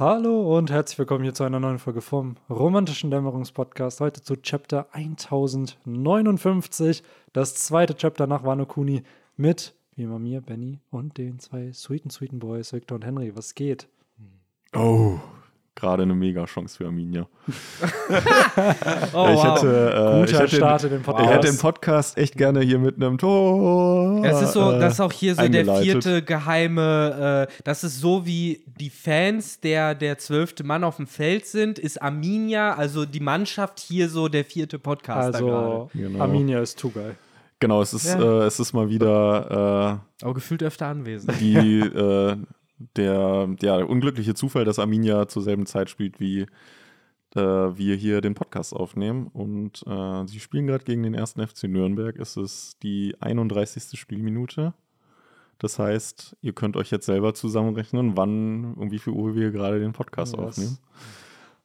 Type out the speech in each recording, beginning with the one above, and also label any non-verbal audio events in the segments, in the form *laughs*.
Hallo und herzlich willkommen hier zu einer neuen Folge vom Romantischen Dämmerungspodcast. Heute zu Chapter 1059, das zweite Chapter nach Wano Kuni mit, wie immer mir, Benny und den zwei sweeten, sweeten Boys, Victor und Henry. Was geht? Oh, gerade eine Mega-Chance für Arminia. *laughs* *laughs* Oh, ich wow. hätte, äh, ich Guter hätte, Start in den Ich Podcast. hätte den Podcast echt gerne hier mit einem Tor. Es ist so, äh, das ist auch hier so der vierte geheime, äh, das ist so wie die Fans der, der zwölfte Mann auf dem Feld sind, ist Arminia, also die Mannschaft hier so der vierte Podcaster gerade. Also, Genau. Arminia ist too geil. Genau, es ist, Ja. äh, es ist mal wieder Aber gefühlt öfter anwesend. *laughs* äh, die, äh, der, ja, der unglückliche Zufall, dass Arminia zur selben Zeit spielt, wie äh, wir hier den Podcast aufnehmen. Und äh, sie spielen gerade gegen den ersten FC Nürnberg. Es ist die 31. Spielminute. Das heißt, ihr könnt euch jetzt selber zusammenrechnen, wann, um wie viel Uhr wir gerade den Podcast Was? aufnehmen.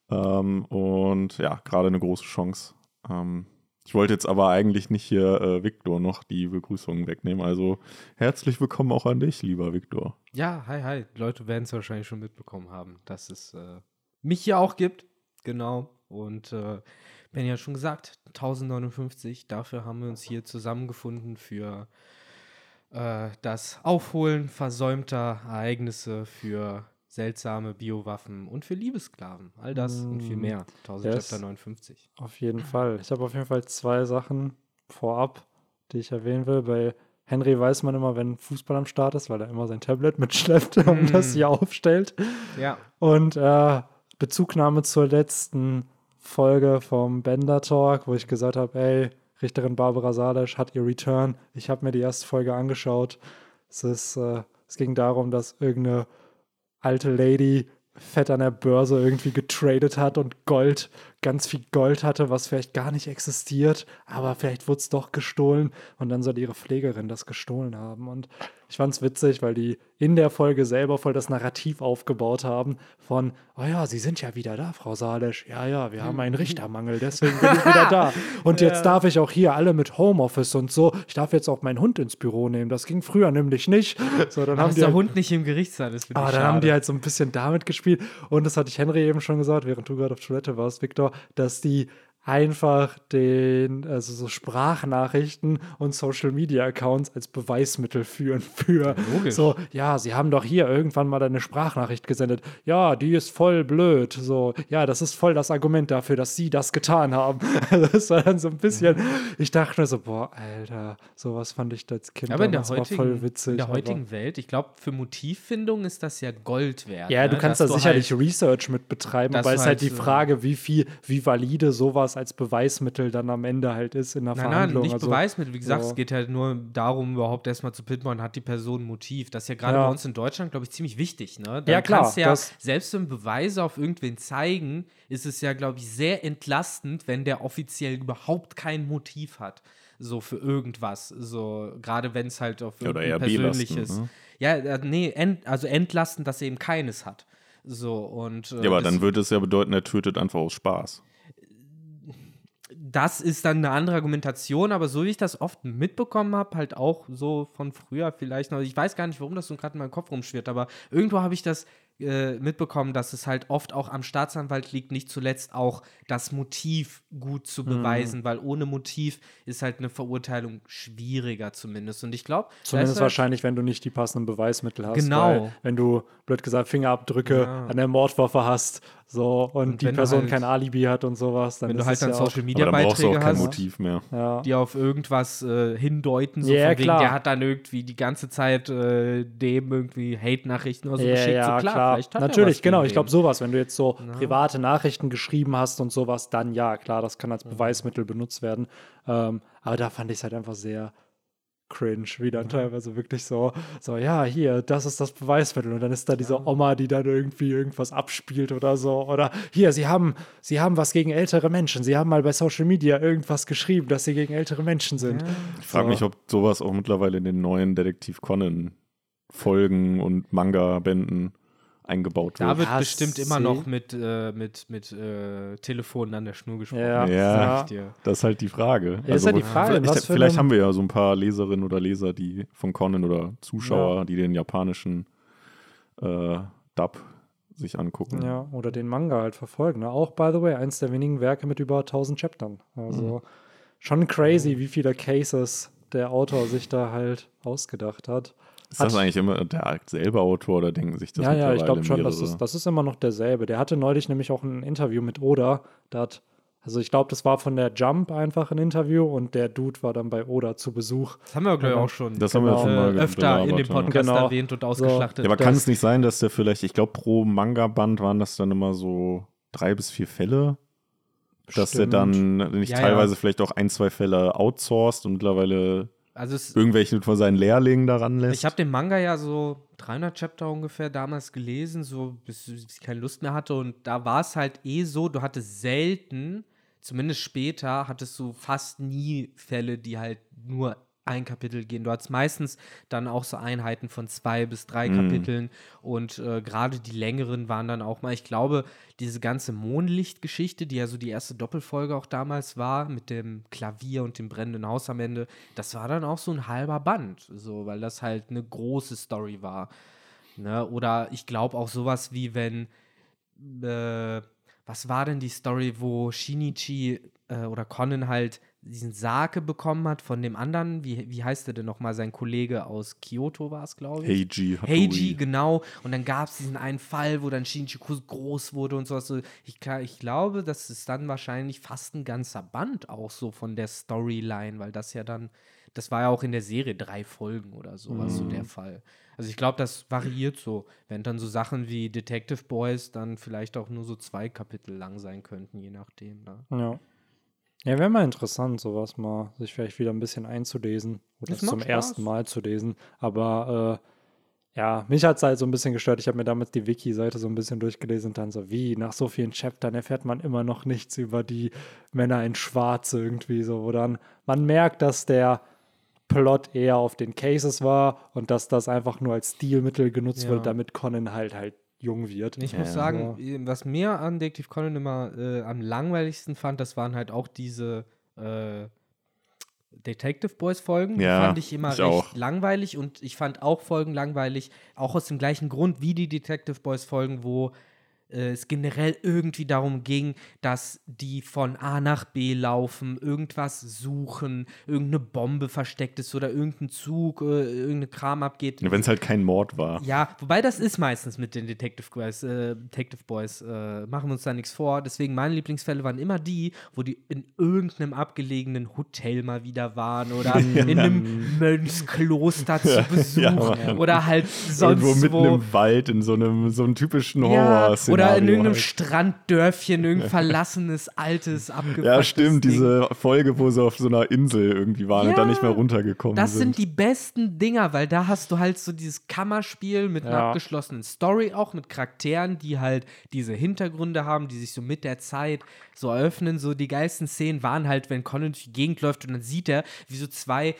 Ähm, und ja, gerade eine große Chance. Ähm, ich wollte jetzt aber eigentlich nicht hier äh, Viktor noch die Begrüßungen wegnehmen. Also herzlich willkommen auch an dich, lieber Viktor. Ja, hi, hi. Leute werden es wahrscheinlich schon mitbekommen haben, dass es äh, mich hier auch gibt. Genau. Und äh, Ben ja schon gesagt, 1059. Dafür haben wir uns hier zusammengefunden für äh, das Aufholen versäumter Ereignisse, für seltsame Biowaffen und für Liebesklaven. All das und viel Mm, mehr. 1000 yes. Chapter 59. Auf jeden Fall. Ich habe auf jeden Fall zwei Sachen vorab, die ich erwähnen will. Bei Henry weiß man immer, wenn Fußball am Start ist, weil er immer sein Tablet *laughs* mitschleppt und Mm. das hier aufstellt. Ja. Und äh, Bezugnahme zur letzten Folge vom Bender Talk, wo ich gesagt habe, ey, Richterin Barbara Salesch hat ihr Return. Ich habe mir die erste Folge angeschaut. Es, ist, äh, es ging darum, dass irgendeine alte Lady fett an der Börse irgendwie getradet hat und Gold, ganz viel Gold hatte, was vielleicht gar nicht existiert, aber vielleicht wurde es doch gestohlen und dann soll ihre Pflegerin das gestohlen haben. Und ich fand es witzig, weil die in der Folge selber voll das Narrativ aufgebaut haben von, oh ja, Sie sind ja wieder da, Frau Salesch. Ja, ja, wir haben einen Richtermangel, deswegen bin ich wieder da. *laughs* Und jetzt darf ich auch hier alle mit Homeoffice und so, ich darf jetzt auch meinen Hund ins Büro nehmen. Das ging früher nämlich nicht. So, dann haben ist die der halt- Hund nicht im Gerichtssaal? Das finde ich aber dann haben schade. die halt so ein bisschen damit gespielt. Und das hatte ich Henry eben schon gesagt, während du gerade auf Toilette warst, Victor, dass die einfach den, also so Sprachnachrichten und Social Media Accounts als Beweismittel führen für logisch. so, ja, sie haben doch hier irgendwann mal eine Sprachnachricht gesendet. Ja, die ist voll blöd. So, ja, das ist voll das Argument dafür, dass sie das getan haben. Also *laughs* das war dann so ein bisschen, ich dachte mir so, boah, Alter, sowas fand ich als Kind aber in der heutigen, voll witzig. in der heutigen Welt, ich glaube, für Motivfindung ist das ja Gold wert. Ja, ne? du kannst Dass da sicherlich halt, Research mit betreiben, du es ist halt halt, die Frage, wie viel, wie valide sowas als Beweismittel dann am Ende halt ist in der Nein, nein, Verhandlung. nicht also, Beweismittel. Wie gesagt, so. es geht halt nur darum, überhaupt erstmal zu pinpointen, hat die Person ein Motiv. Das ist ja gerade Ja. bei uns in Deutschland, glaube ich, ziemlich wichtig. Ne? Dann Ja, klar, Kannst ja, das- selbst wenn Beweise auf irgendwen zeigen, ist es ja, glaube ich, sehr entlastend, wenn der offiziell überhaupt kein Motiv hat. So für irgendwas. So, gerade wenn es halt auf oder irgendein eher persönliches. ne? Ja, äh, nee, ent, also entlastend, dass er eben keines hat. So, und. äh, Ja, aber dann würde es ja bedeuten, er tötet einfach aus Spaß. Das ist dann eine andere Argumentation, aber so wie ich das oft mitbekommen habe, halt auch so von früher vielleicht noch, ich weiß gar nicht, warum das so gerade in meinem Kopf rumschwirrt, aber irgendwo habe ich das äh, mitbekommen, dass es halt oft auch am Staatsanwalt liegt, nicht zuletzt auch das Motiv gut zu beweisen, weil ohne Motiv ist halt eine Verurteilung schwieriger zumindest. Und ich glaube, Zumindest wahrscheinlich, wenn du nicht die passenden Beweismittel hast. Genau. Wenn du, blöd gesagt, Fingerabdrücke Ja. an der Mordwaffe hast so, und, Und die Person halt- kein Alibi hat und sowas, dann wenn ist du halt es dann ja Social auch, Media Aber dann brauchst du auch Beiträge kein hast, Motiv mehr. ja. die auf irgendwas äh, hindeuten, so Ja, von wegen, klar. der hat dann irgendwie die ganze Zeit äh, dem irgendwie Hate-Nachrichten oder so Ja, geschickt. ja, so klar, klar. vielleicht hat Natürlich, genau. Ich glaube, sowas, wenn du jetzt so private Nachrichten geschrieben hast und sowas, dann ja, klar, das kann als Beweismittel benutzt werden. Ähm, aber da fand ich es halt einfach sehr cringe, wie dann teilweise wirklich so, so, ja, hier, das ist das Beweismittel. Und dann ist da diese Oma, die dann irgendwie irgendwas abspielt oder so. Oder hier, sie haben, sie haben was gegen ältere Menschen. Sie haben mal bei Social Media irgendwas geschrieben, dass sie gegen ältere Menschen sind. Ich frage So. mich, ob sowas auch mittlerweile in den neuen Detektiv Conan Folgen und Manga-Bänden eingebaut Da wird. wird Ja, bestimmt immer noch mit, äh, mit, mit äh, Telefonen an der Schnur gesprochen. Ja, Ja. Sag ich dir. Das ist halt die Frage. Ja, ist ja die Frage, Vielleicht, vielleicht einen- haben wir ja so ein paar Leserinnen oder Leser, die von Conan oder Zuschauer, Ja. die den japanischen äh, Dub sich angucken. Ja, oder den Manga halt verfolgen. Ne? Auch, by the way, eins der wenigen Werke mit über 1000 Chaptern. Also schon crazy, wie viele Cases der Autor sich da halt ausgedacht hat. Ist das Hat- eigentlich immer derselbe Autor oder denken sich das ja, ja, ich glaube schon, das ist, das ist immer noch derselbe. Der hatte neulich nämlich auch ein Interview mit Oda. Da hat, also ich glaube, das war von der Jump einfach ein Interview und der Dude war dann bei Oda zu Besuch. Das haben wir, glaube ich, Genau. auch schon Das haben wir Genau. schon mal äh, öfter in dem. Podcast Genau. erwähnt und ausgeschlachtet. Ja, aber kann das- es nicht sein, dass der vielleicht, ich glaube, pro Manga-Band waren das dann immer so drei bis vier Fälle, dass der Stimmt. dann nicht Ja, teilweise ja. vielleicht auch ein, zwei Fälle outsourced und mittlerweile also es, irgendwelche von seinen Lehrlingen daran lässt. Ich habe den Manga ja so 300 Chapter ungefähr damals gelesen, so bis ich keine Lust mehr hatte. Und da war es halt eh so, du hattest selten, zumindest später, hattest du fast nie Fälle, die halt nur ein Kapitel gehen. Du hattest meistens dann auch so Einheiten von zwei bis drei Mhm. Kapiteln. Und äh, gerade die längeren waren dann auch mal, ich glaube, diese ganze Mondlicht-Geschichte, die ja so die erste Doppelfolge auch damals war, mit dem Klavier und dem brennenden Haus am Ende, das war dann auch so ein halber Band, so, weil das halt eine große Story war. Ne? Oder ich glaube auch sowas wie wenn, äh, was war denn die Story, wo Shinichi äh, oder Conan halt diesen Sake bekommen hat von dem anderen, wie, wie heißt der denn nochmal, sein Kollege aus Kyoto war es, glaube ich. Heiji. Heiji, genau. Und dann gab es diesen einen Fall, wo dann Shinichi groß wurde und sowas. So, ich, ich glaube, das ist dann wahrscheinlich fast ein ganzer Band auch so von der Storyline, weil das ja dann, das war ja auch in der Serie drei Folgen oder so, war so Mhm. der Fall. Also ich glaube, das variiert so. Wenn dann so Sachen wie Detective Boys dann vielleicht auch nur so zwei Kapitel lang sein könnten, je nachdem. Ne? Ja. Ja, wäre mal interessant, sowas mal, sich vielleicht wieder ein bisschen einzulesen oder zum macht ersten Spaß. Mal zu lesen. Aber äh, ja, mich hat es halt so ein bisschen gestört. Ich habe mir damals die Wiki-Seite so ein bisschen durchgelesen und dann so, wie, nach so vielen Chaptern erfährt man immer noch nichts über die Männer in Schwarz irgendwie so, wo dann man merkt, dass der Plot eher auf den Cases war und dass das einfach nur als Stilmittel genutzt Ja. wird, damit Conan halt halt jung wird. Ich Ja, muss ja. sagen, eh, was mir an Detective Conan immer äh, am langweiligsten fand, das waren halt auch diese äh, Detective Boys Folgen. Die Ja, fand ich immer ich recht auch. langweilig und ich fand auch Folgen langweilig, auch aus dem gleichen Grund wie die Detective Boys Folgen, wo äh, es generell irgendwie darum ging, dass die von A nach B laufen, irgendwas suchen, irgendeine Bombe versteckt ist oder irgendein Zug, äh, irgendein Kram abgeht. Wenn es halt kein Mord war. Ja, wobei das ist meistens mit den Detective Boys, äh, Detective Boys äh, machen wir uns da nichts vor. Deswegen meine Lieblingsfälle waren immer die, wo die in irgendeinem abgelegenen Hotel mal wieder waren oder *laughs* in einem Mönchskloster zu Besuch ja, oder halt sonst Irgendwo mitten wo. im Wald in so einem, so einem typischen Ja, Horror-Szenario. Oder in irgendeinem halt. Stranddörfchen, irgendein verlassenes, altes, abgefucktes Ja, stimmt, Ding. diese Folge, wo sie auf so einer Insel irgendwie waren und dann Ja, nicht mehr runtergekommen Das sind. sind die besten Dinger, weil da hast du halt so dieses Kammerspiel mit einer Ja. abgeschlossenen Story, auch mit Charakteren, die halt diese Hintergründe haben, die sich so mit der Zeit so eröffnen. So die geilsten Szenen waren halt, wenn Conan durch die Gegend läuft und dann sieht er, wie so zwei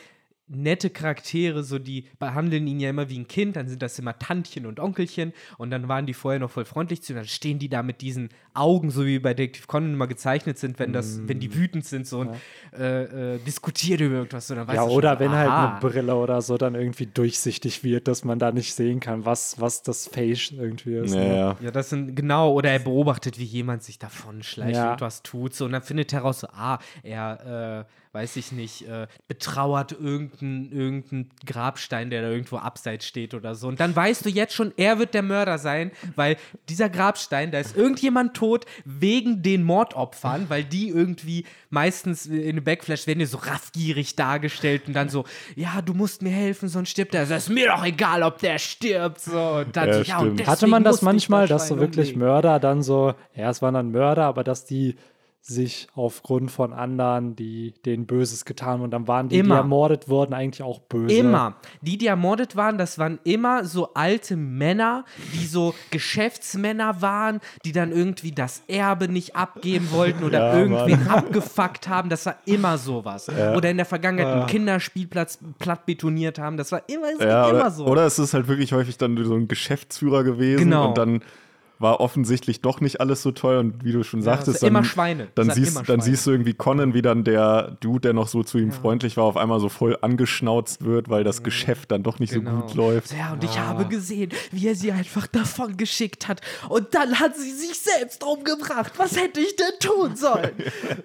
nette Charaktere, so die behandeln ihn ja immer wie ein Kind, dann sind das immer Tantchen und Onkelchen und dann waren die vorher noch voll freundlich zu ihm, dann stehen die da mit diesen Augen, so wie bei Detective Conan immer gezeichnet sind, wenn das, wenn die wütend sind, so und äh, äh, diskutiert über irgendwas, so dann Ja, schon oder so, wenn halt aha. eine Brille oder so dann irgendwie durchsichtig wird, dass man da nicht sehen kann, was, was das Face irgendwie ist. ja, ne? ja. Ja, das sind genau, oder er beobachtet, wie jemand sich davon schleicht Ja. und was tut. So, und dann findet er heraus, so, ah, er, äh, weiß ich nicht, äh, betrauert irgendeinen irgendein Grabstein, der da irgendwo abseits steht oder so. Und dann weißt du jetzt schon, er wird der Mörder sein, weil dieser Grabstein, da ist irgendjemand tot wegen den Mordopfern, weil die irgendwie meistens in einem Backflash werden die so raffgierig dargestellt und dann so, ja, du musst mir helfen, sonst stirbt er. Also, ist mir doch egal, ob der stirbt. So, und dann Ja, ja, und. Hatte man das manchmal, dass so wirklich umlegen. Mörder dann so, ja, es waren dann Mörder, aber dass die sich aufgrund von anderen, die denen Böses getan haben und dann waren die, Immer. die ermordet wurden, eigentlich auch böse. Immer. Die, die ermordet waren, das waren immer so alte Männer, die so *laughs* Geschäftsmänner waren, die dann irgendwie das Erbe nicht abgeben wollten oder *laughs* Ja, irgendwen abgefuckt haben. Das war immer sowas. Oder in der Vergangenheit Ah. einen Kinderspielplatz platt betoniert haben. Das war immer, Ja, ging oder, immer so. oder es ist halt wirklich häufig dann so ein Geschäftsführer gewesen Genau. und dann war offensichtlich doch nicht alles so toll und wie du schon Ja, sagtest, es sind immer Schweine. dann, sind siehst, immer dann siehst du irgendwie Conan, wie dann der Dude, der noch so zu ihm freundlich war, auf einmal so voll angeschnauzt wird, weil das Geschäft dann doch nicht so Genau. gut läuft. Ja, und ich habe gesehen, wie er sie einfach davon geschickt hat. Und dann hat sie sich selbst umgebracht. Was hätte ich denn tun sollen? *laughs*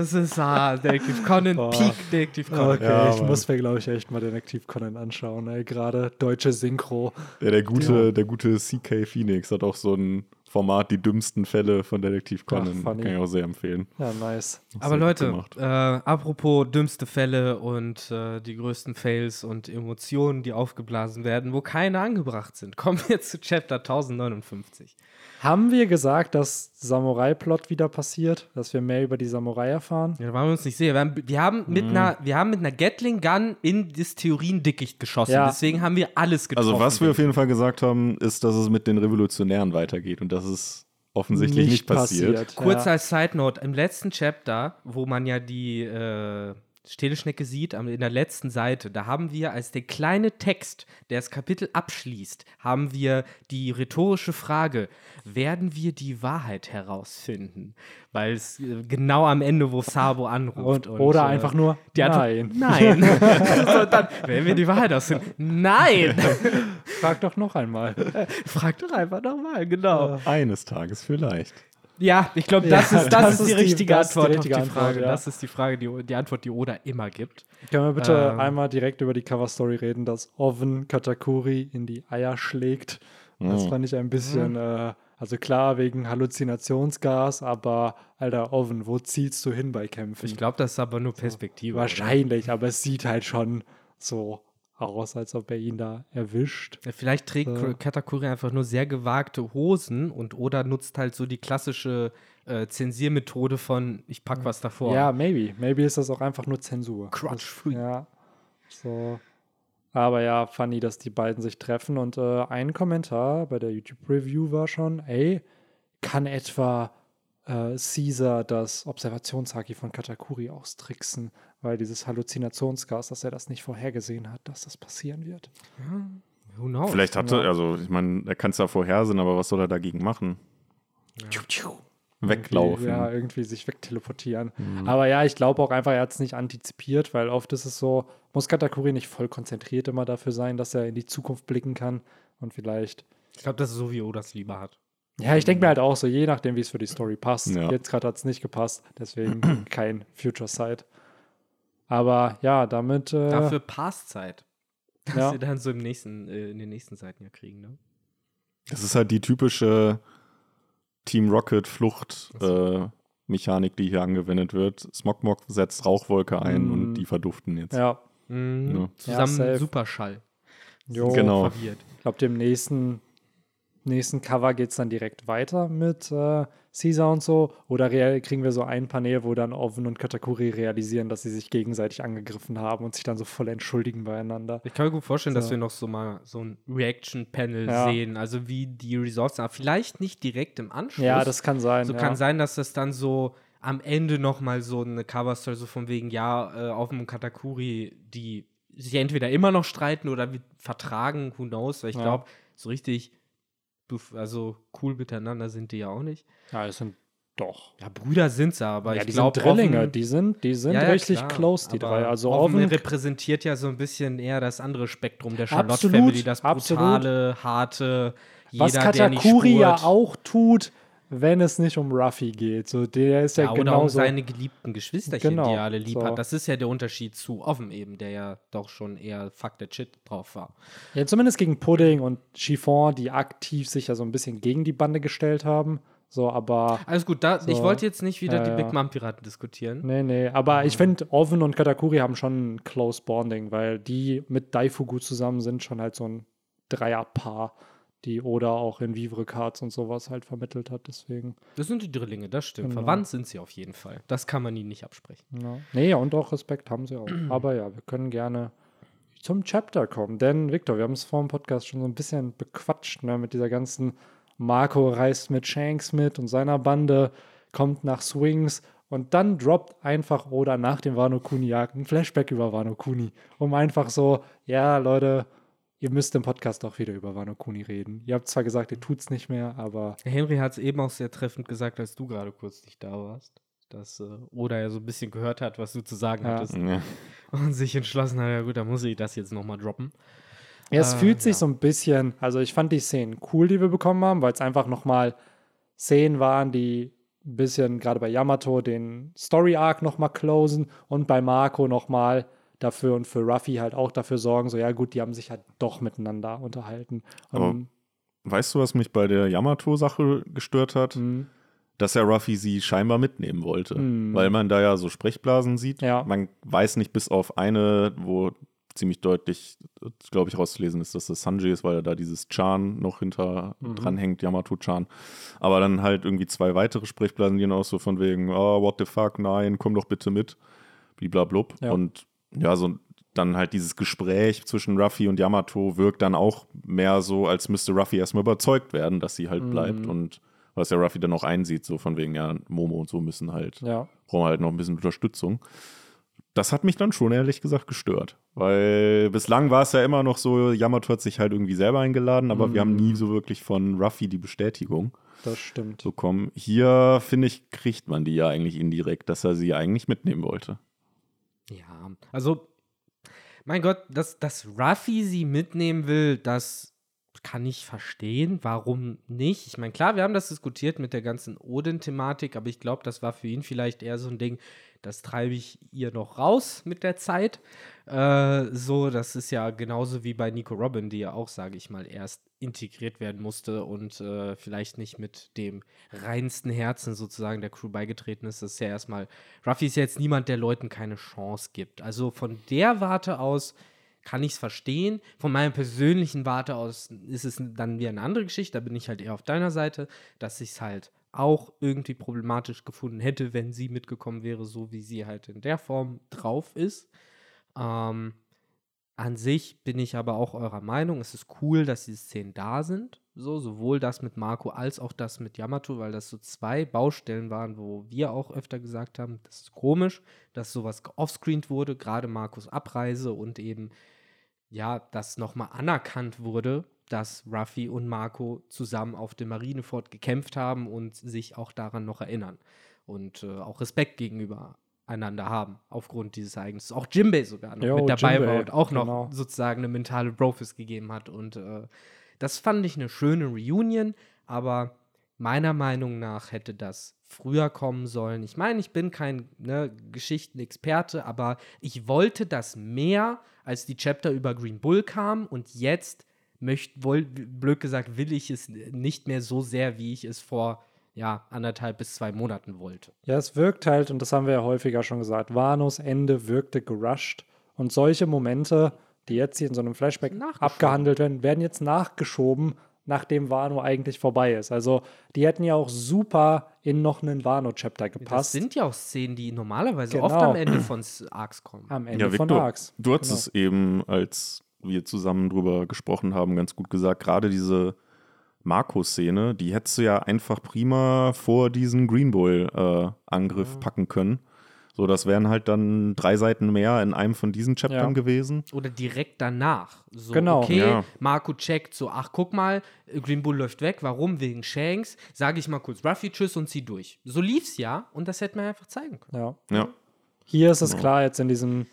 Es ist ah, Detective Conan, Boah. Peak Detective Conan. Okay, Ja, ich muss mir, glaube ich, echt mal Detektiv Conan anschauen. Ey. Gerade deutsche Synchro. Ja, der gute, der gute CK Phoenix hat auch so ein Format, die dümmsten Fälle von Detektiv Conan. funny. Kann ich auch sehr empfehlen. Ja, nice. Aber Sehr gut Leute, äh, apropos dümmste Fälle und äh, die größten Fails und Emotionen, die aufgeblasen werden, wo keine angebracht sind, kommen wir zu Chapter 1059. Haben wir gesagt, dass Samurai-Plot wieder passiert? Dass wir mehr über die Samurai erfahren? Ja, da waren wir uns nicht sicher. Wir haben, wir haben, mit, Mhm. einer, wir haben mit einer Gatling Gun in das Theoriendickicht geschossen. Ja. Deswegen haben wir alles getroffen. Also, was wir auf jeden Fall gesagt haben, ist, dass es mit den Revolutionären weitergeht und das ist offensichtlich nicht, passiert. Kurz ja. als Side Note, im letzten Chapter, wo man ja die äh, Teleschnecke sieht, in der letzten Seite, da haben wir als der kleine Text, der das Kapitel abschließt, haben wir die rhetorische Frage, werden wir die Wahrheit herausfinden? Weil es äh, genau am Ende, wo Sabo anruft. Und, oder äh, einfach nur Nein. Nein. *laughs* *laughs* so, dann, werden wir die Wahrheit herausfinden? Nein! Frag doch noch einmal. Frag doch einfach nochmal, genau. Eines Tages vielleicht. Ja, ich glaube, das, Ja, ist, das, das ist die ist die- richtige das ist die Antwort richtige auf die Antwort, Frage. ja. Das ist die Frage, die, die Antwort, die Oda immer gibt. Können wir bitte Ähm. einmal direkt über die Cover-Story reden, dass Oven Katakuri in die Eier schlägt? Das Mhm. fand ich ein bisschen, äh, also klar, wegen Halluzinationsgas, aber Alter, Oven, wo zielst du hin bei Kämpfen? Ich glaube, das ist aber nur Perspektive. Wahrscheinlich, aber es sieht halt schon so aus, als ob er ihn da erwischt. Oder? Vielleicht trägt So. Katakuri einfach nur sehr gewagte Hosen und Oda nutzt halt so die klassische äh, Zensiermethode von ich pack was davor. Ja, maybe. Maybe ist das auch einfach nur Zensur. Crotch-free. Ja. So. Aber ja, funny, dass die beiden sich treffen. Und äh, ein Kommentar bei der YouTube-Review war schon, ey, kann etwa äh, Caesar das Observationshaki von Katakuri austricksen, weil dieses Halluzinationsgas, dass er das nicht vorhergesehen hat, dass das passieren wird. Who knows? Vielleicht hatte, Ja. also ich meine, er kann es ja vorhersehen, aber was soll er dagegen machen? Weglaufen. Ja, irgendwie sich wegteleportieren. Aber ja, ich glaube auch einfach, er hat es nicht antizipiert, weil oft ist es so, muss Katakuri nicht voll konzentriert immer dafür sein, dass er in die Zukunft blicken kann und vielleicht. Ich glaube, das ist so, wie Oda es lieber hat. Ja, ich denke mir halt auch so, je nachdem, wie es für die Story passt. Ja. Jetzt gerade hat es nicht gepasst, deswegen *clears throat* kein Future Sight. Aber ja, damit. Äh, Dafür Passzeit. Das Ja. wir dann so im nächsten, äh, in den nächsten Seiten ja kriegen, ne? Das ist halt die typische Team Rocket Flucht äh, Mechanik, die hier angewendet wird. Smogmog setzt Rauchwolke ein Mm. und die verduften jetzt. ja, Mhm. Ja. Zusammen safe. Superschall. jo, Genau. Verwirrt. Ich glaube, dem nächsten, nächsten Cover geht es dann direkt weiter mit äh, Caesar und so. Oder real kriegen wir so ein Panel, wo dann Oven und Katakuri realisieren, dass sie sich gegenseitig angegriffen haben und sich dann so voll entschuldigen beieinander. Ich kann mir gut vorstellen, dass So. wir noch so mal so ein Reaction-Panel Ja. sehen, also wie die sind. Aber vielleicht nicht direkt im Anschluss. Ja, das kann sein. so ja. kann sein, dass das dann so am Ende noch mal so eine Cover-Story so von wegen, ja, äh, auf dem Katakuri, die sich entweder immer noch streiten oder vertragen, who knows, weil ich Ja. glaube, so richtig, also cool miteinander sind die ja auch nicht. Ja, es sind doch. Ja, Brüder sind sie, aber ja, ich die glaube, sind Drillinge, die sind, die sind Ja, ja, richtig klar, close, die drei. Also Oven Oven, repräsentiert ja so ein bisschen eher das andere Spektrum der Charlotte Absolut, Family, das absolut. brutale, harte, jeder, was der nicht Katakuri ja auch tut, wenn es nicht um Ruffy geht. So, der ist ja, Ja, oder um seine geliebten Geschwisterchen, Genau, die er alle lieb so. hat. Das ist ja der Unterschied zu Offen eben, der ja doch schon eher fuck the shit drauf war. Ja, zumindest gegen Pudding und Chiffon, die aktiv sich ja so ein bisschen gegen die Bande gestellt haben. So, aber. Alles gut, da, ich So. wollte jetzt nicht wieder Ja, die. Big Mom Piraten diskutieren. Nee, nee. Aber ich finde, Oven und Katakuri haben schon ein close Bonding, weil die mit Daifugu zusammen sind schon halt so ein Dreierpaar, die Oda auch in Vivre Cards und sowas halt vermittelt hat. Deswegen. Das sind die Drillinge, das stimmt. Genau. Verwandt sind sie auf jeden Fall. Das kann man ihnen nicht absprechen. Ja. Nee, und auch Respekt haben sie auch. *clears throat* Aber ja, wir können gerne zum Chapter kommen. Denn, Victor, wir haben es vor dem Podcast schon so ein bisschen bequatscht, ne, mit dieser ganzen Marco reist mit Shanks mit und seiner Bande, kommt nach Swings und dann droppt einfach Oda nach dem Wano Kuni Jagd ein Flashback über Wano Kuni, um einfach so, ja, Leute, ihr müsst im Podcast auch wieder über Wano Kuni reden. Ihr habt zwar gesagt, ihr tut's nicht mehr, aber Henry hat es eben auch sehr treffend gesagt, als du gerade kurz nicht da warst. Dass, äh, oder er so ein bisschen gehört hat, was du zu sagen Ja. hattest. Ja. Und sich entschlossen hat, ja gut, dann muss ich das jetzt nochmal droppen. Ja, es Äh, fühlt sich ja. so ein bisschen, also ich fand die Szenen cool, die wir bekommen haben, weil es einfach nochmal Szenen waren, die ein bisschen gerade bei Yamato den Story-Arc nochmal closen und bei Marco nochmal dafür und für Ruffy halt auch dafür sorgen, so ja gut, die haben sich halt doch miteinander unterhalten. Aber Und, Weißt du, was mich bei der Yamato-Sache gestört hat? mh, Dass ja Ruffy sie scheinbar mitnehmen wollte. Hm. Weil man da ja so Sprechblasen sieht. Ja. Man weiß nicht bis auf eine, wo ziemlich deutlich, glaube ich, rauszulesen ist, dass das Sanji ist, weil da dieses Chan noch hinter Mhm. dran hängt, Yamato-Chan. Aber dann halt irgendwie zwei weitere Sprechblasen, die dann auch so von wegen, oh, what the fuck, nein, komm doch bitte mit. Bliblablub. Ja. Und ja, so dann halt dieses Gespräch zwischen Ruffy und Yamato wirkt dann auch mehr so, als müsste Ruffy erstmal überzeugt werden, dass sie halt Mhm. bleibt. Und was ja Ruffy dann auch einsieht, so von wegen, ja, Momo und so müssen halt ja. brauchen halt noch ein bisschen Unterstützung. Das hat mich dann schon ehrlich gesagt gestört, weil bislang war es ja immer noch so, Yamato hat sich halt irgendwie selber eingeladen, aber wir haben nie so wirklich von Ruffy die Bestätigung Das stimmt. bekommen. Hier, finde ich, kriegt man die ja eigentlich indirekt, dass er sie eigentlich mitnehmen wollte. Ja, also, mein Gott, dass, dass Ruffy sie mitnehmen will, das kann ich verstehen. Warum nicht? Ich meine, klar, wir haben das diskutiert mit der ganzen Odin-Thematik, aber ich glaube, das war für ihn vielleicht eher so ein Ding, das treibe ich ihr noch raus mit der Zeit. Äh, so, das ist ja genauso wie bei Nico Robin, die ja auch, sage ich mal, erst integriert werden musste und äh, vielleicht nicht mit dem reinsten Herzen sozusagen der Crew beigetreten ist. Das ist ja erstmal, Ruffy ist ja jetzt niemand, der Leuten keine Chance gibt. Also von der Warte aus kann ich es verstehen. Von meiner persönlichen Warte aus ist es dann wieder eine andere Geschichte. Da bin ich halt eher auf deiner Seite, dass ich es halt auch irgendwie problematisch gefunden hätte, wenn sie mitgekommen wäre, so wie sie halt in der Form drauf ist. Ähm, an sich bin ich aber auch eurer Meinung. Es ist cool, dass diese Szenen da sind. So, sowohl das mit Marco als auch das mit Yamato, weil das so zwei Baustellen waren, wo wir auch öfter gesagt haben, das ist komisch, dass sowas offscreened wurde, gerade Marcos Abreise und eben, ja, dass nochmal anerkannt wurde, dass Ruffy und Marco zusammen auf dem Marineford gekämpft haben und sich auch daran noch erinnern. Und äh, auch Respekt gegenüber einander haben, aufgrund dieses Ereignisses. Auch Jimbei sogar noch Jo, mit dabei Jinbei, war und auch noch genau. sozusagen eine mentale Brofist gegeben hat. Und äh, das fand ich eine schöne Reunion, aber meiner Meinung nach hätte das früher kommen sollen. Ich meine, ich bin kein ne, Geschichtenexperte, aber ich wollte das mehr, als die Chapter über Green Bull kam und jetzt möchte, wohl, blöd gesagt, will ich es nicht mehr so sehr, wie ich es vor ja, anderthalb bis zwei Monaten wollte. Ja, es wirkt halt, und das haben wir ja häufiger schon gesagt, Vanos Ende wirkte gerusht. Und solche Momente, die jetzt hier in so einem Flashback abgehandelt werden, werden jetzt nachgeschoben, nachdem Wano eigentlich vorbei ist. Also die hätten ja auch super in noch einen Wano-Chapter Das gepasst. sind ja auch Szenen, die normalerweise Genau. oft am Ende von Arcs kommen. am Ende Ja, von Victor, Arcs. du hast Genau. es eben, als wir zusammen drüber gesprochen haben, ganz gut gesagt. Gerade diese Marco-Szene, die hättest du ja einfach prima vor diesen Green Bull-Angriff packen können. So, das wären halt dann drei Seiten mehr in einem von diesen Chaptern Ja. gewesen. Oder direkt danach. So, Genau. okay, Ja. Marco checkt so, ach, guck mal, Green Bull läuft weg. Warum? Wegen Shanks. Sage ich mal kurz Ruffy Tschüss und zieh durch. So lief's ja und das hätte man einfach zeigen können. Ja. Ja. Hier ist es Genau. klar jetzt in diesem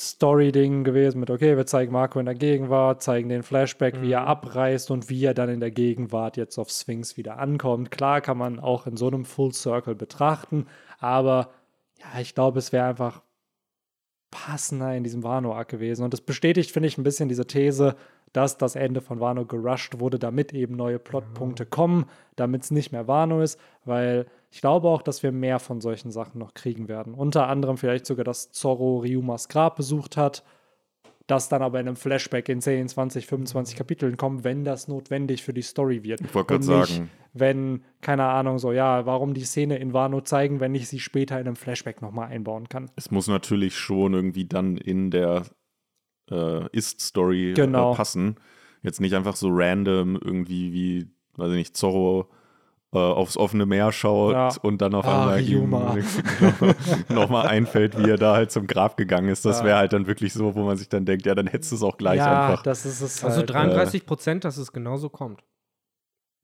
Story-Ding gewesen mit, okay, wir zeigen Marco in der Gegenwart, zeigen den Flashback, wie er Mhm. abreist und wie er dann in der Gegenwart jetzt auf Sphinx wieder ankommt. Klar kann man auch in so einem Full Circle betrachten, aber ja, ich glaube, es wäre einfach passender in diesem Wano-Arc gewesen. Und das bestätigt, finde ich, ein bisschen diese These, dass das Ende von Wano gerusht wurde, damit eben neue Plotpunkte kommen, damit es nicht mehr Wano ist, weil ich glaube auch, dass wir mehr von solchen Sachen noch kriegen werden. Unter anderem vielleicht sogar, dass Zorro Ryumas Grab besucht hat, das dann aber in einem Flashback in 10, 20, 25 Kapiteln kommt, wenn das notwendig für die Story wird. Ich wollte gerade nicht, sagen. wenn, keine Ahnung, so, ja, warum die Szene in Wano zeigen, wenn ich sie später in einem Flashback nochmal einbauen kann. Es muss natürlich schon irgendwie dann in der äh, Ist-Story Genau. äh, passen. Jetzt nicht einfach so random irgendwie wie, weiß ich nicht, Zorro äh, aufs offene Meer schaut Ja. und dann auf Ah, einmal *laughs* nochmal einfällt, wie er da halt zum Grab gegangen ist. Das Ja. wäre halt dann wirklich so, wo man sich dann denkt, ja, dann hättest du es auch gleich ja, einfach. das ist es Also halt. 33 Prozent, dass es genauso kommt.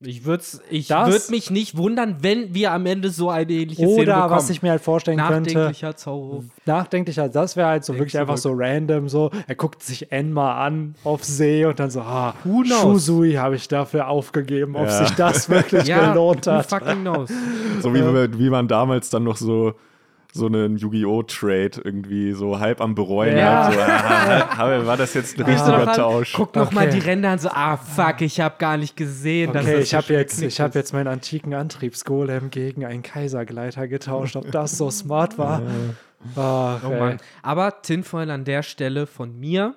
Ich würde ich Das- würd mich nicht wundern, wenn wir am Ende so eine ähnliche Szene Oder bekommen. was ich mir halt vorstellen könnte, Nachdenklicher Zorro. nachdenklicher, das wäre halt so Denk wirklich einfach so zurück. random so, er guckt sich Enma an auf See und dann so, ah, Who knows? Shusui habe ich dafür aufgegeben, ob Ja. sich das *laughs* wirklich Ja, gelohnt hat. fucking knows. So wie, wie man damals dann noch so so einen Yu-Gi-Oh! Trade irgendwie so halb am bereuen Ja. hat. So, ah, aber war das jetzt ein richtiger Tausch? Guck noch mal Okay. die Ränder an, so, ah, fuck, ich habe gar nicht gesehen. dass Okay, das ich so habe jetzt, ich hab jetzt meinen antiken Antriebsgolem gegen einen Kaisergleiter getauscht. Ob das so smart war? Ach, Oh. Mann. Aber Tinfoil an der Stelle von mir.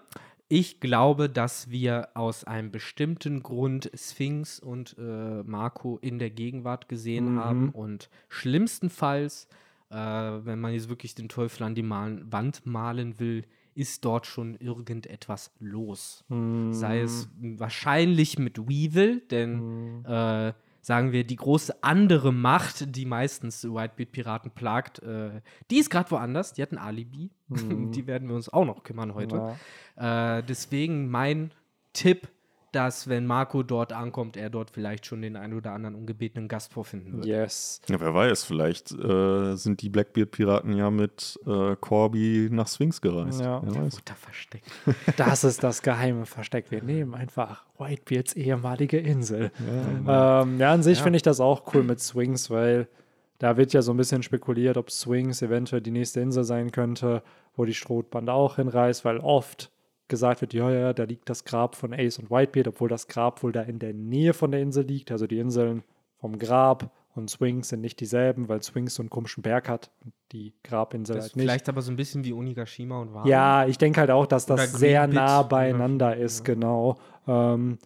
Ich glaube, dass wir aus einem bestimmten Grund Sphinx und äh, Marco in der Gegenwart gesehen Mhm. haben und schlimmstenfalls, äh, wenn man jetzt wirklich den Teufel an die Malen Wand malen will, ist dort schon irgendetwas los. Mhm. Sei es wahrscheinlich mit Weevil, denn Mhm. äh, sagen wir, die große andere Macht, die meistens Whitebeard-Piraten plagt, äh, die ist gerade woanders, die hat ein Alibi. *laughs* die werden wir uns auch noch kümmern heute. Äh, deswegen mein Tipp, dass wenn Marco dort ankommt, er dort vielleicht schon den ein oder anderen ungebetenen Gast vorfinden wird. Yes. Ja, wer weiß, vielleicht äh, sind die Blackbeard-Piraten ja mit äh, Corby nach Sphinx gereist. Ja. Wer weiß. Da versteckt. *laughs* Das ist das geheime Versteck. Wir nehmen einfach Whitebeards ehemalige Insel. Ja, ähm, ja an sich Ja. finde ich das auch cool mit Swings, weil da wird ja so ein bisschen spekuliert, ob Swings eventuell die nächste Insel sein könnte, wo die Strohbande auch hinreist, weil oft gesagt wird, ja, ja, da liegt das Grab von Ace und Whitebeard, obwohl das Grab wohl da in der Nähe von der Insel liegt. Also die Inseln vom Grab und Swings sind nicht dieselben, weil Swings so einen komischen Berg hat und die Grabinsel Das halt nicht. vielleicht aber so ein bisschen wie Onigashima und Wano. Ja, ich denke halt auch, dass das sehr nah beieinander ist, genau. Ähm,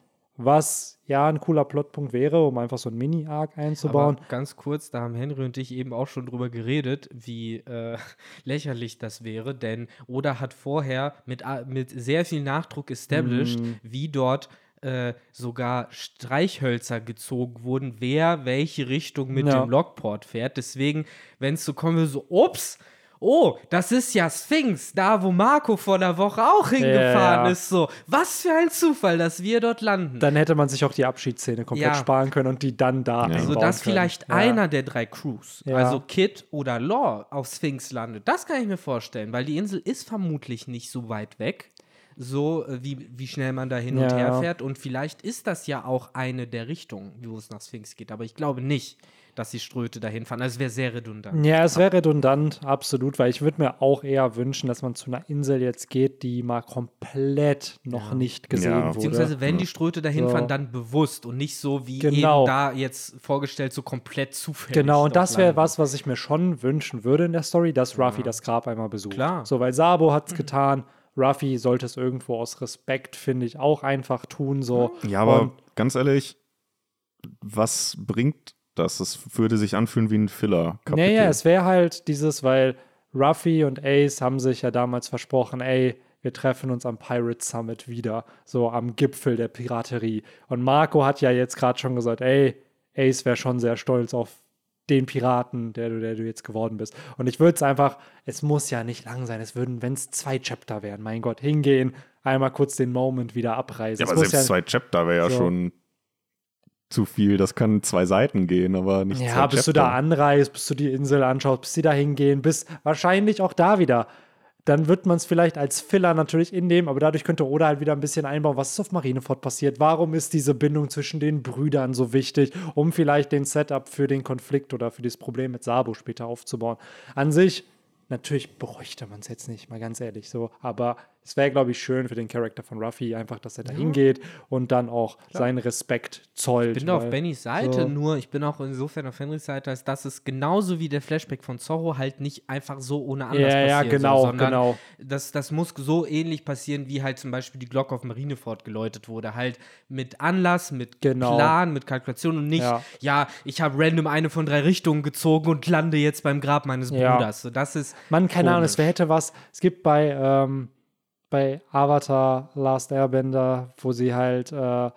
was ja ein cooler Plotpunkt wäre, um einfach so einen Mini-Arc einzubauen. Aber ganz kurz, da haben Henry und ich eben auch schon drüber geredet, wie äh, *laughs* lächerlich das wäre, denn Oda hat vorher mit, a- mit sehr viel Nachdruck established, Mhm. wie dort äh, sogar Streichhölzer gezogen wurden, wer welche Richtung mit Ja. dem Lockport fährt. Deswegen, wenn es so kommen würde, so, ups, oh, das ist ja Sphinx, da wo Marco vor der Woche auch hingefahren Ja. ist. So, was für ein Zufall, dass wir dort landen. Dann hätte man sich auch die Abschiedsszene komplett Ja. sparen können und die dann da Ja. einbauen So dass können. vielleicht Ja. einer der drei Crews, Ja. also Kid oder Law, auf Sphinx landet. Das kann ich mir vorstellen, weil die Insel ist vermutlich nicht so weit weg, so äh, wie, wie schnell man da hin und Ja. her fährt. Und vielleicht ist das ja auch eine der Richtungen, wo es nach Sphinx geht. Aber ich glaube nicht, dass die Ströte dahin fahren. Also es wäre sehr redundant. Ja, es wäre redundant, absolut, weil ich würde mir auch eher wünschen, dass man zu einer Insel jetzt geht, die mal komplett noch Ja. nicht gesehen Ja. wurde. Beziehungsweise, wenn die Ströte dahin So. fahren, dann bewusst und nicht so wie Genau. eben da jetzt vorgestellt, so komplett zufällig. Genau, und das wäre was, was ich mir schon wünschen würde in der Story, dass Ruffy das Grab einmal besucht. Klar. So, weil Sabo hat es getan. Ruffy sollte es irgendwo aus Respekt, finde ich, auch einfach tun. So. Ja, aber Und- ganz ehrlich, was bringt das? Es würde sich anfühlen wie ein Filler-Kapitel. Naja, es wäre halt dieses, weil Ruffy und Ace haben sich ja damals versprochen, ey, wir treffen uns am Pirate Summit wieder, so am Gipfel der Piraterie. Und Marco hat ja jetzt gerade schon gesagt, ey, Ace wäre schon sehr stolz auf den Piraten, der du, der du jetzt geworden bist. Und ich würde es einfach, es muss ja nicht lang sein, es würden, wenn es zwei Chapter wären, mein Gott, hingehen, einmal kurz den Moment wieder abreißen. ja, aber selbst zwei Chapter wäre ja so. schon zu viel. Das kann zwei Seiten gehen, aber nicht Ja, bis du Chapter. da anreist, bis du die Insel anschaust, bis sie da hingehen, bis wahrscheinlich auch da wieder. Dann wird man es vielleicht als Filler natürlich innehmen, aber dadurch könnte Oda halt wieder ein bisschen einbauen, was ist auf Marineford passiert, warum ist diese Bindung zwischen den Brüdern so wichtig, um vielleicht den Setup für den Konflikt oder für das Problem mit Sabo später aufzubauen. An sich, natürlich bräuchte man es jetzt nicht, mal ganz ehrlich so, aber es wäre, glaube ich, schön für den Charakter von Ruffy, einfach, dass er da hingeht und dann auch seinen Respekt zollt. Ich bin auf Bennys Seite, so. nur ich bin auch insofern auf Henrys Seite, als dass es genauso wie der Flashback von Zorro halt nicht einfach so ohne anders Ja, ja, passiert. genau, so, sondern genau. Das, das muss so ähnlich passieren, wie halt zum Beispiel die Glocke auf Marineford geläutet wurde. Halt mit Anlass, mit Genau. Plan, mit Kalkulation und nicht, Ja. ja, ich habe random eine von drei Richtungen gezogen und lande jetzt beim Grab meines Ja. Bruders. So, das ist. Mann, keine Ahnung, komisch. es hätte was. Es gibt bei, ähm, bei Avatar Last Airbender, wo sie halt äh,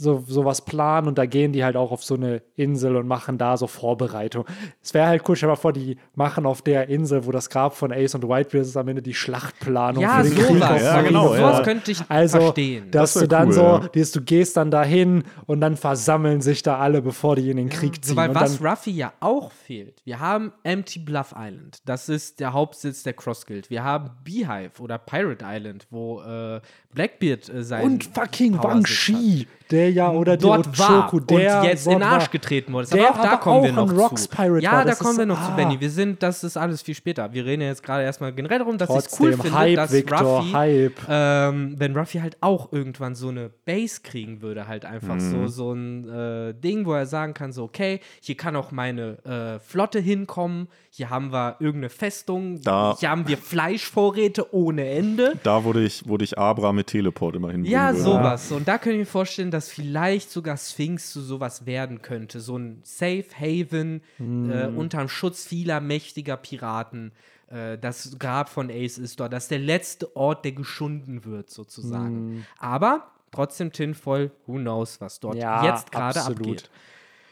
so sowas planen und da gehen die halt auch auf so eine Insel und machen da so Vorbereitung. Es wäre halt cool, stell mal vor, die machen auf der Insel, wo das Grab von Ace und Whitebeard ist, am Ende die Schlachtplanung Ja, für den Krieg. sowas. Ja, genau. Sowas ja. könnte ich Also, verstehen. dass Das du dann cool, so, ja. dieses, du gehst dann dahin und dann versammeln sich da alle, bevor die in den Krieg ziehen. Weil und was Ruffy ja auch fehlt, wir haben Empty Bluff Island, das ist der Hauptsitz der Cross Guild. Wir haben Beehive oder Pirate Island, wo äh, Blackbeard äh, sein und fucking Wang Shi, der ja, oder hat. dort der war und jetzt in den Arsch war. getreten wurde. Der aber auch da aber kommen wir auch noch ein Rocks zu. Pirate ja, war. da Das kommen wir ist- noch zu, ah. Benny. Wir sind, das ist alles viel später. Wir reden ja jetzt gerade erstmal generell darum, dass ich es cool finde, Hype, dass Victor, Ruffy, Hype. ähm, wenn Ruffy halt auch irgendwann so eine Base kriegen würde, halt einfach Mhm. so, so ein äh, Ding, wo er sagen kann, so, okay, hier kann auch meine äh, Flotte hinkommen, hier haben wir irgendeine Festung, Da- hier haben wir Fleischvorräte ohne Ende. Da wurde ich, wurde ich Abra mit Teleport immer hinbringen Ja, sowas. Und da kann ich mir vorstellen, dass vielleicht sogar Sphinx zu sowas werden könnte. So ein Safe Haven äh, unterm Schutz vieler mächtiger Piraten. Äh, das Grab von Ace ist dort. Das ist der letzte Ort, der geschunden wird, sozusagen. Aber trotzdem tinvoll, who knows, was dort Ja, jetzt gerade absolut. abgeht.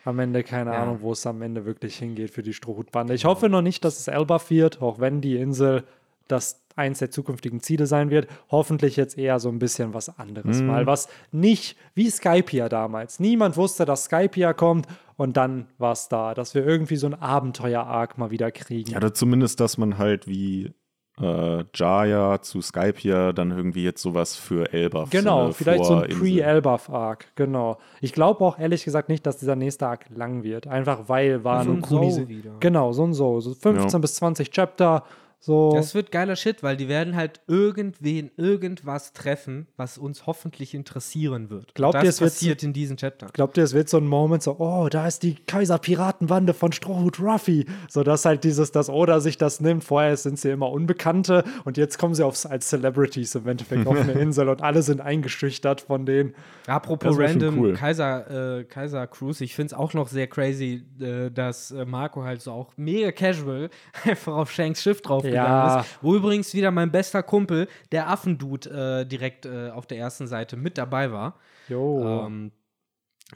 Am Ende keine Ja. Ahnung, wo es am Ende wirklich hingeht für die Strohhutbande. Ich hoffe noch nicht, dass es Elbaf wird, auch wenn die Insel das eins der zukünftigen Ziele sein wird. Hoffentlich jetzt eher so ein bisschen was anderes mal. Was nicht wie Skypia damals. Niemand wusste, dass Skypia kommt und dann war es da. Dass wir irgendwie so ein Abenteuer-Arc mal wieder kriegen. Ja, oder zumindest, dass man halt wie äh, Jaya zu Skype hier dann irgendwie jetzt sowas für Elbaf Genau, eine vielleicht so ein. Pre-Elbaf-Arc, genau. Ich glaube auch ehrlich gesagt nicht, dass dieser nächste Arc lang wird. Einfach weil waren So ein Kunis-. Genau, so ein so. So 15 Ja. bis 20 Chapter. So. Das wird geiler Shit, weil die werden halt irgendwen, irgendwas treffen, was uns hoffentlich interessieren wird. Glaubt das ihr, es wird passiert in diesen Chaptern. Glaubt ihr, es wird so ein Moment so, oh, da ist die Kaiser-Piratenbande von Strohhut Ruffy. So dass halt dieses, dass Oda sich das nimmt. Vorher sind sie immer Unbekannte und jetzt kommen sie aufs, als Celebrities im Endeffekt auf eine *laughs* Insel und alle sind eingeschüchtert von denen. Apropos Das random cool. Kaiser, äh, Kaiser Cruise, ich finde es auch noch sehr crazy, äh, dass äh, Marco halt so auch mega casual *laughs* einfach auf Shanks Schiff draufgegangen Ja. ist. Wo übrigens wieder mein bester Kumpel, der Affendude, äh, direkt äh, auf der ersten Seite mit dabei war. Jo. Ähm,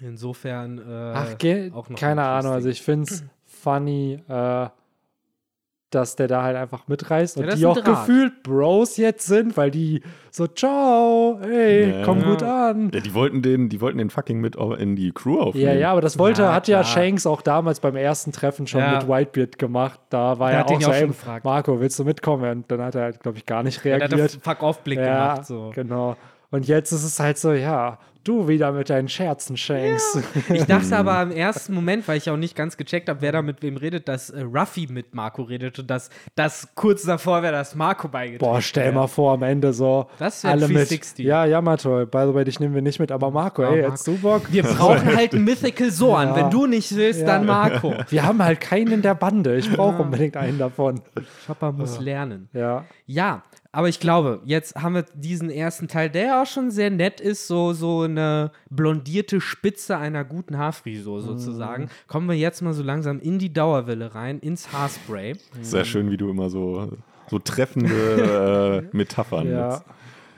insofern äh, Ach, auch noch keine. Ahnung. Also ich finde es *clears throat* funny, äh, dass der da halt einfach mitreißt Ja, und die auch Draht. gefühlt Bros jetzt sind, weil die so, ciao, hey, Ja. komm Ja. gut an. Ja, die wollten den, die wollten den fucking mit in die Crew aufnehmen. Ja, ja, aber das wollte, Ja, hat ja. Shanks auch damals beim ersten Treffen schon Ja. mit Whitebeard gemacht. Da war Der er auch ja so, auch ey, gefragt. Marco, willst du mitkommen? Und dann hat er halt, glaube ich, gar nicht Ja, der hat einen reagiert. Fuck-Off-Blick Ja, gemacht. So. genau. Und jetzt ist es halt so, ja, du wieder mit deinen Scherzen, Shanks. Ich dachte aber im ersten Moment, weil ich auch nicht ganz gecheckt habe, wer da mit wem redet, dass äh, Ruffy mit Marco redet und dass das kurz davor wäre, dass Marco beigetreten Boah, stell wäre. mal vor, am Ende so Das wär alle mit. 360. Ja, Yamato, by the way, dich nehmen wir nicht mit, aber Marco, ey, Marco. hättest du Bock? Wir brauchen halt einen Mythical Soran. Ja. Wenn du nicht willst, Ja. dann Marco. Wir haben halt keinen in der Bande. Ich brauche unbedingt einen davon. Chopper muss lernen. Ja. Ja, aber ich glaube, jetzt haben wir diesen ersten Teil, der ja auch schon sehr nett ist, so, so eine blondierte Spitze einer guten Haarfrisur sozusagen. Kommen wir jetzt mal so langsam in die Dauerwelle rein, ins Haarspray. Sehr schön, wie du immer so, so treffende *laughs* äh, Metaphern Ja. nutzt.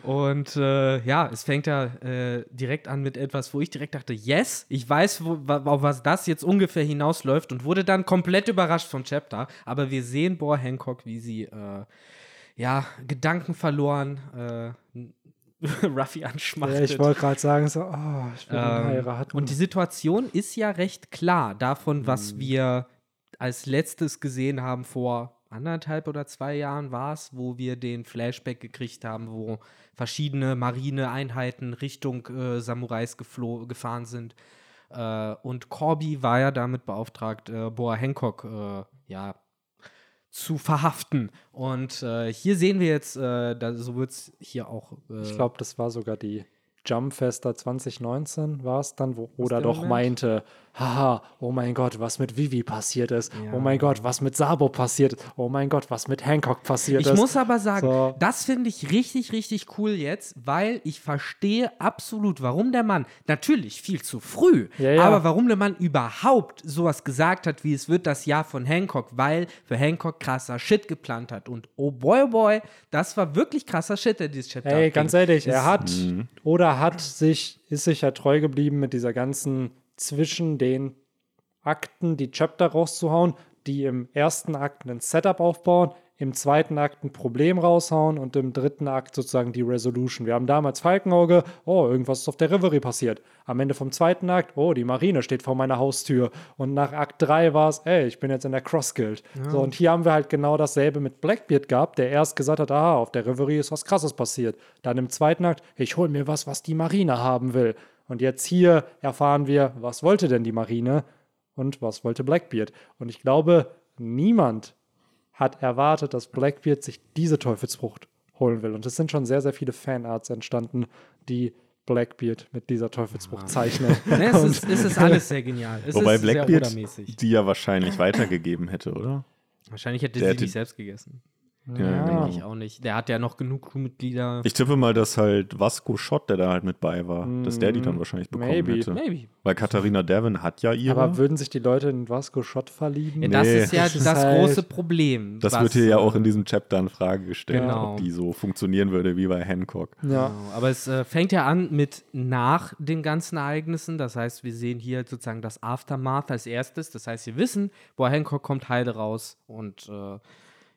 Und äh, ja, es fängt ja äh, direkt an mit etwas, wo ich direkt dachte, yes, ich weiß, wo, auf was das jetzt ungefähr hinausläuft und wurde dann komplett überrascht vom Chapter. Aber wir sehen Boa Hancock, wie sie äh, ja, Gedanken verloren, äh, *laughs* Ruffy Ja, anschmachtet. ich wollte gerade sagen, so, oh, ich will Ähm, heiraten. und die Situation ist ja recht klar davon, was wir als letztes gesehen haben vor anderthalb oder zwei Jahren war es, wo wir den Flashback gekriegt haben, wo verschiedene Marineeinheiten Richtung äh, Samurais gefahren sind. Äh, und Corby war ja damit beauftragt, äh, Boa Hancock äh, ja, zu verhaften. Und äh, hier sehen wir jetzt, äh, da, so wird es hier auch. Äh, Ich glaube, das war sogar die Jumpfester 2019 war es dann, wo Oda doch Moment? meinte, haha, oh mein Gott, was mit Vivi passiert ist. Ja. Oh mein Gott, was mit Sabo passiert ist. Oh mein Gott, was mit Hancock passiert Ich ist. muss aber sagen, So. das finde ich richtig, richtig cool jetzt, weil ich verstehe absolut, warum der Mann, natürlich viel zu früh, Ja, ja. aber warum der Mann überhaupt sowas gesagt hat, wie es wird das Jahr von Hancock, weil für Hancock krasser Shit geplant hat. Und oh boy, oh boy, das war wirklich krasser Shit, der dieses Chapter Ey, abging. ganz ehrlich, er hat oder hat sich, ist sich ja treu geblieben mit dieser ganzen zwischen den Akten die Chapter rauszuhauen, die im ersten Akt ein Setup aufbauen, im zweiten Akt ein Problem raushauen und im dritten Akt sozusagen die Resolution. Wir haben damals Falkenauge, oh, irgendwas ist auf der Reverie passiert. Am Ende vom zweiten Akt, oh, die Marine steht vor meiner Haustür. Und nach Akt 3 war es, ey, ich bin jetzt in der Cross Guild. So, und hier haben wir halt genau dasselbe mit Blackbeard gehabt, der erst gesagt hat, aha, auf der Reverie ist was krasses passiert. Dann im zweiten Akt, ich hol mir was, was die Marine haben will. Und jetzt hier erfahren wir, was wollte denn die Marine und was wollte Blackbeard. Und ich glaube, niemand hat erwartet, dass Blackbeard sich diese Teufelsfrucht holen will. Und es sind schon sehr, sehr viele Fanarts entstanden, die Blackbeard mit dieser Teufelsfrucht zeichnen. *laughs* Ne, es, ist, es ist alles sehr genial. Es Wobei Blackbeard die ja wahrscheinlich weitergegeben hätte, oder? Wahrscheinlich hätte Der sie hätte- nicht selbst gegessen. Ja, Ja. Ich auch nicht. Der hat ja noch genug Crewmitglieder. Ich tippe mal, dass halt Vasco Schott, der da halt mit bei war, dass der die dann wahrscheinlich bekommen maybe. hätte. Maybe. Weil Katharina Devon hat ja ihre. Aber würden sich die Leute in Vasco Schott verlieben? Ja, das Nee. ist ja Das das, ist halt- große Problem. das was, wird hier ja auch äh, in diesem Chapter in Frage gestellt, Genau. ob die so funktionieren würde wie bei Hancock. Ja. Genau. Aber es äh, fängt ja an mit nach den ganzen Ereignissen. Das heißt, wir sehen hier sozusagen das Aftermath als erstes. Das heißt, wir wissen, boah, Hancock kommt heile raus und äh,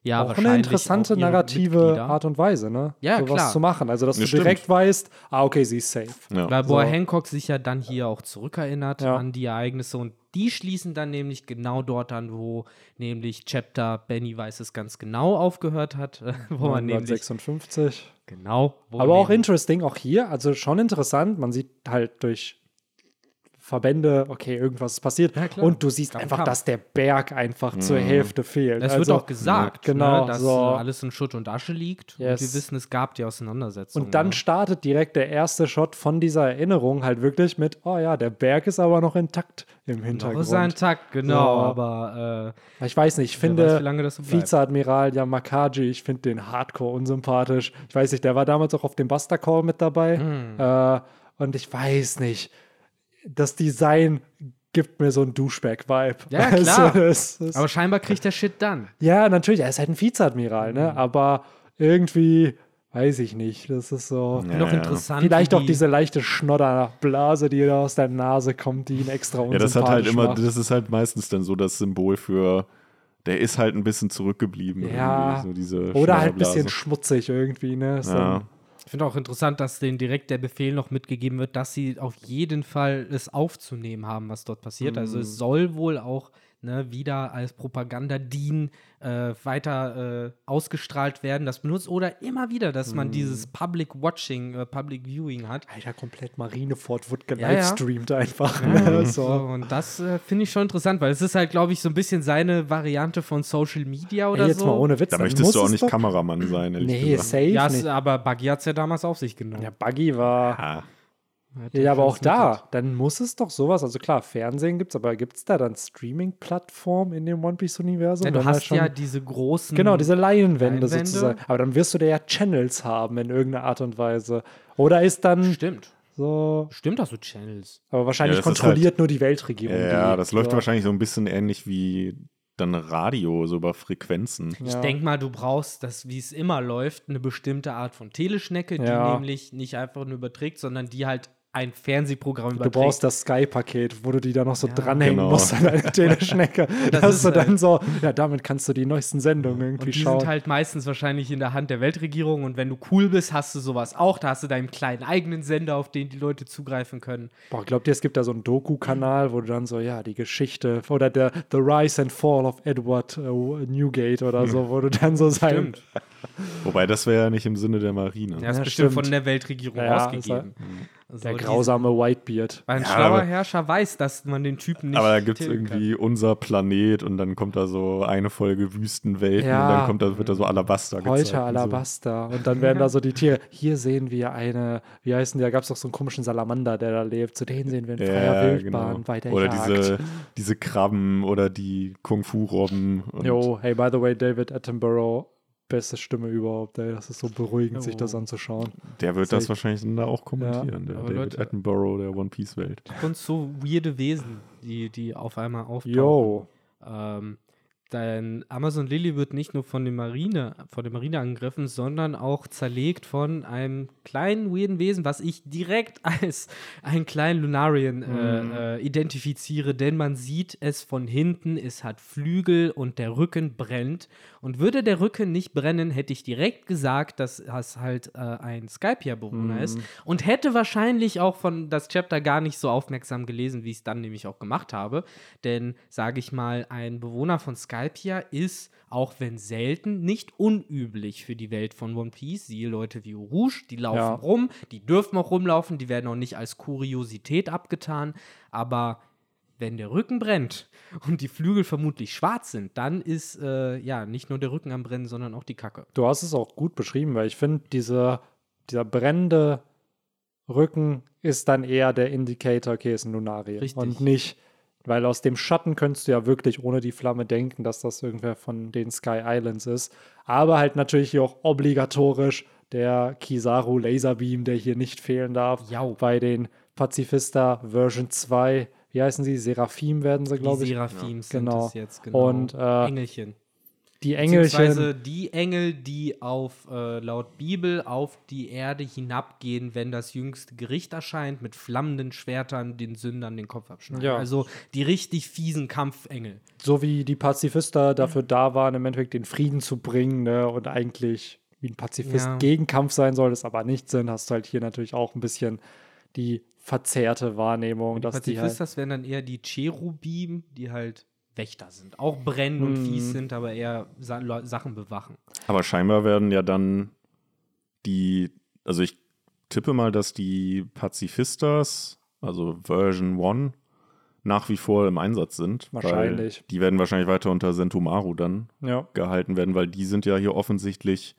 ja, auch eine interessante auch narrative Mitglieder. Art und Weise, ne? Ja, Sowas klar. zu machen. Also, dass Ja, du stimmt. direkt weißt, ah, okay, sie ist safe. Ja. Weil Boa So. Hancock sich ja dann hier auch zurückerinnert Ja. an die Ereignisse und die schließen dann nämlich genau dort an, wo nämlich Chapter Benny weiß es ganz genau aufgehört hat, *laughs* wo man nämlich 156. genau, Aber auch interesting, auch hier, also schon interessant. Man sieht halt durch Verbände, okay, irgendwas ist passiert. Ja, und du siehst Kampf, einfach, Kampf. dass der Berg einfach zur Hälfte fehlt. Das also, wird auch gesagt, genau, ne, dass so. alles in Schutt und Asche liegt. Und Yes. wir wissen, es gab die Auseinandersetzung. Und dann ne? startet direkt der erste Shot von dieser Erinnerung halt wirklich mit, oh ja, der Berg ist aber noch intakt im Noch Hintergrund. ist ein Takt, genau, So. aber äh, Ich weiß nicht, ich finde weiß, so. Vizeadmiral Yamakaji, ich finde den Hardcore unsympathisch. Ich weiß nicht, der war damals auch auf dem Buster Call mit dabei. Hm. Äh, und ich weiß nicht, das Design gibt mir so einen Douchebag-Vibe. Ja, *laughs* klar. das, das, aber scheinbar kriegt der Shit dann. ja, natürlich, er ist halt ein Vizeadmiral, ne? Hm. Aber irgendwie, weiß ich nicht, das ist so. Ja, Noch interessant. Vielleicht auch die- diese leichte Schnodderblase, die da aus der Nase kommt, die ihn extra Ja, das hat halt immer, macht. das ist halt meistens dann so das Symbol für, der ist halt ein bisschen zurückgeblieben. Ja. irgendwie, So diese Oder halt ein bisschen schmutzig irgendwie, ne? Ist Ja. dann- Ich finde auch interessant, dass denen direkt der Befehl noch mitgegeben wird, dass sie auf jeden Fall es aufzunehmen haben, was dort passiert. Also Mhm. es soll wohl auch ne, wieder als Propaganda dienen, äh, weiter äh, ausgestrahlt werden. Das benutzt oder immer wieder, dass Mhm. man dieses Public Watching, äh, Public Viewing hat. Alter, komplett Marineford wird Ja, gelivestreamt einfach. Ja, Ne? so. So. Und das äh, finde ich schon interessant, weil es ist halt, glaube ich, so ein bisschen seine Variante von Social Media oder Ey, jetzt so. mal ohne Witz. Da möchtest muss du auch nicht doch- Kameramann sein, ehrlich Nee, gesagt. safe ja, aber Buggy hat es ja damals auf sich genommen. Ja, Buggy war. Hat Ja, er aber auch da, dann muss es doch sowas, also klar, Fernsehen gibt es, aber gibt es da dann Streaming-Plattformen in dem One Piece-Universum? Ja, du hast schon- ja diese großen. Genau, diese Laienwände, Leinwände. sozusagen. Aber dann wirst du da ja Channels haben in irgendeiner Art und Weise. Oder ist dann Stimmt. so, Stimmt, hast du Channels. aber wahrscheinlich Ja, ist kontrolliert nur die Weltregierung. ja, die, das läuft so. wahrscheinlich so ein bisschen ähnlich wie dann Radio, so über Frequenzen. Ich Ja. denke mal, du brauchst, das, wie es immer läuft, eine bestimmte Art von Teleschnecke, die Ja. nämlich nicht einfach nur überträgt, sondern die halt ein Fernsehprogramm Du überträgt. brauchst das Sky-Paket, wo du die da noch so Ja. dranhängen Genau. musst an deine *laughs* Teleschnecke. Das Das ist ist du dann halt- so, ja, damit kannst du die neuesten Sendungen und irgendwie die schauen. sind halt meistens wahrscheinlich in der Hand der Weltregierung und wenn du cool bist, hast du sowas auch. Da hast du deinen kleinen eigenen Sender, auf den die Leute zugreifen können. Boah, glaubt ihr, es gibt da so einen Doku-Kanal, wo du dann so, ja, die Geschichte oder der The Rise and Fall of Edward äh, Newgate oder so, wo du dann so sein. Stimmt. Wobei das wäre ja nicht im Sinne der Marine. Ja, ist Ja, bestimmt stimmt. von der Weltregierung Ja, ausgegeben. So, Der grausame Whitebeard. Weil ein Ja, schlauer Herrscher weiß, dass man den Typen nicht Aber da gibt es tilgen kann. irgendwie unser Planet und dann kommt da so eine Folge Wüstenwelten Ja. und dann kommt da, wird da so Alabaster gezeigt. Heute und so. Alabaster. Und dann werden da so die Tiere. Hier sehen wir eine, wie heißen die? Da gab es doch so einen komischen Salamander, der da lebt. Zu denen sehen wir in freier Ja, Wildbahn genau. weiter Oder Jagd. diese, diese Krabben oder die Kung-Fu-Robben. Jo, hey, by the way, David Attenborough, beste Stimme überhaupt, ey. Das ist so beruhigend, sich das Oh. anzuschauen. Der wird das Safe. wahrscheinlich dann da auch kommentieren, der Aber David Leute- Attenborough der One Piece Welt. Und so weirde Wesen, die, die auf einmal auftauchen. Yo. Ähm, denn Amazon Lily wird nicht nur von, den Marine, von der Marine angegriffen, sondern auch zerlegt von einem kleinen, weirden Wesen, was ich direkt *laughs* als einen kleinen Lunarian äh, äh, identifiziere, denn man sieht es von hinten, es hat Flügel und der Rücken brennt. Und würde der Rücken nicht brennen, hätte ich direkt gesagt, dass es halt äh, ein Skypia-Bewohner ist und hätte wahrscheinlich auch von das Chapter gar nicht so aufmerksam gelesen, wie ich es dann nämlich auch gemacht habe. Denn, sage ich mal, ein Bewohner von Skypia ist, auch wenn selten, nicht unüblich für die Welt von One Piece. Siehe Leute wie Rouge, die laufen Ja. rum, die dürfen auch rumlaufen, die werden auch nicht als Kuriosität abgetan, aber wenn der Rücken brennt *laughs* und die Flügel vermutlich schwarz sind, dann ist äh, ja nicht nur der Rücken am Brennen, sondern auch die Kacke. Du hast es auch gut beschrieben, weil ich finde, diese, dieser brennende Rücken ist dann eher der Indicator, okay, ist ein Lunarier. Richtig. Und nicht, weil aus dem Schatten könntest du ja wirklich ohne die Flamme denken, dass das irgendwer von den Sky Islands ist. Aber halt natürlich hier auch obligatorisch der Kizaru Laserbeam, der hier nicht fehlen darf. Jau. Bei den Pazifista Version 2, wie heißen sie? Seraphim werden sie, glaube ich. Seraphims Genau. sind es jetzt, genau. Und, äh, Engelchen. Die Beziehungsweise Engelchen. die Engel, die auf, äh, laut Bibel auf die Erde hinabgehen, wenn das jüngste Gericht erscheint, mit flammenden Schwertern den Sündern den Kopf abschneiden. Ja. Also die richtig fiesen Kampfengel. so wie die Pazifista dafür da waren, im Endeffekt den Frieden zu bringen ne, und eigentlich wie ein Pazifist Ja. gegen Kampf sein soll, das aber nicht sind, hast du halt hier natürlich auch ein bisschen die verzerrte Wahrnehmung, Die dass die halt, Pazifistas wären dann eher die Cherubim, die halt Wächter sind. Auch brennen und fies sind, aber eher Sa Sachen bewachen. Aber scheinbar werden ja dann die, also ich tippe mal, dass die Pazifistas, also Version 1, nach wie vor im Einsatz sind. Wahrscheinlich. Die werden wahrscheinlich weiter unter Sentomaru dann ja, gehalten werden, weil die sind ja hier offensichtlich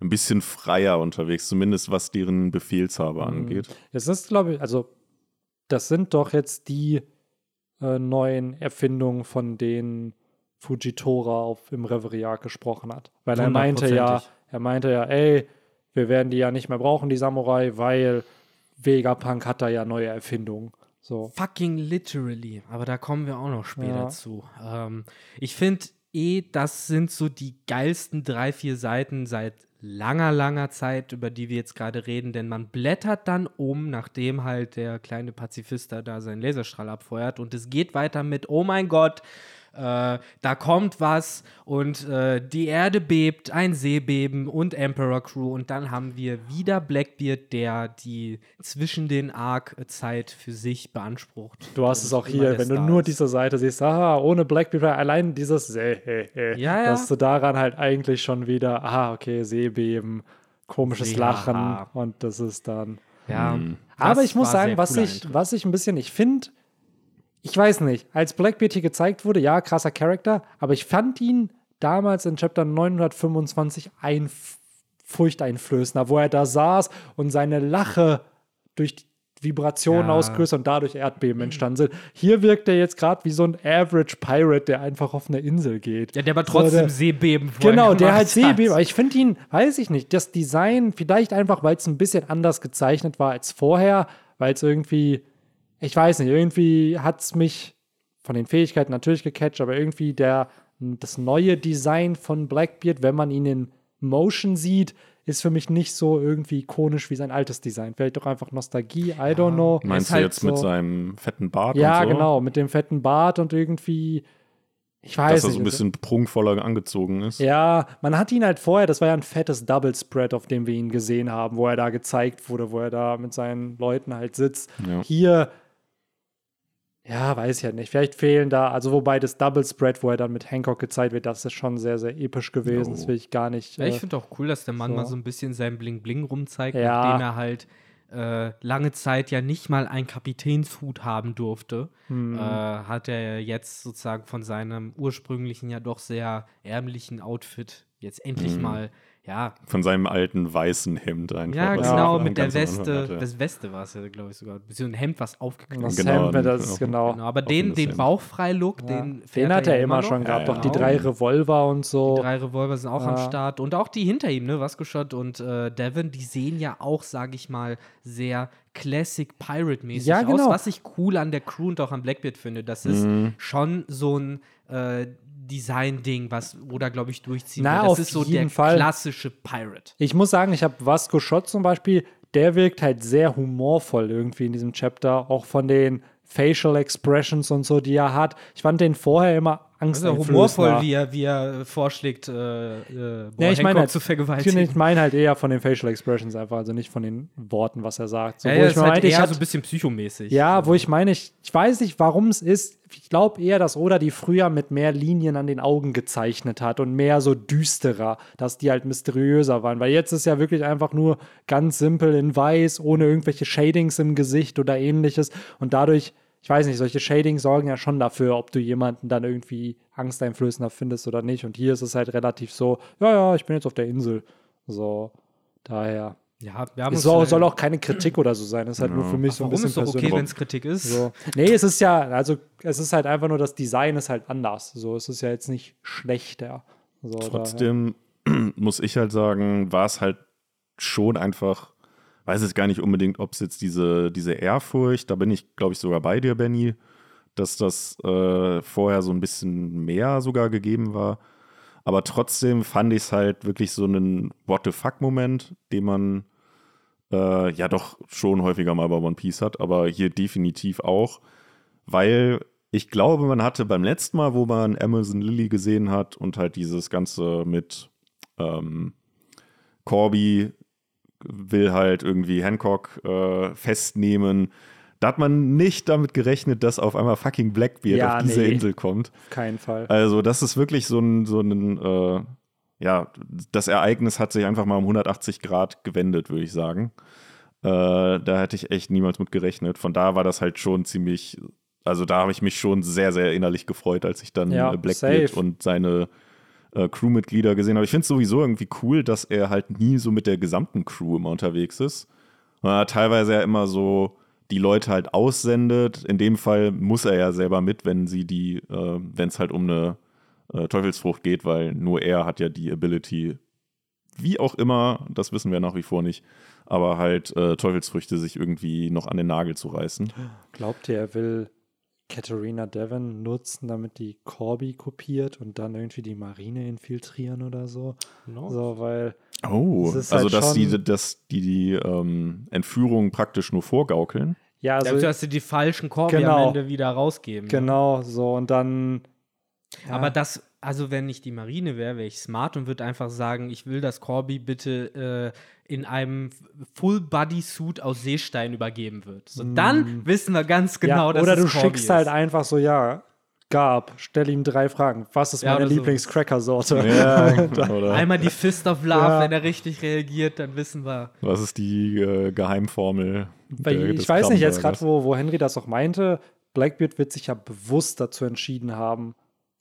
ein bisschen freier unterwegs, zumindest was deren Befehlshaber Mhm. angeht. es ist, glaube ich, also das sind doch jetzt die äh, neuen Erfindungen, von denen Fujitora auf, im Reveriat gesprochen hat. Weil er meinte ja, er meinte ja, ey, wir werden die ja nicht mehr brauchen, die Samurai, weil Vegapunk hat da ja neue Erfindungen. So. Fucking literally. Aber da kommen wir auch noch später Ja. zu. Ähm, ich finde eh, das sind so die geilsten drei, vier Seiten seit langer, langer Zeit, über die wir jetzt gerade reden, denn man blättert dann um, nachdem halt der kleine Pazifist da- da seinen Laserstrahl abfeuert und es geht weiter mit, oh mein Gott, äh, da kommt was und äh, die Erde bebt, ein Seebeben und Emperor Crew und dann haben wir wieder Blackbeard, der die zwischen den Arc-Zeit für sich beansprucht. Du hast es auch hier, wenn du nur diese Seite siehst, aha, ohne Blackbeard, allein dieses Seh, *laughs* Ja, ja. dass du daran halt eigentlich schon wieder, aha, okay, Seebeben, komisches Ja. Lachen und das ist dann. Ja, Mhm. Aber ich muss sagen, was ich, was ich ein bisschen, ich finde, ich weiß nicht, als Blackbeard hier gezeigt wurde, ja, krasser Charakter, aber ich fand ihn damals in Chapter 925 ein furchteinflößender, wo er da saß und seine Lache durch die Vibrationen Ja. ausgelöst und dadurch Erdbeben entstanden sind. Hier wirkt er jetzt gerade wie so ein Average Pirate, der einfach auf eine Insel geht. Ja, der aber So, trotzdem der- Seebeben Genau, der halt hat. Seebeben. Aber ich finde ihn, weiß ich nicht, das Design, vielleicht einfach, weil es ein bisschen anders gezeichnet war als vorher, weil es irgendwie, ich weiß nicht, irgendwie hat es mich von den Fähigkeiten natürlich gecatcht, aber irgendwie der, das neue Design von Blackbeard, wenn man ihn in Motion sieht, ist für mich nicht so irgendwie ikonisch wie sein altes Design. Vielleicht doch einfach Nostalgie, I don't know. Meinst Ist du halt jetzt mit so- seinem fetten Bart Ja, so? genau, mit dem fetten Bart und irgendwie, ich weiß Dass er so ein bisschen prunkvoller angezogen ist. Ja, man hat ihn halt vorher, das war ja ein fettes Double Spread, auf dem wir ihn gesehen haben, wo er da gezeigt wurde, wo er da mit seinen Leuten halt sitzt. Ja. Hier, ja, weiß ich ja nicht. Vielleicht fehlen da, also wobei das Double Spread, wo er dann mit Hancock gezeigt wird, das ist schon sehr, sehr episch gewesen. Jo. Das will ich gar nicht. Ja, äh, ich finde auch cool, dass der Mann so. mal so ein bisschen sein Bling-Bling rumzeigt, Ja. nachdem er halt äh, lange Zeit ja nicht mal einen Kapitänshut haben durfte, Hm. äh, hat er jetzt sozusagen von seinem ursprünglichen ja doch sehr ärmlichen Outfit jetzt endlich Mhm. mal, ja, Von seinem alten weißen Hemd einfach. ja, er genau, am mit der am Weste, das Weste war es ja, glaube ich sogar, beziehungsweise ein Hemd, was aufgeknöpft Das Genau, Hemd, das genau. ist genau. Genau, aber den, den. Bauchfrei-Look, Ja. den Den hat er ja immer noch. schon gehabt. Ja, Auch die drei Revolver und so. Die drei Revolver sind auch am Ja. Start. Und auch die hinter ihm, ne, Vascoshot und äh, Devin, die sehen ja auch, sage ich mal, sehr Classic Pirate-mäßig Ja, genau. aus. Was ich cool an der Crew und auch am Blackbeard finde. Das ist Mhm. schon so ein äh, Design-Ding, was Oda, glaube ich, durchziehen Na, will. Das ist so der Fall. klassische Pirate. Ich muss sagen, ich habe Vasco Schott zum Beispiel, der wirkt halt sehr humorvoll irgendwie in diesem Chapter, auch von den Facial Expressions und so, die er hat. Ich fand den vorher immer Also angsteinflößender. humorvoll, wie er, wie er vorschlägt, äh, äh, Ja, ich meine, halt, zu ich vergewaltigen. meine halt eher von den Facial Expressions einfach, also nicht von den Worten, was er sagt. So, ja, wo ja, ich ist mir halt ich eher hatte- so ein bisschen psychomäßig. Ja, wo ich meine, ich, ich weiß nicht, warum es ist. Ich glaube eher, dass Oda die früher mit mehr Linien an den Augen gezeichnet hat und mehr so düsterer, dass die halt mysteriöser waren. Weil jetzt ist ja wirklich einfach nur ganz simpel in weiß, ohne irgendwelche Shadings im Gesicht oder ähnliches. Und dadurch, ich weiß nicht, solche Shadings sorgen ja schon dafür, ob du jemanden dann irgendwie angsteinflößender findest oder nicht. Und hier ist es halt relativ so, ja, ja, ich bin jetzt auf der Insel. So, daher. Ja, wir haben Es soll, soll auch keine Kritik oder so sein. Es ist halt nur für mich so ein Warum bisschen ist doch okay, wenn es Kritik ist? So. Nee, es ist ja, also es ist halt einfach nur, das Design ist halt anders. So, es ist ja jetzt nicht schlechter. So, Trotzdem muss ich halt sagen, war es halt schon einfach, weiß jetzt gar nicht unbedingt, ob es jetzt diese, diese Ehrfurcht, da bin ich, glaube ich, sogar bei dir, Benny, dass das äh, vorher so ein bisschen mehr sogar gegeben war. Aber trotzdem fand ich es halt wirklich so einen What the fuck-Moment, den man äh, ja doch schon häufiger mal bei One Piece hat, aber hier definitiv auch, weil ich glaube, man hatte beim letzten Mal, wo man Amazon Lily gesehen hat und halt dieses Ganze mit ähm, Corby will halt irgendwie Hancock äh, festnehmen. Da hat man nicht damit gerechnet, dass auf einmal fucking Blackbeard Ja, auf diese nee. Insel kommt. Auf keinen Fall. Also, das ist wirklich so ein, so ein äh, ja, das Ereignis hat sich einfach mal um 180 Grad gewendet, würde ich sagen. Äh, da hätte ich echt niemals mit gerechnet. Von da war das halt schon ziemlich, also da habe ich mich schon sehr, sehr innerlich gefreut, als ich dann Ja, äh, Blackbeard safe. und seine äh, Crewmitglieder gesehen habe. Ich finde es sowieso irgendwie cool, dass er halt nie so mit der gesamten Crew immer unterwegs ist. Er teilweise ja immer so die Leute halt aussendet. In dem Fall muss er ja selber mit, wenn sie die, äh, wenn es halt um eine äh, Teufelsfrucht geht, weil nur er hat ja die Ability, wie auch immer, das wissen wir nach wie vor nicht, aber halt äh, Teufelsfrüchte sich irgendwie noch an den Nagel zu reißen. Glaubt ihr, er will Katharina Devon nutzen, damit die Corby kopiert und dann irgendwie die Marine infiltrieren oder so? No. So, weil Oh, also halt dass schon- die, dass die, die ähm, Entführung praktisch nur vorgaukeln. ja, Also, also dass sie die falschen Korbi am Genau. Ende wieder rausgeben. ne? genau so und dann ja, Aber das, also wenn ich die Marine wäre, wäre ich smart und würde einfach sagen, ich will, dass Corby bitte äh, in einem Full-Body-Suit aus Seestein übergeben wird. So, dann wissen wir ganz genau, ja, dass oder es du Corby schickst halt ist. einfach so ja Gab, stell ihm drei Fragen. Was ist Ja, meine oder so. Lieblings-Cracker-Sorte? Ja, *laughs* oder Einmal die Fist of Love, Ja. wenn er richtig reagiert, dann wissen wir. was ist die äh, Geheimformel? Weil der- ich weiß nicht, jetzt gerade, wo, wo Henry das auch meinte, Blackbeard wird sich ja bewusst dazu entschieden haben,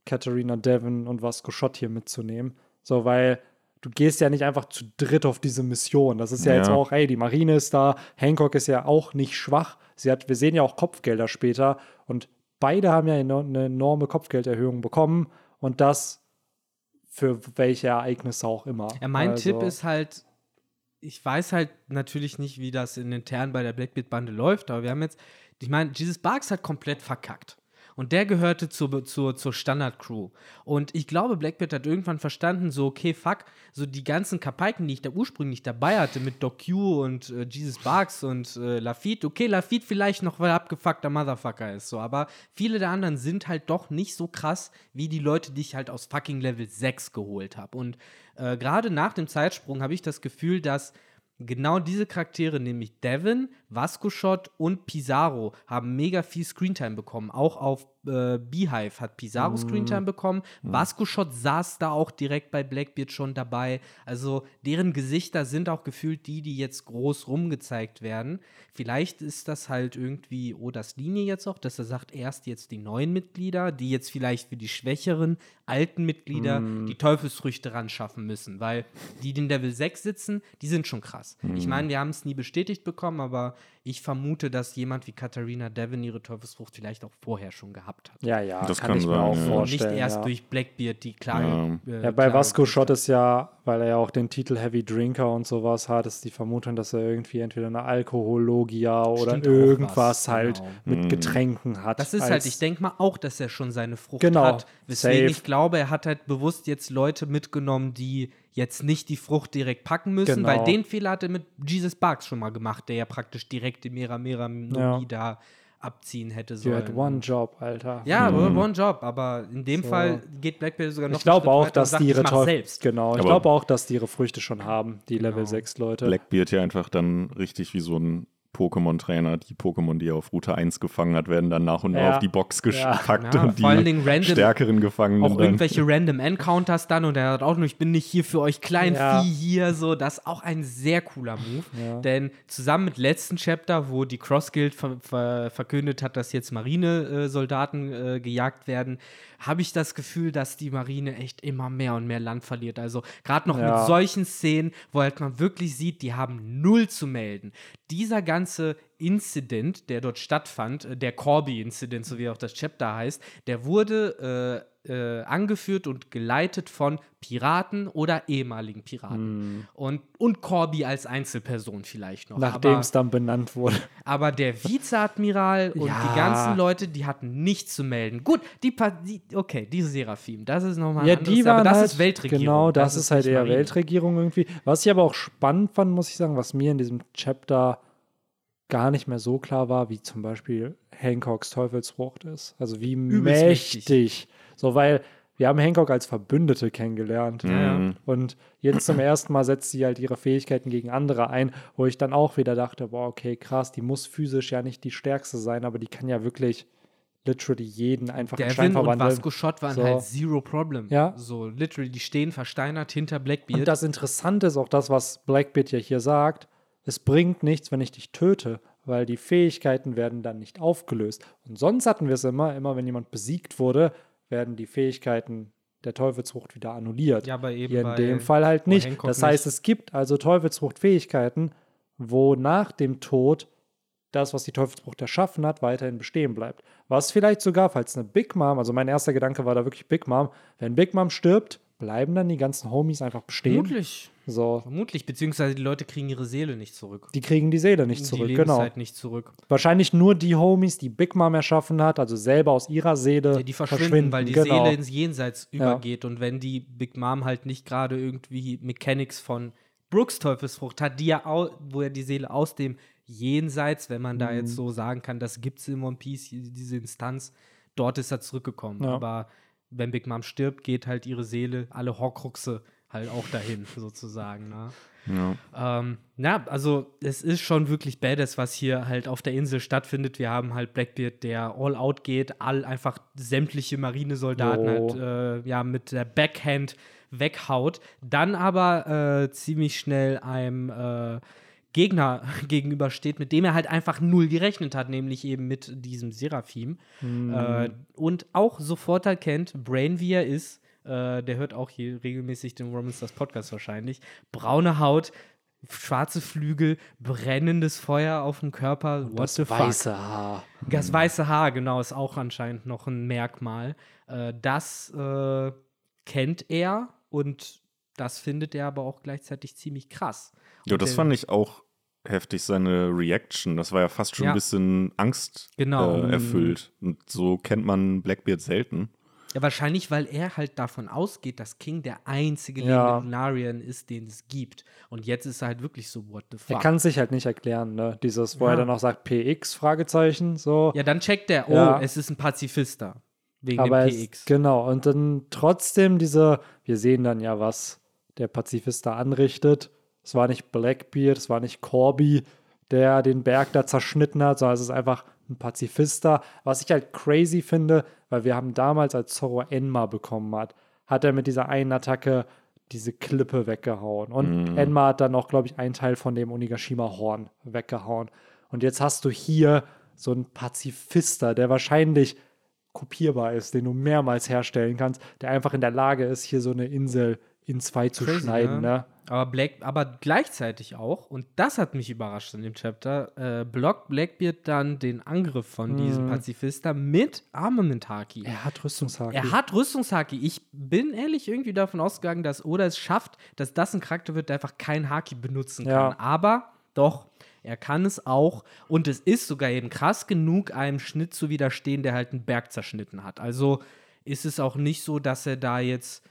Katharina Devon und Vasco Schott hier mitzunehmen. So, weil du gehst ja nicht einfach zu dritt auf diese Mission. Das ist ja, jetzt Ja. auch, ey, die Marine ist da, Hancock ist ja auch nicht schwach. Sie hat, wir sehen ja auch Kopfgelder später und beide haben ja eine enorme Kopfgelderhöhung bekommen und das für welche Ereignisse auch immer. Ja, mein Also- Tipp ist halt, ich weiß halt natürlich nicht, wie das in intern bei der Blackbeard-Bande läuft, aber wir haben jetzt, ich meine, Jesus Barks hat komplett verkackt. Und der gehörte zur, zur, zur Standard-Crew. Und ich glaube, Blackbeard hat irgendwann verstanden, so, okay, fuck, so die ganzen Kapaiken, die ich da ursprünglich dabei hatte, mit Doc Q und äh, Jesus Barks und äh, Lafitte, okay, Lafitte vielleicht noch, weil er abgefuckter Motherfucker ist, so, aber viele der anderen sind halt doch nicht so krass, wie die Leute, die ich halt aus fucking Level 6 geholt habe. Und äh, gerade nach dem Zeitsprung habe ich das Gefühl, dass genau diese Charaktere, nämlich Devin, Vasco Shot und Pizarro, haben mega viel Screentime bekommen, auch auf äh, Beehive hat Pizarro Mhm. Screentime bekommen. Vasco Shot saß da auch direkt bei Blackbeard schon dabei. Also deren Gesichter sind auch gefühlt die, die jetzt groß rumgezeigt werden. Vielleicht ist das halt irgendwie Odas Linie jetzt auch, dass er sagt, erst jetzt die neuen Mitglieder, die jetzt vielleicht für die schwächeren alten Mitglieder Mhm. die Teufelsfrüchte ran schaffen müssen, weil die, die in Level 6 sitzen, die sind schon krass. Ich meine, wir haben es nie bestätigt bekommen, aber ich vermute, dass jemand wie Katharina Devon ihre Teufelsfrucht vielleicht auch vorher schon gehabt hat. Ja, ja, Das kann, kann ich mir sein, auch ja. Und vorstellen. nicht erst ja. durch Blackbeard die klare. äh, Ja, bei Vasco. Schott ist ja, weil er ja auch den Titel Heavy Drinker und sowas hat, ist die Vermutung, dass er irgendwie entweder eine Alkohologia oder Stimmt irgendwas was, halt genau. mit Getränken hat. Das ist halt, ich denke mal auch, dass er schon seine Frucht Genau, hat. Weswegen safe. ich glaube, er hat halt bewusst jetzt Leute mitgenommen, die jetzt nicht die Frucht direkt packen müssen, Genau. weil den Fehler hat er mit Jesus Barks schon mal gemacht, der ja praktisch direkt die Mera Mera Nomi da abziehen hätte You sollen. had one job, Alter. Ja, aber one job, aber in dem So. Fall geht Blackbeard sogar noch Ich glaube auch, dass sagt, die ihre selbst. Genau, ich glaube auch, dass die ihre Früchte schon haben, die Level Genau. 6 Leute. Blackbeard ja einfach dann richtig wie so ein Pokémon-Trainer. Die Pokémon, die er auf Route 1 gefangen hat, werden dann nach und nach Ja. auf die Box Ja. gepackt Ja, und vor allen die Dingen random- stärkeren Gefangenen auch dann. irgendwelche random Encounters dann und er hat auch nur, ich bin nicht hier für euch klein Ja. Vieh hier, so, das ist auch ein sehr cooler Move. Ja. Denn zusammen mit letzten Chapter, wo die Cross Guild ver ver verkündet hat, dass jetzt Marinesoldaten äh, gejagt werden, habe ich das Gefühl, dass die Marine echt immer mehr und mehr Land verliert. Also gerade noch Ja. mit solchen Szenen, wo halt man wirklich sieht, die haben null zu melden. Dieser ganze Incident, der dort stattfand, äh, der Corby-Incident, so wie auch das Chapter heißt, der wurde äh, äh, angeführt und geleitet von Piraten oder ehemaligen Piraten. Und, und Corby als Einzelperson vielleicht noch. Nachdem es dann benannt wurde. aber der Vizeadmiral *laughs* und Ja. die ganzen Leute, die hatten nichts zu melden. Gut, die, die okay, die Seraphim, das ist nochmal Ja, anderes, die waren aber das halt, ist Weltregierung. Genau, das, ist halt nicht eher Marine. Weltregierung irgendwie. Was ich aber auch spannend fand, muss ich sagen, was mir in diesem Chapter gar nicht mehr so klar war, wie zum Beispiel Hancocks Teufelsfrucht ist. Also wie Übelst mächtig. mächtig. So, weil wir haben Hancock als Verbündete kennengelernt. Mhm. Und jetzt zum ersten Mal setzt sie halt ihre Fähigkeiten gegen andere ein, wo ich dann auch wieder dachte, boah, okay, krass, die muss physisch ja nicht die stärkste sein, aber die kann ja wirklich literally jeden einfach in Stein Devin und verwandeln. Vasco Schott waren So. halt zero problem. Ja. So, literally, die stehen versteinert hinter Blackbeard. Und das Interessante ist auch das, was Blackbeard ja hier sagt. Es bringt nichts, wenn ich dich töte, weil die Fähigkeiten werden dann nicht aufgelöst. Und sonst hatten wir es immer, immer wenn jemand besiegt wurde, werden die Fähigkeiten der Teufelsfrucht wieder annulliert. Ja, aber eben Hier in dem Fall halt nicht. Das heißt, nicht. es gibt also Teufelsfrucht-Fähigkeiten, wo nach dem Tod das, was die Teufelsfrucht erschaffen hat, weiterhin bestehen bleibt. Was vielleicht sogar, falls eine Big Mom, also mein erster Gedanke war da wirklich Big Mom, wenn Big Mom stirbt, bleiben dann die ganzen Homies einfach bestehen. Vermutlich. So, Vermutlich, beziehungsweise die Leute kriegen ihre Seele nicht zurück. die kriegen die Seele nicht die zurück, genau. Lebenszeit nicht zurück. Wahrscheinlich nur die Homies, die Big Mom erschaffen hat, also selber aus ihrer Seele Ja, die verschwinden, weil die genau. Seele ins Jenseits übergeht. Und wenn die Big Mom halt nicht gerade irgendwie Mechanics von Brooks Teufelsfrucht hat, die ja au wo er die Seele aus dem Jenseits, wenn man da Mhm. jetzt so sagen kann, das gibt es in One Piece, diese Instanz, dort ist er zurückgekommen. Ja. Aber wenn Big Mom stirbt, geht halt ihre Seele, alle Horcruxe halt auch dahin, *laughs* sozusagen. Ne? Ja. Ähm, na, also es ist schon wirklich badass, was hier halt auf der Insel stattfindet. Wir haben halt Blackbeard, der all out geht, all einfach sämtliche Marinesoldaten Jo. halt äh, ja mit der Backhand weghaut, dann aber äh, ziemlich schnell einem äh, Gegner *laughs* gegenübersteht, mit dem er halt einfach null gerechnet hat, nämlich eben mit diesem Seraphim. Äh, und auch sofort erkennt, Brain wie er ist, äh, der hört auch hier regelmäßig den Romans das Podcast wahrscheinlich, braune Haut, schwarze Flügel, brennendes Feuer auf dem Körper, what das the fuck? weiße Haar. Das weiße Haar, genau, ist auch anscheinend noch ein Merkmal. Äh, das äh, kennt er und das findet er aber auch gleichzeitig ziemlich krass. Ja, das fand ich auch heftig, seine Reaction. Das war ja fast schon Ja. ein bisschen Angst Genau. äh, erfüllt. Und so kennt man Blackbeard selten. Ja, wahrscheinlich, weil er halt davon ausgeht, dass King der einzige Ja. Legendarian ist, den es gibt. Und jetzt ist er halt wirklich so, what the Er fuck. kann es sich halt nicht erklären, ne? Dieses, wo Ja. er dann auch sagt, PX, Fragezeichen, so. ja, dann checkt er, oh, Ja. es ist ein Pazifister. Wegen Aber dem es, PX. genau, und dann trotzdem diese, wir sehen dann ja, was der Pazifist da anrichtet. Es war nicht Blackbeard, es war nicht Corby, der den Berg da zerschnitten hat, sondern es ist einfach ein Pazifister. Was ich halt crazy finde, weil wir haben damals, als Zorro Enma bekommen hat, hat er mit dieser einen Attacke diese Klippe weggehauen. Und Mhm. Enma hat dann auch, glaube ich, einen Teil von dem Onigashima-Horn weggehauen. Und jetzt hast du hier so einen Pazifister, der wahrscheinlich kopierbar ist, den du mehrmals herstellen kannst, der einfach in der Lage ist, hier so eine Insel in zwei zu Crazy, schneiden. ne? Ne? Aber, Black, aber gleichzeitig auch, und das hat mich überrascht in dem Chapter, äh, blockt Blackbeard dann den Angriff von diesem Pazifista mit Armament Haki. Er hat Rüstungshaki. Er hat Rüstungshaki. Ich bin ehrlich irgendwie davon ausgegangen, dass Oda es schafft, dass das ein Charakter wird, der einfach kein Haki benutzen Ja. kann. Aber doch, er kann es auch. Und es ist sogar eben krass genug, einem Schnitt zu widerstehen, der halt einen Berg zerschnitten hat. Also ist es auch nicht so, dass er da jetzt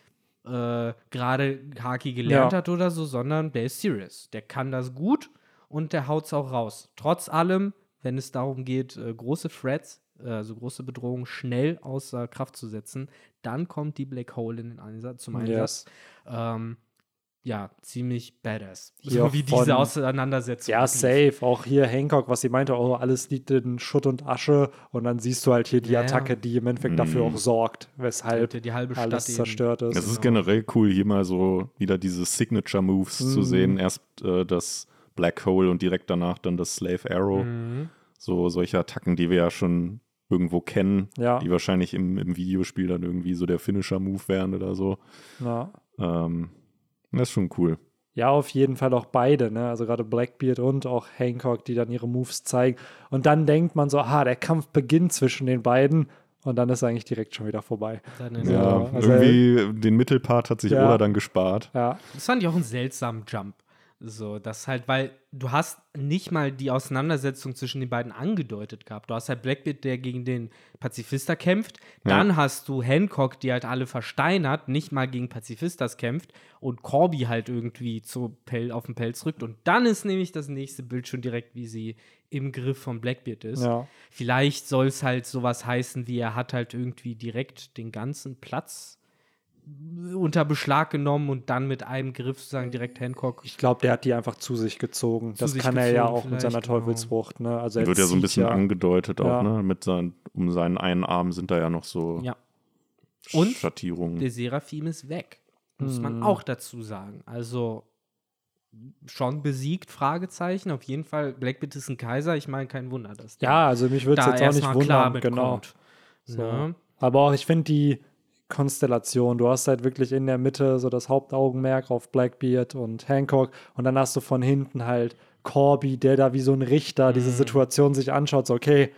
äh, gerade Haki gelernt Ja. hat oder so, sondern der ist serious. Der kann das gut und der haut es auch raus. Trotz allem, wenn es darum geht, äh, große Threats, äh, also große Bedrohungen schnell außer Kraft zu setzen, dann kommt die Black Hole in den Einsatz, zum Einsatz. Ähm, ja, ziemlich badass. Hier So wie von- diese Auseinandersetzung. Ja, safe. Auch hier Hancock, was sie meinte, oh, alles liegt in Schutt und Asche. Und dann siehst du halt hier die Ja, ja. Attacke, die im Endeffekt dafür auch sorgt, weshalb die halbe Stadt alles eben- zerstört ist. Es ist Genau. generell cool, hier mal so wieder diese Signature-Moves zu Mhm. sehen. Erst äh, das Black Hole und direkt danach dann das Slave Arrow. Mhm. So solche Attacken, die wir ja schon irgendwo kennen, Ja. die wahrscheinlich im, im Videospiel dann irgendwie so der Finisher-Move wären oder so. Ja. Ähm, das ist schon cool. Ja, auf jeden Fall auch beide, ne? Also gerade Blackbeard und auch Hancock, die dann ihre Moves zeigen. Und dann denkt man so, ah, der Kampf beginnt zwischen den beiden und dann ist eigentlich direkt schon wieder vorbei. Dann in Ja, Ja, also- irgendwie den Mittelpart hat sich Ja. Oda dann gespart. Ja, Das fand ich auch einen seltsamen Jump. So, das halt, weil du hast nicht mal die Auseinandersetzung zwischen den beiden angedeutet gehabt. Du hast halt Blackbeard, der gegen den Pazifista kämpft. Dann hast du Hancock, die halt alle versteinert, nicht mal gegen Pazifistas kämpft und Corby halt irgendwie zu Pel auf den Pelz rückt. Und dann ist nämlich das nächste Bild schon direkt, wie sie im Griff von Blackbeard ist. ja. Vielleicht soll es halt sowas heißen, wie er hat halt irgendwie direkt den ganzen Platz unter Beschlag genommen und dann mit einem Griff sozusagen direkt Hancock. Ich glaube, der hat die einfach zu sich gezogen. Zu das sich kann er ja gezogen auch mit seiner genau. Teufelsfrucht, ne? Also er Wird ja so ein bisschen ja, angedeutet auch, Ja. ne? Mit sein, um seinen einen Arm sind da ja noch so Ja. Und Schattierungen. der Seraphim ist weg. Muss Mhm. man auch dazu sagen. Also schon besiegt, Fragezeichen. Auf jeden Fall, Blackbeard ist ein Kaiser. Ich meine, kein Wunder, dass der Ja, also mich würde es da jetzt auch nicht wundern, genau. mitkommt. So. Ne? Aber auch, ich finde die Konstellation, du hast halt wirklich in der Mitte so das Hauptaugenmerk auf Blackbeard und Hancock und dann hast du von hinten halt Corby, der da wie so ein Richter diese Mhm. Situation sich anschaut, so okay,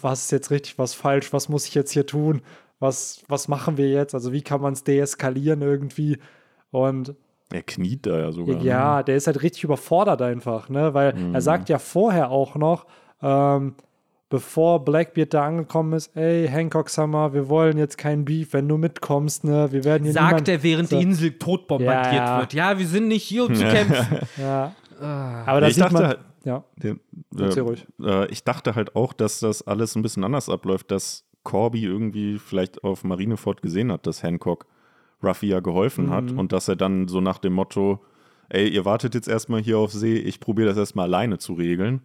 was ist jetzt richtig, was falsch, was muss ich jetzt hier tun, was, was machen wir jetzt, also wie kann man es deeskalieren irgendwie und er kniet da ja sogar. ne? ja, der ist halt richtig überfordert einfach, ne? Weil er sagt ja vorher auch noch, ähm, bevor Blackbeard da angekommen ist, ey, Hancock Summer, wir wollen jetzt kein Beef, wenn du mitkommst, ne? Wir werden hier Sagt er, während so, die Insel totbombardiert Ja, ja. wird. Ja, wir sind nicht hier, um zu kämpfen. *laughs* Ja, Ah. aber da Ich sieht dachte man, halt- ja, äh, ruhig. äh, ich dachte halt auch, dass das alles ein bisschen anders abläuft, dass Corby irgendwie vielleicht auf Marineford gesehen hat, dass Hancock Ruffy ja geholfen hat Mhm. und dass er dann so nach dem Motto, ey, ihr wartet jetzt erstmal hier auf See, ich probiere das erstmal alleine zu regeln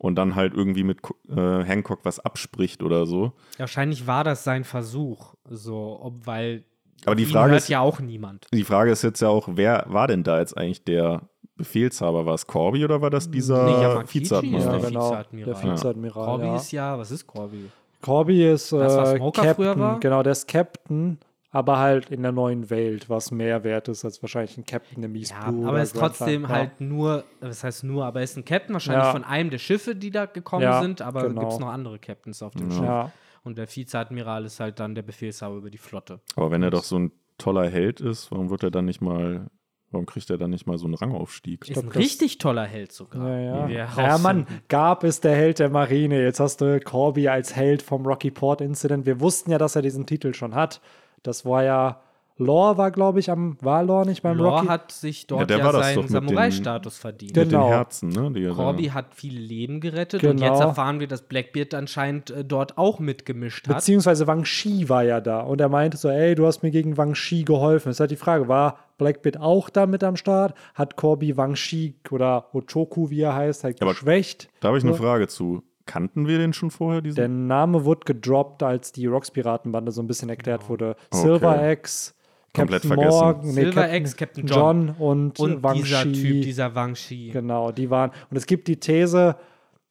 und dann halt irgendwie mit äh, Hancock was abspricht oder so. Wahrscheinlich war das sein Versuch. So, ob, weil Aber die Frage hört ist, ja auch niemand. die Frage ist jetzt ja auch, wer war denn da jetzt eigentlich der Befehlshaber? War es Corby oder war das dieser Nee, Yamakichi Vizeadmiral? ist ja, der genau, Vizeadmiral. der Vizeadmiral, Corby ja. ist ja, was ist Corby? Corby ist Das, was äh, Smoker Captain, früher war? genau, der ist Captain, aber halt in der neuen Welt, was mehr wert ist als wahrscheinlich ein Captain im East Ja, Blue aber er ist trotzdem Grandline. halt nur, was heißt nur, aber er ist ein Captain wahrscheinlich Ja. von einem der Schiffe, die da gekommen Ja, sind, aber genau. gibt es noch andere Captains auf dem Ja. Schiff. Ja, Und der Vizeadmiral ist halt dann der Befehlshaber über die Flotte. Aber wenn er doch so ein toller Held ist, warum wird er dann nicht mal, warum kriegt er dann nicht mal so einen Rangaufstieg? Ist glaub, ein das- richtig toller Held sogar. Ja, ja. wie wir ja. Mann, Gab ist der Held der Marine. Jetzt hast du Corby als Held vom Rocky Port Incident. Wir wussten ja, dass er diesen Titel schon hat. Das war ja, Lore war, glaube ich, am, war Lore nicht beim Lore Rocky? hat sich dort Ja, der ja, das seinen mit Samurai-Status verdient. Gen- Mit den Genau. Herzen, ne? Die Corby hat viele Leben gerettet und Genau. jetzt erfahren wir, dass Blackbeard anscheinend äh, dort auch mitgemischt hat. Beziehungsweise Wang Shi war ja da und er meinte so, ey, du hast mir gegen Wang Shi geholfen. ist halt die Frage, war Blackbeard auch da mit am Start? Hat Corby Wang Shi oder Ochoku, wie er heißt, halt Aber geschwächt? Da habe ich eine. Frage zu. Kannten wir den schon vorher? Diesen? Der Name wurde gedroppt, als die Rocks-Piratenbande so ein bisschen erklärt wurde. Okay. Silver X, Komplett Captain vergessen. Morgan, nee, Silver Captain, X, Captain John, und, Und Wang dieser Shi. Typ, dieser Wang Shi. Genau, die waren. Und es gibt die These,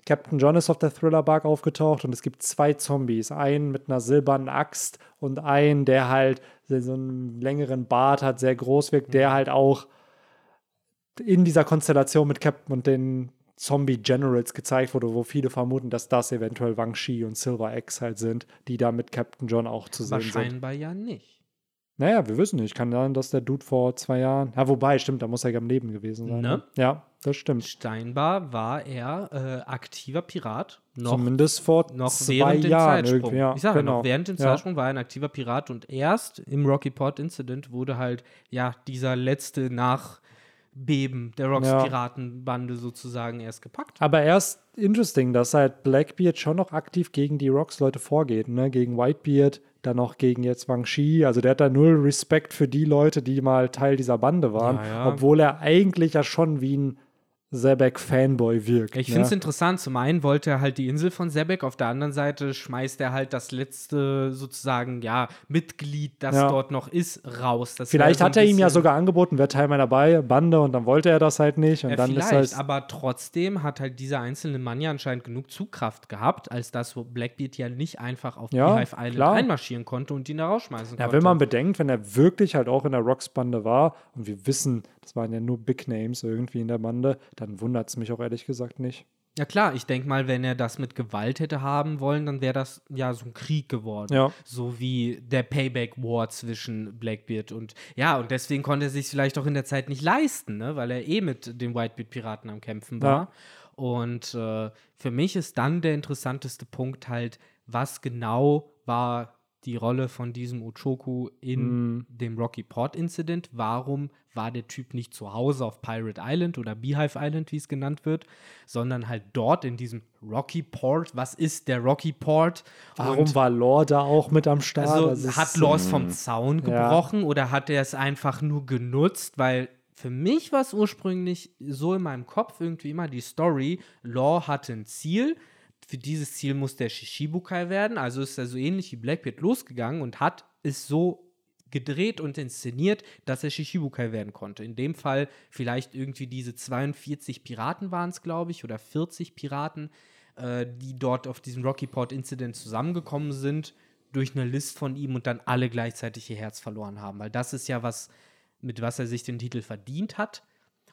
Captain John ist auf der Thriller-Bark aufgetaucht und es gibt zwei Zombies. Einen mit einer silbernen Axt und einen, der halt so einen längeren Bart hat, sehr groß wirkt, Mhm. der halt auch in dieser Konstellation mit Captain und den Zombie-Generals gezeigt wurde, wo viele vermuten, dass das eventuell Wang Shi und Silver X halt sind, die da mit Captain John auch zu sehen sind. scheinbar ja nicht. Naja, wir wissen nicht. Kann sein, dass der Dude vor zwei Jahren. Ja, wobei, stimmt, da muss er ja am Leben gewesen sein. Ne? Ne? Ja, das stimmt. Scheinbar war er äh, aktiver Pirat. Noch, Zumindest vor noch zwei Jahren Zeitsprung. Ja, ich sage genau. noch, während dem Ja. Zeitsprung war er ein aktiver Pirat und erst im Rocky Port Incident wurde halt, ja, dieser letzte Nachbeben der Rocks Ja. Piratenbande sozusagen erst gepackt. Aber erst interesting, dass halt Blackbeard schon noch aktiv gegen die Rocks-Leute vorgeht, ne? Gegen Whitebeard, dann noch gegen jetzt Wang Shi. Also der hat da null Respekt für die Leute, die mal Teil dieser Bande waren, Ja, ja. obwohl er eigentlich ja schon wie ein Zebek-Fanboy wirkt. Ich ne? finde es interessant. Zum einen wollte er halt die Insel von Sebek, auf der anderen Seite schmeißt er halt das letzte sozusagen, ja, Mitglied, das Ja. dort noch ist, raus. Das Vielleicht so hat er ihm ja sogar angeboten, wäre Teil meiner Bande und dann wollte er das halt nicht. Und Ja, dann ist vielleicht, halt. aber trotzdem hat halt dieser einzelne Mann ja anscheinend genug Zugkraft gehabt, als dass wo Blackbeard ja nicht einfach auf Ja, Beehive Island klar. einmarschieren konnte und ihn da rausschmeißen Ja, konnte. wenn man bedenkt, wenn er wirklich halt auch in der Rocks-Bande war, und wir wissen, das waren ja nur Big Names irgendwie in der Bande, dann wundert es mich auch ehrlich gesagt nicht. ja klar, ich denke mal, wenn er das mit Gewalt hätte haben wollen, dann wäre das ja so ein Krieg geworden. Ja. So wie der Payback War zwischen Blackbeard und ja, und deswegen konnte er sich vielleicht auch in der Zeit nicht leisten, ne? weil er eh mit den Whitebeard-Piraten am Kämpfen war. Ja. Und äh, für mich ist dann der interessanteste Punkt halt, was genau war die Rolle von diesem Uchoku in Mhm. dem Rocky Port Incident? Warum war der Typ nicht zu Hause auf Pirate Island oder Beehive Island, wie es genannt wird, sondern halt dort in diesem Rocky Port? Was ist der Rocky Port? Warum Und- war Lore da auch mit am Start? also hat Laws vom Zaun Ja. gebrochen oder hat er es einfach nur genutzt? Weil für mich war es ursprünglich so in meinem Kopf irgendwie immer die Story, Law hatte ein Ziel. Für dieses Ziel musste er Shishibukai werden. Also ist er so ähnlich wie Blackbeard losgegangen und hat es so gedreht und inszeniert, dass er Shishibukai werden konnte. In dem Fall vielleicht irgendwie diese 42 Piraten waren es, glaube ich, oder 40 Piraten, äh, die dort auf diesem Rocky Port Incident zusammengekommen sind durch eine List von ihm und dann alle gleichzeitig ihr Herz verloren haben. Weil das ist ja was, mit was er sich den Titel verdient hat.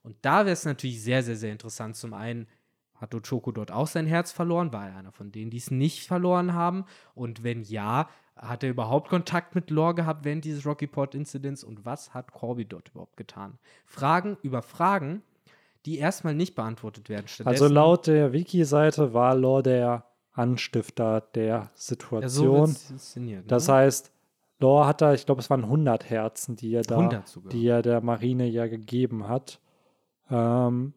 Und da wäre es natürlich sehr, sehr, sehr interessant. Zum einen hat Ochoko dort auch sein Herz verloren? War er einer von denen, die es nicht verloren haben? Und wenn ja, hat er überhaupt Kontakt mit Lore gehabt während dieses Rocky Port Incidents? Und was hat Corby dort überhaupt getan? Fragen über Fragen, die erstmal nicht beantwortet werden. Also laut der Wiki-Seite war Lore der Anstifter der ja, so Situation. wird's inszeniert. Ne? das heißt, Lore hat da, ich glaube, es waren 100 Herzen, die er da, 100 sogar. die er der Marine ja gegeben hat. Ähm,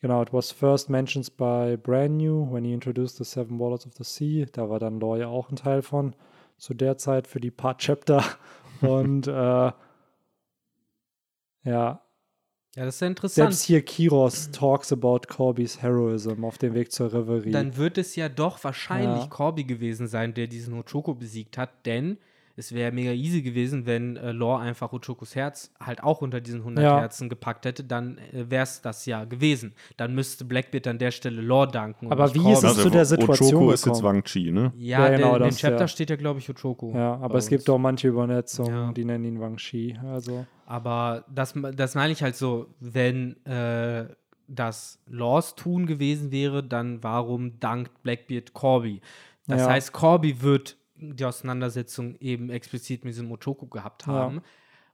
genau, it was first mentioned by Brand New when he introduced the Seven Wallets of the Sea. Da war dann Lore ja auch ein Teil von zu der Zeit für die paar Chapter. *laughs* Und äh, ja, ja, das ist ja interessant. selbst hier Kiros talks about Corbys Heroism auf dem Weg zur Reverie. Dann wird es ja doch wahrscheinlich Ja. Corby gewesen sein, der diesen Ochoko besiegt hat, denn es wäre mega easy gewesen, wenn äh, Lore einfach Ochokos Herz halt auch unter diesen 100 Ja. Herzen gepackt hätte, dann äh, wäre es das ja gewesen. Dann müsste Blackbeard an der Stelle Lore danken. Aber wie ist es zu der Situation Ochoko ist jetzt? Wang Chi, ne? Ja, Ja, genau, der, in dem Chapter ja. steht ja, glaube ich, Ochoko. ja, aber es gibt uns. auch manche Übersetzungen, Ja. die nennen ihn Wang Shi. Also, Aber das, das meine ich halt so, wenn äh, das Laws tun gewesen wäre, dann warum dankt Blackbeard Corby? Das Ja. heißt, Corby wird die Auseinandersetzung eben explizit mit diesem Ochoko gehabt Ja. haben.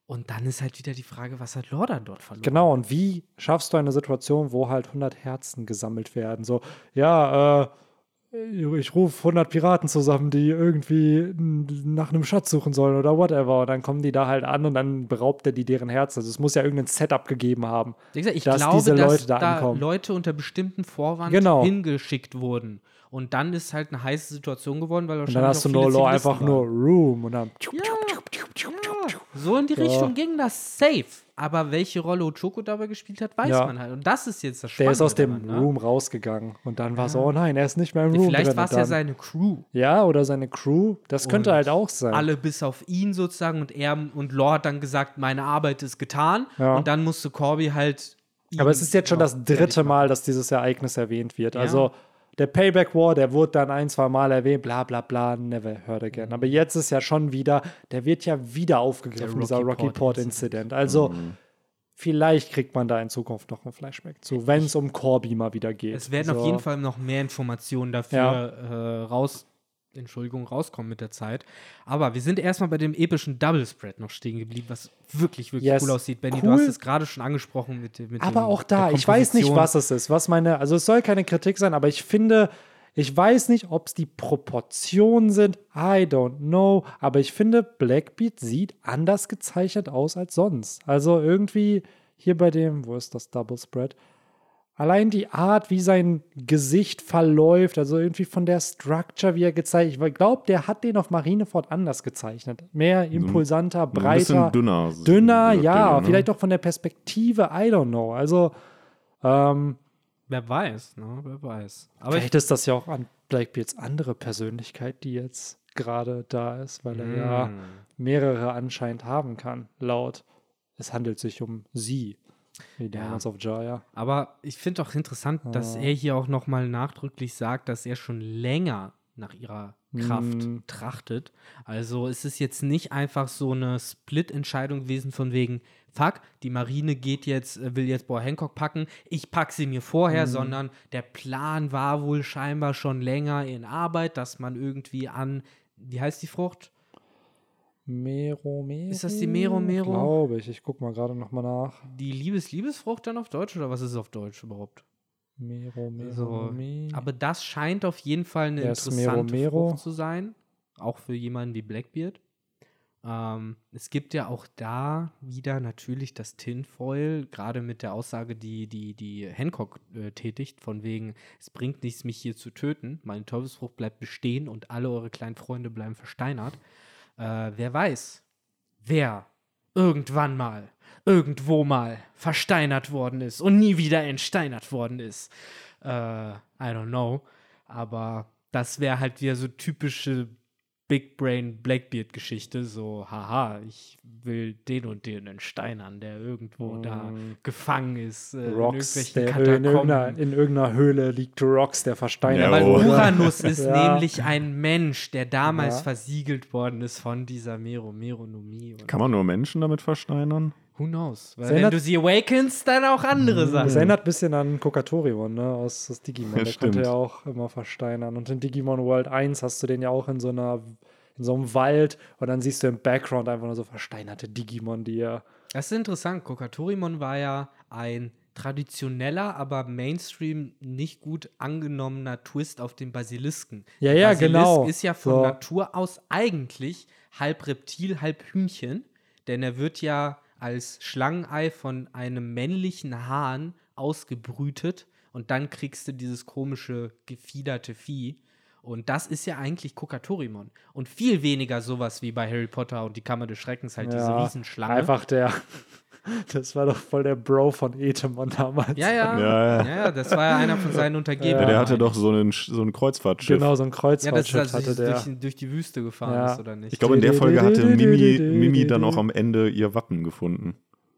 Und dann ist halt wieder die Frage, was hat Law dann dort verloren? genau, und wie schaffst du eine Situation, wo halt 100 Herzen gesammelt werden? So, ja, äh, ich rufe 100 Piraten zusammen, die irgendwie nach einem Schatz suchen sollen oder whatever. Und dann kommen die da halt an und dann beraubt er die deren Herzen. Also es muss ja irgendein Setup gegeben haben. Ich dass glaube, diese dass Leute da da ankommen. Leute unter bestimmten Vorwand Genau. hingeschickt wurden. Und dann ist halt eine heiße Situation geworden, weil Und wahrscheinlich dann hast du No Law einfach nur waren. Room und dann. Ja, so in die Ja. Richtung ging das safe. Aber welche Rolle Ochoko dabei gespielt hat, weiß Ja. man halt. Und das ist jetzt das Der Spannende ist aus dem daran, ne? Room rausgegangen und dann war es, oh nein, er ist nicht mehr im Room. Vielleicht war es Und ja seine Crew. Ja, oder seine Crew. Das könnte Und halt auch sein. Alle bis auf ihn sozusagen und er und Law hat dann gesagt, meine Arbeit ist getan. Ja. Und dann musste Corby halt. Aber es ist jetzt schon das dritte. Mal, dass dieses Ereignis erwähnt wird. Ja. Also der Payback War, der wurde dann ein, zwei Mal erwähnt, bla bla bla, never heard again. Aber jetzt ist ja schon wieder, der wird ja wieder aufgegriffen, Der dieser Rocky Rocky Port Port Incident. Also vielleicht kriegt man da in Zukunft noch ein Flashback zu, wenn es um Corby mal wieder geht. Es werden so. auf jeden Fall noch mehr Informationen dafür äh, raus, Entschuldigung, rauskommen mit der Zeit. Aber wir sind erstmal bei dem epischen Double Spread noch stehen geblieben, was wirklich, wirklich Yes. cool aussieht. Benny, Cool. du hast es gerade schon angesprochen mit, dem- mit Aber dem, auch da, ich weiß nicht, was es ist. Was meine, also es soll keine Kritik sein, aber ich finde, ich weiß nicht, ob es die Proportionen sind. I don't know. Aber ich finde, Blackbeat sieht anders gezeichnet aus als sonst. Also irgendwie hier bei dem, wo ist das Double Spread? Allein die Art, wie sein Gesicht verläuft, also irgendwie von der Structure, wie er gezeichnet Ich glaube, der hat den auf Marineford anders gezeichnet. Mehr impulsanter, Ein bisschen breiter. dünner. Dünner, ja, der, ne? vielleicht auch von der Perspektive, I don't know. Also, ähm, Wer weiß, ne? Wer weiß. Aber ich, vielleicht ist das ja auch an Blackbeards andere Persönlichkeit, die jetzt gerade da ist, weil er ja Mm. mehrere anscheinend haben kann, laut. Es handelt sich um sie, wie Ja. Diamonds of Jaya. Aber ich finde auch interessant, dass er hier auch nochmal nachdrücklich sagt, dass er schon länger nach ihrer Kraft Mm. trachtet. Also es ist jetzt nicht einfach so eine Split-Entscheidung gewesen von wegen, fuck, die Marine geht jetzt, äh, will jetzt Boa Hancock packen, ich pack sie mir vorher, sondern der Plan war wohl scheinbar schon länger in Arbeit, dass man irgendwie an, wie heißt die Frucht? Mero, Mero. Ist das die Mero, Mero? Glaube ich. Ich guck mal gerade nochmal nach. Die Liebes-Liebesfrucht dann auf Deutsch oder was ist es auf Deutsch überhaupt? Mero, Mero, So, Me. Aber das scheint auf jeden Fall eine interessante Mero Mero. Frucht zu sein. Auch für jemanden wie Blackbeard. Ähm, es gibt ja auch da wieder natürlich das Tinfoil, gerade mit der Aussage, die, die, die Hancock äh, tätigt, von wegen, es bringt nichts, mich hier zu töten. Meine Teufelsfrucht bleibt bestehen und alle eure kleinen Freunde bleiben versteinert. Äh, wer weiß, wer irgendwann mal, irgendwo mal versteinert worden ist und nie wieder entsteinert worden ist. Äh, I don't know. Aber das wäre halt wieder so typische Big Brain Blackbeard-Geschichte. So, haha, ich will den und den entsteinern, der irgendwo da gefangen ist. Äh, Rocks, in der in irgendeiner, in irgendeiner Höhle liegt Rocks, der versteinert Ja, Weil Oh. Uranus *laughs* ist Ja. nämlich ein Mensch, der damals Ja. versiegelt worden ist von dieser Mero Meronomie. Kann man nur Menschen damit versteinern? Who knows? Weil wenn du sie awakenst, dann auch andere Sachen. Das erinnert ein bisschen an Kokatorion, ne, aus, aus Digimon. Ja, der stimmt. konnte ja auch immer versteinern. Und in Digimon World 1 hast du den ja auch in so einer, in so einem Wald und dann siehst du im Background einfach nur so versteinerte Digimon, die ja. Das ist interessant. Kokatorimon war ja ein traditioneller, aber Mainstream nicht gut angenommener Twist auf den Basilisken. Ja, Der ja, Basilisk genau. ist ja von So. Natur aus eigentlich halb Reptil, halb Hühnchen, denn er wird ja als Schlangenei von einem männlichen Hahn ausgebrütet und dann kriegst du dieses komische gefiederte Vieh. Und das ist ja eigentlich Kokatorimon. Und viel weniger sowas wie bei Harry Potter und die Kammer des Schreckens, halt diese ja Riesenschlange. Einfach der. Das war doch voll der Bro von Etemon damals. Ja, ja. Ja, Ja, ja. das war ja einer von seinen Untergebenen. Ja, der hatte doch so, einen, so ein Kreuzfahrtschiff. Genau, so ein Ja, das Kreuzfahrtschiff ist, als hatte sie der. durch, durch die Wüste gefahren Ja. ist, oder nicht? Ich glaube, in der Folge hatte Mimi, Mimi dann auch am Ende ihr Wappen gefunden.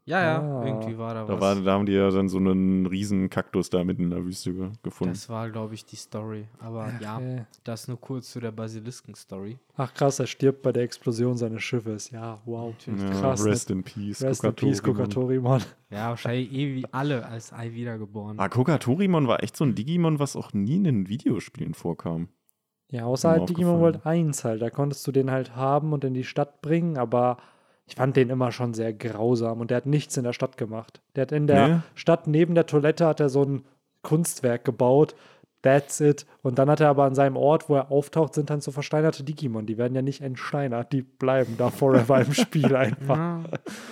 Ja, ja, Ah. irgendwie war da, Da, was. war, da haben die ja dann so einen riesen Kaktus da mitten in der Wüste ge gefunden. das war, glaube ich, die Story. Aber ja, Okay. das nur kurz zu der Basilisken-Story. Ach krass, er stirbt bei der Explosion seines Schiffes. Ja, wow. ja, krass, ne? Rest in Peace. Rest in Peace, Kokatorimon. Ja, wahrscheinlich eh wie alle als Ei wiedergeboren. Ah, Kokatorimon war echt so ein Digimon, was auch nie in den Videospielen vorkam. Ja, außer halt Digimon. World 1 halt. Da konntest du den halt haben und in die Stadt bringen, aber ich fand den immer schon sehr grausam und der hat nichts in der Stadt gemacht. Der hat in der Nee? Stadt neben der Toilette hat er so ein Kunstwerk gebaut. That's it. Und dann hat er aber an seinem Ort, wo er auftaucht, sind dann so versteinerte Digimon. Die werden ja nicht entsteinert, die bleiben da forever im Spiel *laughs* einfach.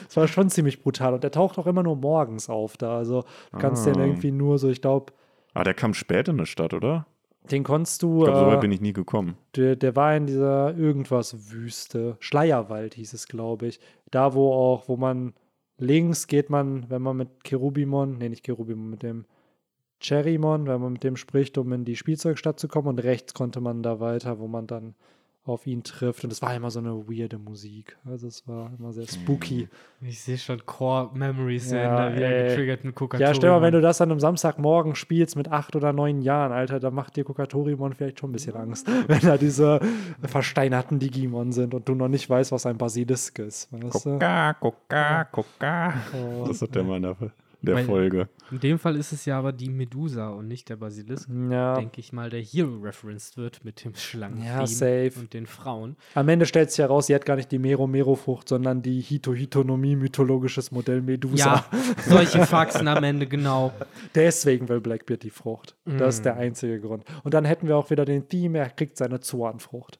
Das war schon ziemlich brutal. Und der taucht auch immer nur morgens auf da. Also du kannst den Ah. irgendwie nur so, ich glaube, Ah, der kam spät in die Stadt, oder? Den konntest du. Ich glaube, so äh, weit bin ich nie gekommen. Der, der war in dieser irgendwas Wüste. Schleierwald hieß es, glaube ich. Da, wo auch, wo man links geht man, wenn man mit Cherubimon, nee, nicht Cherubimon, mit dem Cherrymon, wenn man mit dem spricht, um in die Spielzeugstadt zu kommen. Und rechts konnte man da weiter, wo man dann auf ihn trifft. Und es war immer so eine weirde Musik. Also es war immer sehr spooky. Ich sehe schon Core Memories Ja, werden da wieder ey. getriggert mit Coca-Cola. Ja, stell mal, wenn du das dann am Samstagmorgen spielst mit acht oder neun Jahren, Alter, da macht dir Kokatorimon vielleicht schon ein bisschen Angst, *laughs* wenn da diese versteinerten Digimon sind und du noch nicht weißt, was ein Basilisk ist. Weißt du? Coca, Coca, Coca. Oh. Das ist der Mann der, der Mein- Folge. In dem Fall ist es ja aber die Medusa und nicht der Basilisk, Ja, denke ich mal, der hier referenced wird mit dem Schlangen Ja, safe. und den Frauen. am Ende stellt sich heraus, sie hat gar nicht die Mero-Mero-Frucht, sondern die Hito-Hitonomie-mythologisches Modell Medusa. Ja, solche Faxen am Ende, genau. Deswegen will Blackbeard die Frucht. Das ist Mm. der einzige Grund. Und dann hätten wir auch wieder den Theme, er kriegt seine Zornfrucht.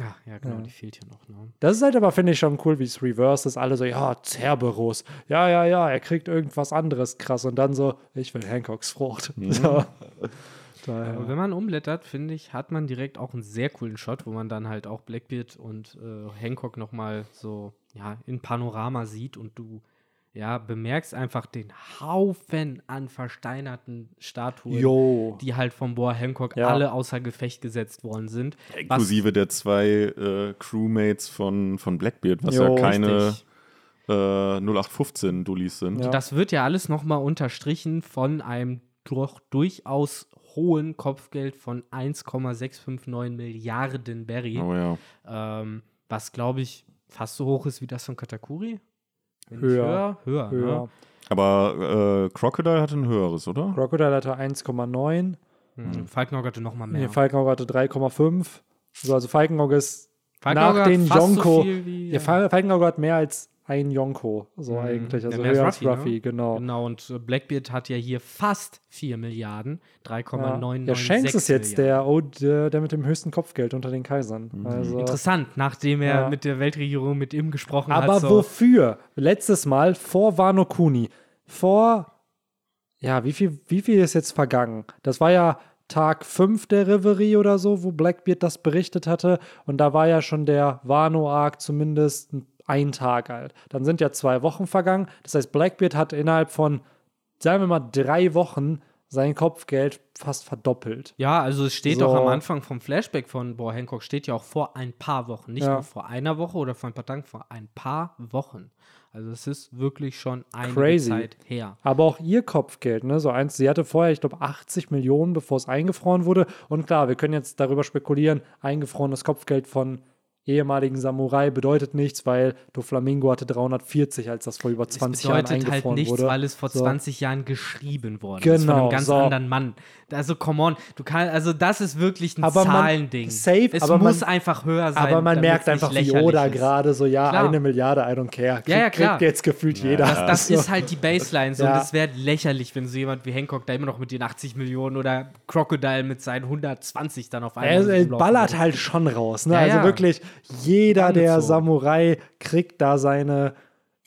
Ah, ja, genau, Ja. die fehlt ja noch. Ne? Das ist halt aber, finde ich, schon cool, wie es reverse ist. Alle so, ja, Cerberus. Ja, ja, ja, er kriegt irgendwas anderes krass. Und dann so, ich will Hancocks Frucht. *laughs* So. Daher. Aber wenn man umblättert, finde ich, hat man direkt auch einen sehr coolen Shot, wo man dann halt auch Blackbeard und äh, Hancock nochmal so ja, in Panorama sieht und du ja bemerkst einfach den Haufen an versteinerten Statuen, Jo. die halt vom Boa Hancock Ja. alle außer Gefecht gesetzt worden sind. Was- Inklusive der zwei äh, Crewmates von, von Blackbeard, was Jo, ja keine Richtig. äh, 0815-Dullis sind. Ja. Das wird ja alles nochmal unterstrichen von einem doch durchaus hohen Kopfgeld von 1,659 Milliarden Berry. Oh ja. Ähm, was, glaube ich, fast so hoch ist wie das von Katakuri. Wenn Höher. Höher, höher. Höher. Ne? Aber äh, Crocodile hatte ein höheres, oder? Crocodile hatte 1,9. Mhm. Falkenauge hatte nochmal mehr. Nee, Falkenauge hatte 3,5. So, also Falkenauge ist Falkenauge nach den Yonko. So Ja, Fal- Falkenauge hat mehr als ein Yonko, so Mhm. eigentlich. Also Ja, höher als Ruffy, ne? Genau. Genau, und äh, Blackbeard hat ja hier fast 4 Milliarden, Ja. 3,996 ja, Shanks ist jetzt der, oh, der, der mit dem höchsten Kopfgeld unter den Kaisern. Also, Interessant, nachdem er Ja. mit der Weltregierung mit ihm gesprochen aber hat. so- wofür? Letztes Mal vor Wano Kuni, vor, ja, wie viel, wie viel ist jetzt vergangen? Das war ja Tag 5 der Reverie oder so, wo Blackbeard das berichtet hatte. Und da war ja schon der Wano-Arc zumindest ein Tag alt. Dann sind ja zwei Wochen vergangen. Das heißt, Blackbeard hat innerhalb von, sagen wir mal, drei Wochen sein Kopfgeld fast verdoppelt. Ja, also es steht So. doch am Anfang vom Flashback von Boa Hancock, steht ja auch vor ein paar Wochen. Nicht Ja. nur vor einer Woche oder vor ein paar Tagen, vor ein paar Wochen. Also es ist wirklich schon eine Crazy. Zeit her. Aber auch ihr Kopfgeld, ne? So eins, sie hatte vorher, ich glaube, 80 Millionen, bevor es eingefroren wurde. Und klar, wir können jetzt darüber spekulieren, eingefrorenes Kopfgeld von ehemaligen Samurai bedeutet nichts, weil Doflamingo hatte 340, als das vor über 20 es Jahren bedeutet halt eingefroren nichts, wurde. weil es vor So. 20 Jahren geschrieben worden ist von Genau, einem ganz so. anderen Mann. Also come on, du kannst, also das ist wirklich ein Aber man- Zahlending. safe, es aber muss man- einfach höher sein. Aber man merkt einfach, wie lächerlich Oda ist. gerade so, ja, Klar. eine Milliarde, I don't care. Krieg, Ja, ja, klar. Kriegt jetzt gefühlt jeder. Das, das So. ist halt die Baseline. So. Ja. Und es wäre lächerlich, wenn so jemand wie Hancock da immer noch mit den 80 Millionen oder Crocodile mit seinen 120 dann auf einmal. Er, er ballert würde. halt schon raus. Ne? Ja, also ja. wirklich, jeder der Angezogen. Samurai kriegt da seine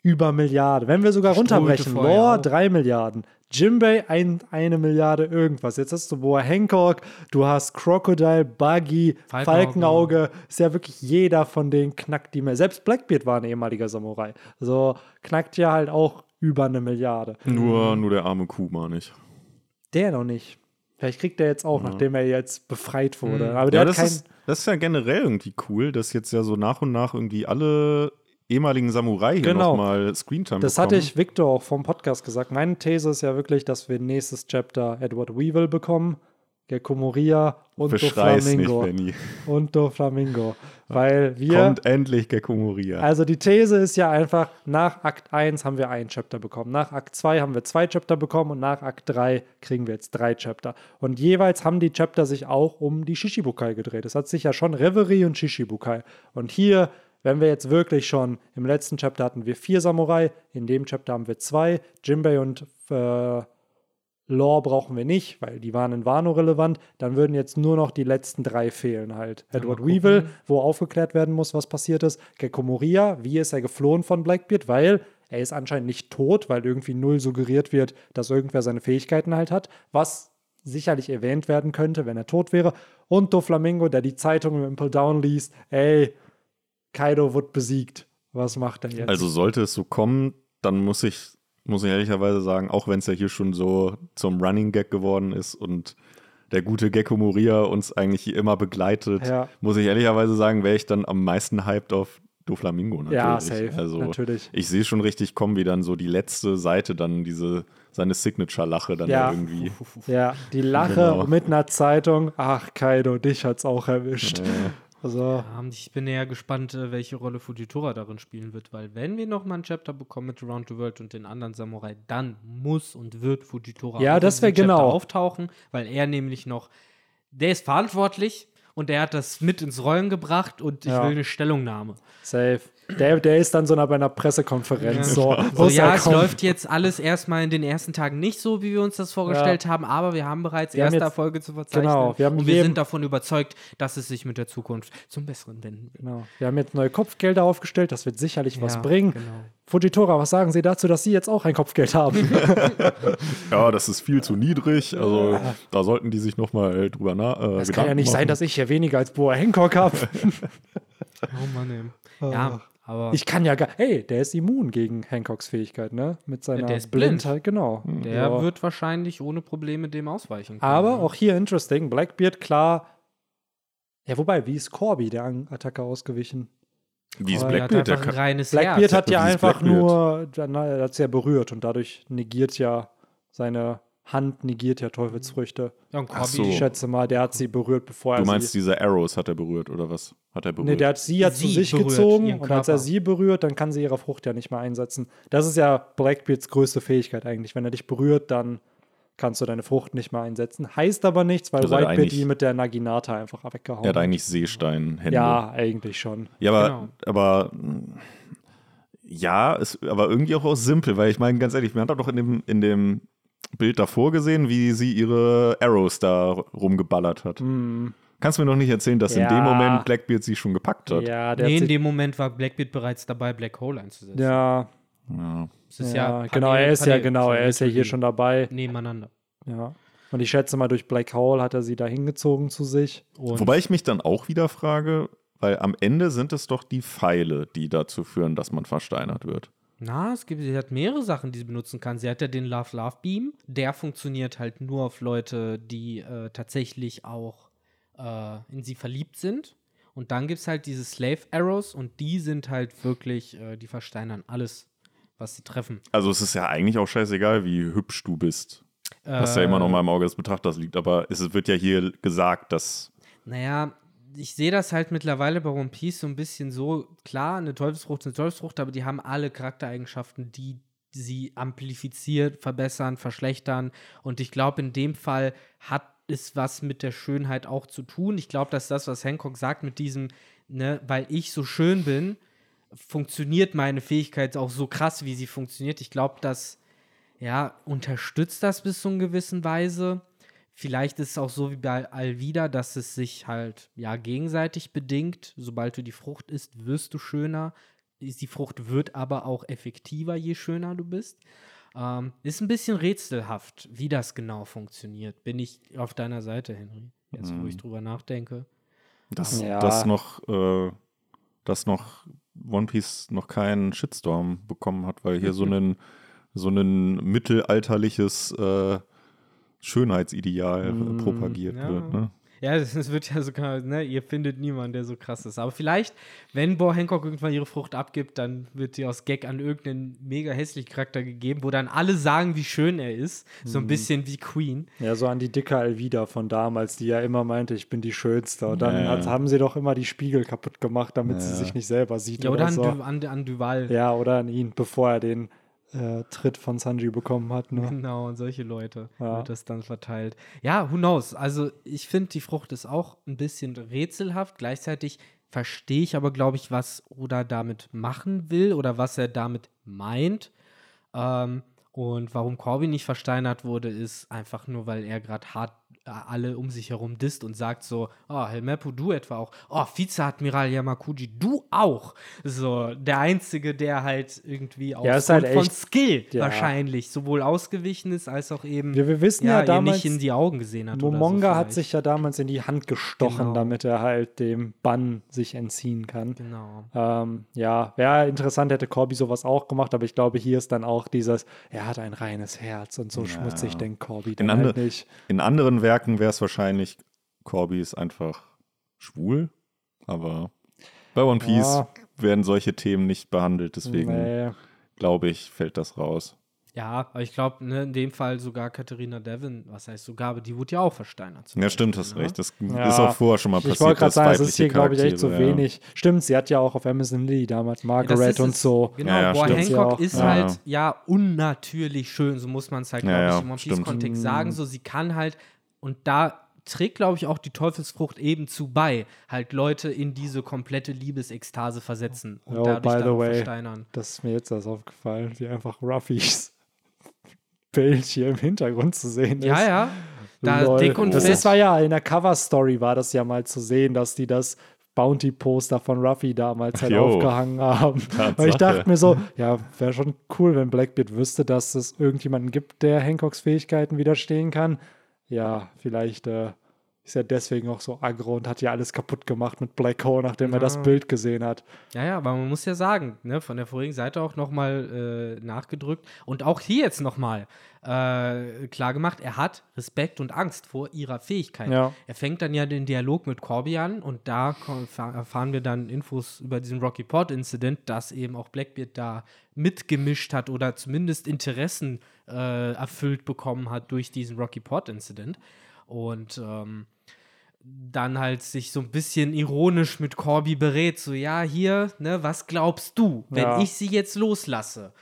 über Milliarde. Wenn wir sogar runterbrechen, vorher Lore auch. drei Milliarden, Jimbei ein, eine Milliarde irgendwas. Jetzt hast du Boa Hancock, du hast Crocodile, Buggy, Falkenauge. Falkenauge. Ist ja wirklich jeder von denen knackt die mehr. Selbst Blackbeard war ein ehemaliger Samurai. So knackt ja halt auch über eine Milliarde. Nur, nur der arme Kuma nicht. Der noch nicht. Vielleicht kriegt er jetzt auch, nachdem er jetzt befreit wurde. Aber der Ja, hat das kein. ist, das ist ja generell irgendwie cool, dass jetzt ja so nach und nach irgendwie alle ehemaligen Samurai hier Genau. nochmal Screentime Das bekommen. hatte ich Victor auch vom Podcast gesagt. Meine These ist ja wirklich, dass wir nächstes Chapter Edward Weevil bekommen, Gecko Moria und Beschrei's nicht, Doflamingo. Benny. Und Doflamingo. Weil wir. Kommt endlich Gecko Moria. Also die These ist ja einfach, nach Akt 1 haben wir ein Chapter bekommen, nach Akt 2 haben wir zwei Chapter bekommen und nach Akt 3 kriegen wir jetzt drei Chapter. Und jeweils haben die Chapter sich auch um die Shishibukai gedreht. Es hat sich ja schon Reverie und Shishibukai. Und hier, wenn wir jetzt wirklich schon, im letzten Chapter hatten wir vier Samurai, in dem Chapter haben wir zwei, Jimbei und äh, Lore brauchen wir nicht, weil die waren in Wano relevant. Dann würden jetzt nur noch die letzten drei fehlen halt. Edward. Weevil, wo aufgeklärt werden muss, was passiert ist. Gecko Moria, wie ist er geflohen von Blackbeard? Weil er ist anscheinend nicht tot, weil irgendwie null suggeriert wird, dass irgendwer seine Fähigkeiten halt hat. Was sicherlich erwähnt werden könnte, wenn er tot wäre. Und Doflamingo, der die Zeitung im Impel Down liest, ey, Kaido wird besiegt. Was macht er jetzt? Also sollte es so kommen, dann muss ich, muss ich ehrlicherweise sagen, auch wenn es ja hier schon so zum Running Gag geworden ist und der gute Gecko Moria uns eigentlich hier immer begleitet, Ja. muss ich ehrlicherweise sagen, wäre ich dann am meisten hyped auf Doflamingo natürlich. ja, safe, Also natürlich. ich sehe schon richtig kommen, wie dann so die letzte Seite dann diese, seine Signature-Lache dann Ja. da irgendwie. Ja, die Lache Genau. mit einer Zeitung. Ach, Kaido, dich hat's auch erwischt. Also, ich bin eher gespannt, äh, welche Rolle Fujitora darin spielen wird, weil wenn wir noch mal ein Chapter bekommen mit Around the World und den anderen Samurai, dann muss und wird Fujitora Ja, das in Chapter genau. auftauchen, weil er nämlich noch, der ist verantwortlich und der hat das mit ins Rollen gebracht und ich Ja. will eine Stellungnahme. safe. Der, der ist dann so bei einer Pressekonferenz. So, So, muss ja, er es läuft jetzt alles erstmal in den ersten Tagen nicht so, wie wir uns das vorgestellt haben, aber wir haben bereits Wir haben erste jetzt- Erfolge zu verzeichnen. genau, wir haben und wir jedem- sind davon überzeugt, dass es sich mit der Zukunft zum Besseren wenden wird. Genau. Wir haben jetzt neue Kopfgelder aufgestellt, das wird sicherlich was Ja, bringen. genau. Fujitora, was sagen Sie dazu, dass Sie jetzt auch ein Kopfgeld haben? *laughs* Ja, das ist viel zu niedrig. Also da sollten die sich nochmal drüber nach. Äh, Es kann ja nicht sein, dass ich hier weniger als Boa Hancock habe. *laughs* Oh Mann, ey. Ja, aber Ich kann ja gar. Hey, der ist immun gegen Hancocks Fähigkeit, ne? Mit seiner der ist blind. Blindheit, genau. der Ja. wird wahrscheinlich ohne Probleme dem ausweichen können. Aber ne? auch hier interesting. Blackbeard, klar. Ja, wobei, wie ist Corby der Attacke ausgewichen? Wie ist er hat Blackbeard? Der einfach ein kann, reines Blackbeard Herz. hat ja einfach Blackbeard? nur. Na, er hat es ja berührt und dadurch negiert ja seine Hand, negiert ja Teufelsfrüchte. Ja, und Ach Corby, so. Ich schätze mal, der hat sie berührt, bevor er du meinst, sie. diese Arrows hat er berührt oder was? Hat er berührt? Nee, der hat sie ja zu Sie sich berührt, gezogen und als er sie berührt, dann kann sie ihre Frucht ja nicht mehr einsetzen. Das ist ja Blackbeards größte Fähigkeit eigentlich. Wenn er dich berührt, dann kannst du deine Frucht nicht mehr einsetzen. Heißt aber nichts, weil Also hat Whitebeard ihn mit der Naginata einfach weggehauen er hat eigentlich Seesteinhände. Ja, eigentlich schon. Ja, aber, Genau. aber ja, ist aber irgendwie auch, auch simpel, weil ich meine, ganz ehrlich, wir haben doch in dem, in dem Bild davor gesehen, wie sie ihre Arrows da rumgeballert hat. Kannst du mir noch nicht erzählen, dass in. Ja. dem Moment Blackbeard sie schon gepackt hat? Ja, nee, hat in dem Moment war Blackbeard bereits dabei, Black Hole einzusetzen. ja, Ja. Ja, ja, genau, Panel- er ist ja Panel- genau, er ist ja hier Panel- schon dabei. nebeneinander. Ja. Und ich schätze mal, durch Black Hole hat er sie da hingezogen zu sich. Und Wobei ich mich dann auch wieder frage, weil am Ende sind es doch die Pfeile, die dazu führen, dass man versteinert wird. Na, es gibt, sie hat mehrere Sachen, die sie benutzen kann. Sie hat ja den Love Love Beam. Der funktioniert halt nur auf Leute, die äh, tatsächlich auch äh, in sie verliebt sind. Und dann gibt es halt diese Slave Arrows und die sind halt wirklich, äh, die versteinern alles, was sie treffen. Also es ist ja eigentlich auch scheißegal, wie hübsch du bist. Was ja immer noch mal im Auge des Betrachters liegt. Aber es wird ja hier gesagt, dass Naja, ich sehe das halt mittlerweile bei One Piece so ein bisschen so, klar, eine Teufelsfrucht ist eine Teufelsfrucht, aber die haben alle Charaktereigenschaften, die sie amplifiziert, verbessern, verschlechtern. Und ich glaube, in dem Fall hat es was mit der Schönheit auch zu tun. Ich glaube, dass das, was Hancock sagt mit diesem, ne, weil ich so schön bin, funktioniert meine Fähigkeit auch so krass, wie sie funktioniert. Ich glaube, das ja, unterstützt das bis zu einer gewissen Weise. Vielleicht ist es auch so wie bei Alvida, dass es sich halt ja gegenseitig bedingt. Sobald du die Frucht isst, wirst du schöner. Die Frucht wird aber auch effektiver, je schöner du bist. Ähm, ist ein bisschen rätselhaft, wie das genau funktioniert. Bin ich auf deiner Seite, Henry? Jetzt, wo ich drüber nachdenke. dass, Ja. dass noch, äh, dass noch One Piece noch keinen Shitstorm bekommen hat, weil hier so *laughs* ein so ein mittelalterliches äh, Schönheitsideal äh, propagiert ja. wird. Ne? Ja, das, das wird ja sogar, ne, ihr findet niemanden, der so krass ist. Aber vielleicht, wenn Bo Hancock irgendwann ihre Frucht abgibt, dann wird sie aus Gag an irgendeinen mega hässlichen Charakter gegeben, wo dann alle sagen, wie schön er ist. So ein bisschen wie Queen. Ja, so an die dicke Alvida von damals, die ja immer meinte, ich bin die Schönste. Und dann Ja. haben sie doch immer die Spiegel kaputt gemacht, damit sie Ja. sich nicht selber sieht. Ja, oder an, so. du, an, an Duval. Ja, oder an ihn, bevor er den äh, Tritt von Sanji bekommen hat. Ne? Genau, und solche Leute Ja. wird das dann verteilt. Ja, who knows? Also, ich finde, die Frucht ist auch ein bisschen rätselhaft. Gleichzeitig verstehe ich aber, glaube ich, was Oda damit machen will oder was er damit meint. Ähm, und warum Corby nicht versteinert wurde, ist einfach nur, weil er gerade hart alle um sich herum disst und sagt so, oh, Helmeppo, du etwa auch, oh, Vizeadmiral Yamakuji, du auch. So, der Einzige, der halt irgendwie auch Ja, ist halt von Skill Ja. wahrscheinlich sowohl ausgewichen ist, als auch eben Wir, wir wissen ja, ihr damals, nicht in die Augen gesehen hat. Momonga so hat sich ja damals in die Hand gestochen, Genau. damit er halt dem Bann sich entziehen kann. Genau. Ähm, ja, wäre interessant, hätte Corby sowas auch gemacht, aber ich glaube, hier ist dann auch dieses, er hat ein reines Herz und so schmutzig denkt Corby dann ande- halt nicht. In anderen Werken wäre es wahrscheinlich, Corby ist einfach schwul, aber bei One Piece Ja. werden solche Themen nicht behandelt, deswegen Nee. glaube ich, fällt das raus. Ja, aber ich glaube, ne, in dem Fall sogar Katharina Devon, was heißt sogar, aber die wurde ja auch versteinert. Ja, stimmt, hast ne? recht. Das Ja. ist auch vorher schon mal Ich passiert. wollte gerade sagen, es ist hier, glaube ich, echt so Charaktere, ja. wenig. Stimmt, sie hat ja auch auf Amazon Lee damals Ja, das Margaret ist und so. Genau, Ja, ja, Boah. Hancock Ja, ist ja. halt ja unnatürlich schön, so muss man es halt, Ja, glaube ich, ja, im One. Piece-Kontext sagen. So, sie kann halt, und da trägt, glaube ich, auch die Teufelsfrucht eben zu bei, halt Leute in diese komplette Liebesekstase versetzen und Oh, dadurch by dann the way. versteinern. Das ist mir jetzt erst aufgefallen, wie einfach Ruffys *laughs* Bild hier im Hintergrund zu sehen ist. Ja, ja. Da Lol. dick und das fett. ist, war ja in der Cover-Story war das ja mal zu sehen, dass die das Bounty-Poster von Ruffy damals halt Jo. aufgehangen haben. *laughs* Tatsache. Und ich dachte mir so, ja, wäre schon cool, wenn Blackbeard wüsste, dass es irgendjemanden gibt, der Hancocks Fähigkeiten widerstehen kann. Ja, vielleicht äh, ist er deswegen auch so aggro und hat ja alles kaputt gemacht mit Black Hole, nachdem er das Ja. Bild gesehen hat. Ja, ja, aber man muss ja sagen, ne, von der vorigen Seite auch nochmal äh, nachgedrückt und auch hier jetzt nochmal äh, klar gemacht, er hat Respekt und Angst vor ihrer Fähigkeit. Ja. Er fängt dann ja den Dialog mit Corby an und da erfahren wir dann Infos über diesen Rocky Port Incident, dass eben auch Blackbeard da mitgemischt hat oder zumindest Interessen äh, erfüllt bekommen hat durch diesen Rocky Port Incident. Und ähm, dann halt sich so ein bisschen ironisch mit Corby berät, so ja, hier, ne, was glaubst du, wenn Ja. ich sie jetzt loslasse?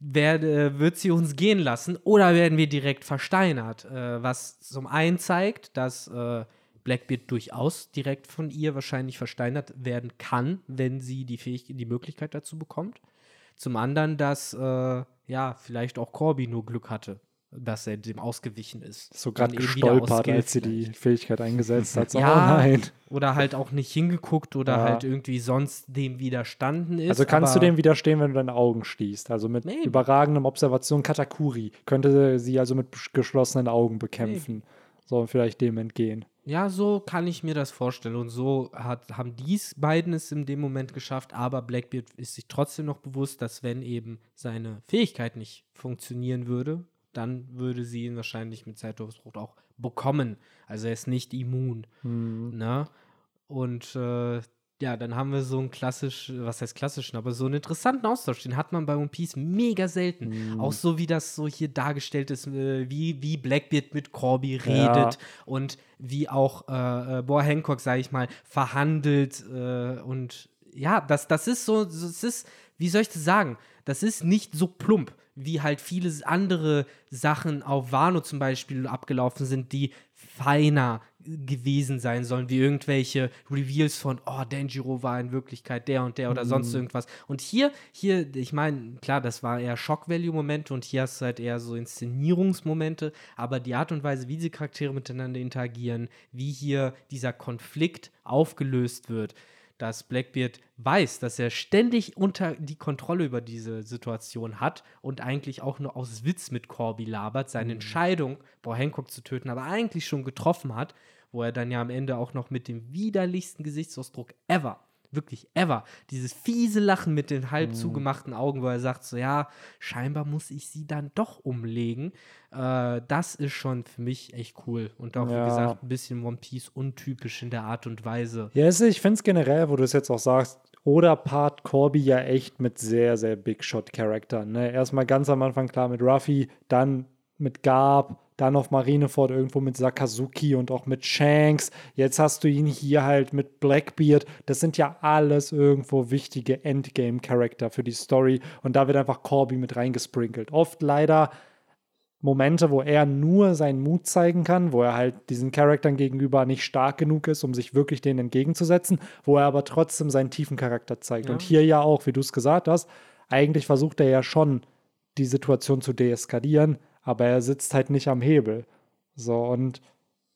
Werde, wird sie uns gehen lassen oder werden wir direkt versteinert? Äh, was zum einen zeigt, dass äh, Blackbeard durchaus direkt von ihr wahrscheinlich versteinert werden kann, wenn sie die, Fähig die Möglichkeit dazu bekommt. Zum anderen, dass äh, ja, vielleicht auch Corby nur Glück hatte, dass er dem ausgewichen ist. So gerade gestolpert, als sie die. Fähigkeit eingesetzt hat. So, *laughs* Ja, oh nein. Oder halt auch nicht hingeguckt oder Ja. halt irgendwie sonst dem widerstanden ist. Also kannst du dem widerstehen, wenn du deine Augen schließt. Also mit Nee. überragendem Observation Katakuri könnte sie also mit geschlossenen Augen bekämpfen. So und vielleicht dem entgehen. Ja, so kann ich mir das vorstellen. Und so hat, haben dies beiden es in dem Moment geschafft, aber Blackbeard ist sich trotzdem noch bewusst, dass wenn eben seine Fähigkeit nicht funktionieren würde, dann würde sie ihn wahrscheinlich mit Zeitdruck auch bekommen. Also er ist nicht immun. Ne? Und äh, ja, dann haben wir so einen klassisch, was heißt klassischen, aber so einen interessanten Austausch. Den hat man bei One Piece mega selten. Auch so wie das so hier dargestellt ist, äh, wie, wie Blackbeard mit Corby redet Ja. und wie auch äh, äh, Boa Hancock, sage ich mal, verhandelt äh, und ja, das, das ist so, so- es ist, wie soll ich das sagen? Das ist nicht so plump, wie halt viele andere Sachen auf Wano zum Beispiel abgelaufen sind, die feiner gewesen sein sollen, wie irgendwelche Reveals von, oh, Denjiro war in Wirklichkeit der und der oder sonst irgendwas. Und hier, hier, ich meine, klar, das war eher Shock-Value-Momente und hier hast du halt eher so Inszenierungsmomente, aber die Art und Weise, wie diese Charaktere miteinander interagieren, wie hier dieser Konflikt aufgelöst wird, dass Blackbeard weiß, dass er ständig unter die Kontrolle über diese Situation hat und eigentlich auch nur aus Witz mit Corby labert, seine Entscheidung, Boah Hancock zu töten, aber eigentlich schon getroffen hat, wo er dann ja am Ende auch noch mit dem widerlichsten Gesichtsausdruck ever, wirklich ever, dieses fiese Lachen mit den halb zugemachten Augen, wo er sagt so, ja, scheinbar muss ich sie dann doch umlegen. Äh, das ist schon für mich echt cool und auch, Ja. wie gesagt, ein bisschen One Piece untypisch in der Art und Weise. Ja, ich finde es generell, wo du es jetzt auch sagst, oder Part Corby ja echt mit sehr, sehr Big Shot-Charakteren. Ne? Erstmal ganz am Anfang klar mit Ruffy, dann mit Garb, dann auf Marineford irgendwo mit Sakazuki und auch mit Shanks. Jetzt hast du ihn hier halt mit Blackbeard. Das sind ja alles irgendwo wichtige Endgame-Charakter für die Story. Und da wird einfach Corby mit reingesprinkelt. Oft leider Momente, wo er nur seinen Mut zeigen kann, wo er halt diesen Charaktern gegenüber nicht stark genug ist, um sich wirklich denen entgegenzusetzen, wo er aber trotzdem seinen tiefen Charakter zeigt. Und hier ja auch, wie du es gesagt hast, eigentlich versucht er ja schon, die Situation zu deeskalieren, aber er sitzt halt nicht am Hebel. So, und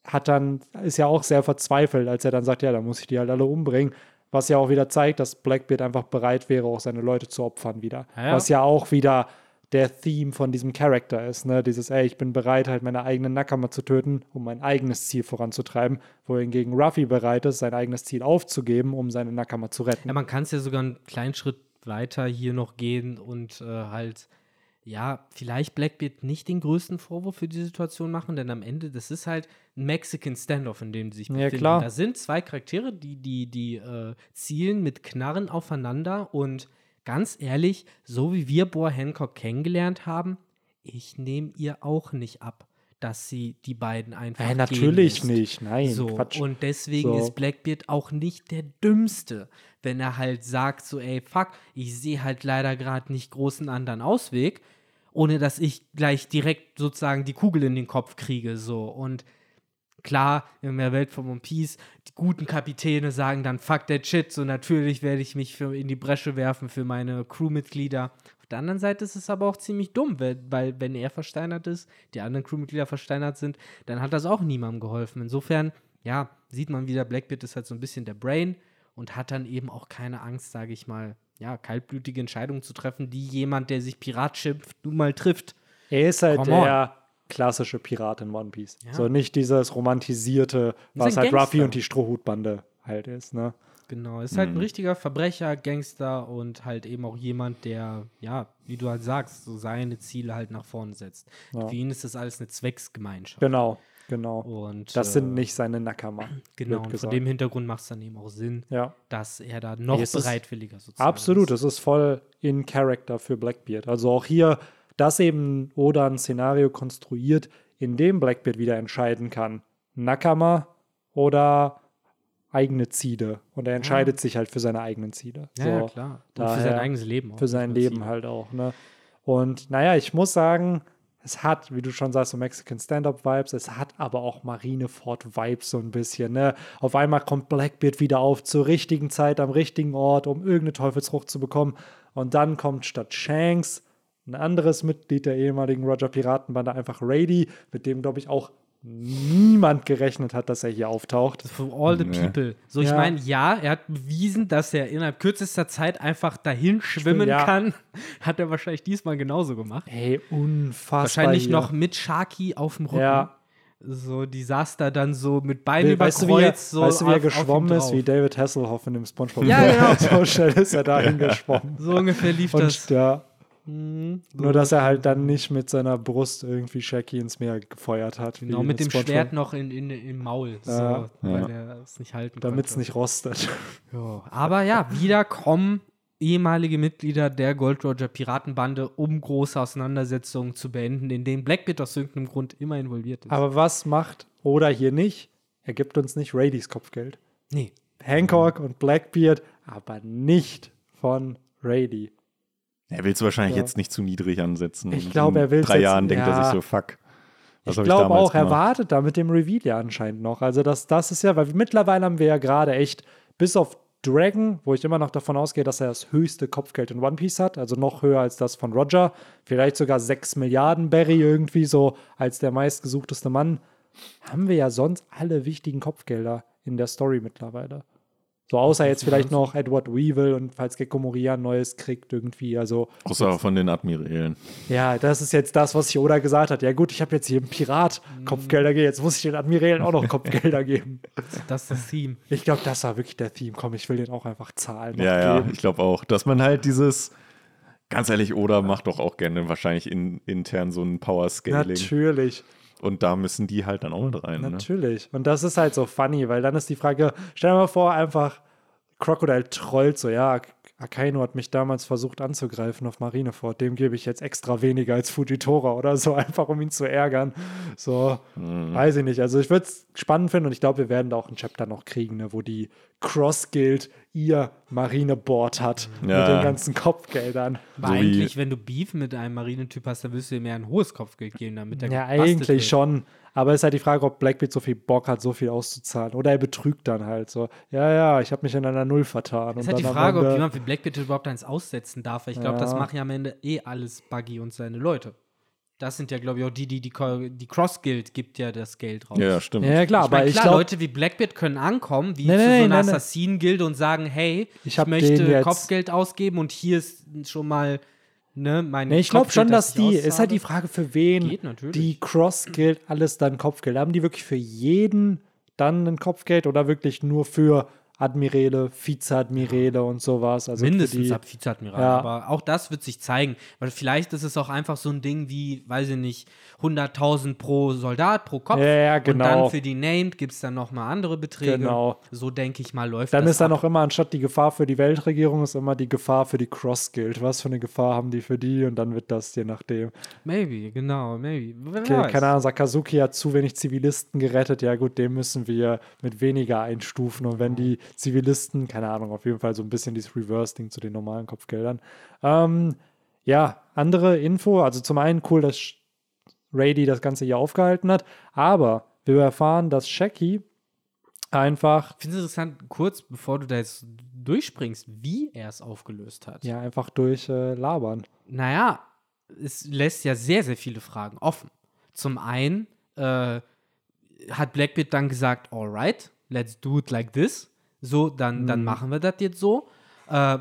hat dann, ist ja auch sehr verzweifelt, als er dann sagt, ja, dann muss ich die halt alle umbringen. Was ja auch wieder zeigt, dass Blackbeard einfach bereit wäre, auch seine Leute zu opfern wieder. Ja. Was ja auch wieder der Theme von diesem Charakter ist, ne? Dieses, ey, ich bin bereit, halt meine eigenen Nakama zu töten, um mein eigenes Ziel voranzutreiben, wohingegen Ruffy bereit ist, sein eigenes Ziel aufzugeben, um seine Nakama zu retten. Ja, man kann es ja sogar einen kleinen Schritt weiter hier noch gehen und äh, halt, ja, vielleicht Blackbeard nicht den größten Vorwurf für die Situation machen, denn am Ende, das ist halt ein Mexican Standoff, in dem sie sich Ja, befinden. klar. Da sind zwei Charaktere, die, die, die äh, zielen mit Knarren aufeinander und ganz ehrlich, so wie wir Boa Hancock kennengelernt haben, ich nehme ihr auch nicht ab, dass sie die beiden einfach gehen natürlich nicht, nein, So, Quatsch. und deswegen So. ist Blackbeard auch nicht der Dümmste, wenn er halt sagt, so, ey, fuck, ich sehe halt leider gerade nicht großen anderen Ausweg, ohne dass ich gleich direkt sozusagen die Kugel in den Kopf kriege, so. Und klar, in der Welt von One Piece, die guten Kapitäne sagen dann, fuck that shit, so natürlich werde ich mich für, in die Bresche werfen für meine Crewmitglieder. Auf der anderen Seite ist es aber auch ziemlich dumm, weil, weil wenn er versteinert ist, die anderen Crewmitglieder versteinert sind, dann hat das auch niemandem geholfen. Insofern, ja, sieht man wieder, Blackbeard ist halt so ein bisschen der Brain und hat dann eben auch keine Angst, sage ich mal, ja, kaltblütige Entscheidungen zu treffen, die jemand, der sich Pirat schimpft, nun mal trifft. Er ist halt Come on. der klassische Pirat in One Piece. Ja. So nicht dieses romantisierte, was halt Ruffy und die Strohhutbande halt ist, ne? Genau, ist halt ein richtiger Verbrecher, Gangster und halt eben auch jemand, der, ja, wie du halt sagst, so seine Ziele halt nach vorne setzt. Ja. Für ihn ist das alles eine Zwecksgemeinschaft. Genau, genau. Und Das äh, sind nicht seine Nakama. *clears throat* genau, und von dem Hintergrund macht es dann eben auch Sinn, Ja, dass er da noch Es ist bereitwilliger sozusagen absolut. ist. Es ist voll in Character für Blackbeard. Also auch hier, dass eben Oda ein Szenario konstruiert, in dem Blackbeard wieder entscheiden kann, Nakama oder eigene Ziele. Und er entscheidet sich halt für seine eigenen Ziele. Ja, so. ja, klar. Und für sein eigenes Leben auch. für sein. Leben halt auch. Ne? Und naja, ich muss sagen, es hat, wie du schon sagst, so Mexican Stand-Up-Vibes, es hat aber auch Marineford-Vibes so ein bisschen. Ne? Auf einmal kommt Blackbeard wieder auf zur richtigen Zeit, am richtigen Ort, um irgendeine Teufelsfrucht zu bekommen. Und dann kommt statt Shanks ein anderes Mitglied der ehemaligen Roger Piratenbande, einfach Rady, mit dem, glaube ich, auch niemand gerechnet hat, dass er hier auftaucht. For all the Nee. people. So, ich Ja. meine, ja, er hat bewiesen, dass er innerhalb kürzester Zeit einfach dahin schwimmen ja. kann. *laughs* Hat er wahrscheinlich diesmal genauso gemacht. Hey, unfassbar. Wahrscheinlich hier. noch mit Sharky auf dem Rücken. Ja. So, die saß da dann so mit Beinen über weißt, du, Kreuz. wie er, so weißt du, wie er auf- auf ihm geschwommen ist? Wie David Hasselhoff in dem Spongebob. Ja, genau. So schnell ist er dahin geschwommen. So ungefähr lief Und das. ja, Mhm. nur, dass er halt dann nicht mit seiner Brust irgendwie Shaggy ins Meer gefeuert hat. Genau, mit dem SpongeBob, Schwert noch in, in, im Maul. So, Ja. weil er es nicht halten Damit es nicht rostet. *laughs* Ja, aber ja, wieder kommen ehemalige Mitglieder der Gold Roger Piratenbande, um große Auseinandersetzungen zu beenden, in denen Blackbeard aus irgendeinem Grund immer involviert ist. Aber was macht Oda hier nicht? Er gibt uns nicht Radys Kopfgeld. nee. Hancock und Blackbeard, aber nicht von Rady. Er will es wahrscheinlich Ja. jetzt nicht zu niedrig ansetzen. Ich glaube, er will's drei Jahren denkt er sich so, fuck. Was ich glaube auch, er wartet da mit dem Reveal ja anscheinend noch. Also das, das ist ja, weil mittlerweile haben wir ja gerade echt, bis auf Dragon, wo ich immer noch davon ausgehe, dass er das höchste Kopfgeld in One Piece hat, also noch höher als das von Roger, vielleicht sogar 6 Milliarden Barry irgendwie so als der meistgesuchteste Mann, haben wir ja sonst alle wichtigen Kopfgelder in der Story mittlerweile. So außer jetzt vielleicht noch Edward Weevil und falls Gekko Moria ein neues kriegt irgendwie, also Außer von den Admirälen. ja, das ist jetzt das, was ich Oda gesagt hat. Ja gut, ich habe jetzt hier einen Pirat Kopfgelder gegeben, jetzt muss ich den Admirälen auch noch *laughs* Kopfgelder geben. Das ist das Theme. Ich glaube, das war wirklich der Theme. Komm, ich will den auch einfach zahlen. noch Ja, ja, geben. ich glaube auch. Dass man halt dieses, ganz ehrlich, Oda macht doch auch gerne wahrscheinlich in, intern so ein Power-Scaling. Natürlich, Und da müssen die halt dann auch mit rein. Ne? natürlich. Und das ist halt so funny, weil dann ist die Frage, stell dir mal vor, einfach Crocodile trollt so, ja, Akainu hat mich damals versucht anzugreifen auf Marineford, dem gebe ich jetzt extra weniger als Fujitora oder so, *laughs* einfach um ihn zu ärgern. So, Mhm. weiß ich nicht. Also ich würde es spannend finden und ich glaube, wir werden da auch ein Chapter noch kriegen, ne, wo die Cross-Guild ihr Marineboard hat Ja. mit den ganzen Kopfgeldern. Aber So eigentlich, wenn du Beef mit einem Marinetyp hast, dann wirst du ihm mehr ein hohes Kopfgeld geben, damit er Ja, eigentlich wird. schon. Aber es ist halt die Frage, ob Blackbeard so viel Bock hat, so viel auszuzahlen. Oder er betrügt dann halt so. Ja, ja, ich habe mich in einer Null vertan. Das ist Und halt die Frage, ob jemand wie Blackbeard überhaupt eins aussetzen darf. weil Ich glaube, das Ja. machen ja am Ende eh alles Buggy und seine Leute. Das sind ja, glaube ich, auch die, die die, die Cross Guild gibt ja das Geld raus. Ja, stimmt. Ja, klar, Ich mein, aber ich klar, glaube, Leute wie Blackbeard können ankommen, wie Nee, zu nee, so einer nee. Assassinen-Guild und sagen, hey, Ich ich, möchte Kopfgeld ausgeben und hier ist schon mal ne, mein Nee, ich glaube schon, dass ich die, ist halt die Frage, für wen die Cross-Guild alles dann Kopfgeld. Haben die wirklich für jeden dann ein Kopfgeld oder wirklich nur für Admirale, Vizeadmirale und sowas? Also Mindestens ab Vizeadmiral. Ja. Aber auch das wird sich zeigen. Weil vielleicht ist es auch einfach so ein Ding wie, weiß ich nicht, 100.000 pro Soldat, pro Kopf. Ja, ja, Und genau. dann für die Named gibt es dann nochmal andere Beträge. Genau. So denke ich mal, läuft Dann das ist dann ab. auch immer, anstatt die Gefahr für die Weltregierung, ist immer die Gefahr für die Cross-Guild. Was für eine Gefahr haben die für die? Und dann wird das je nachdem. Maybe, genau, maybe. Wer Okay, weiß. keine Ahnung, Sakazuki hat zu wenig Zivilisten gerettet. Ja, gut, den müssen wir mit weniger einstufen. Und wenn die Zivilisten, keine Ahnung, auf jeden Fall so ein bisschen dieses Reverse-Ding zu den normalen Kopfgeldern. Ähm, ja, andere Info. Also zum einen cool, dass Rady das Ganze hier aufgehalten hat. Aber wir erfahren, dass Shaki einfach, Ich finde es interessant, kurz bevor du da jetzt durchspringst, wie er es aufgelöst hat. ja, einfach durch äh, Labern. Naja, es lässt ja sehr, sehr viele Fragen offen. Zum einen äh, hat Blackbeard dann gesagt, alright, let's do it like this. So, dann, dann machen wir das jetzt so. Äh,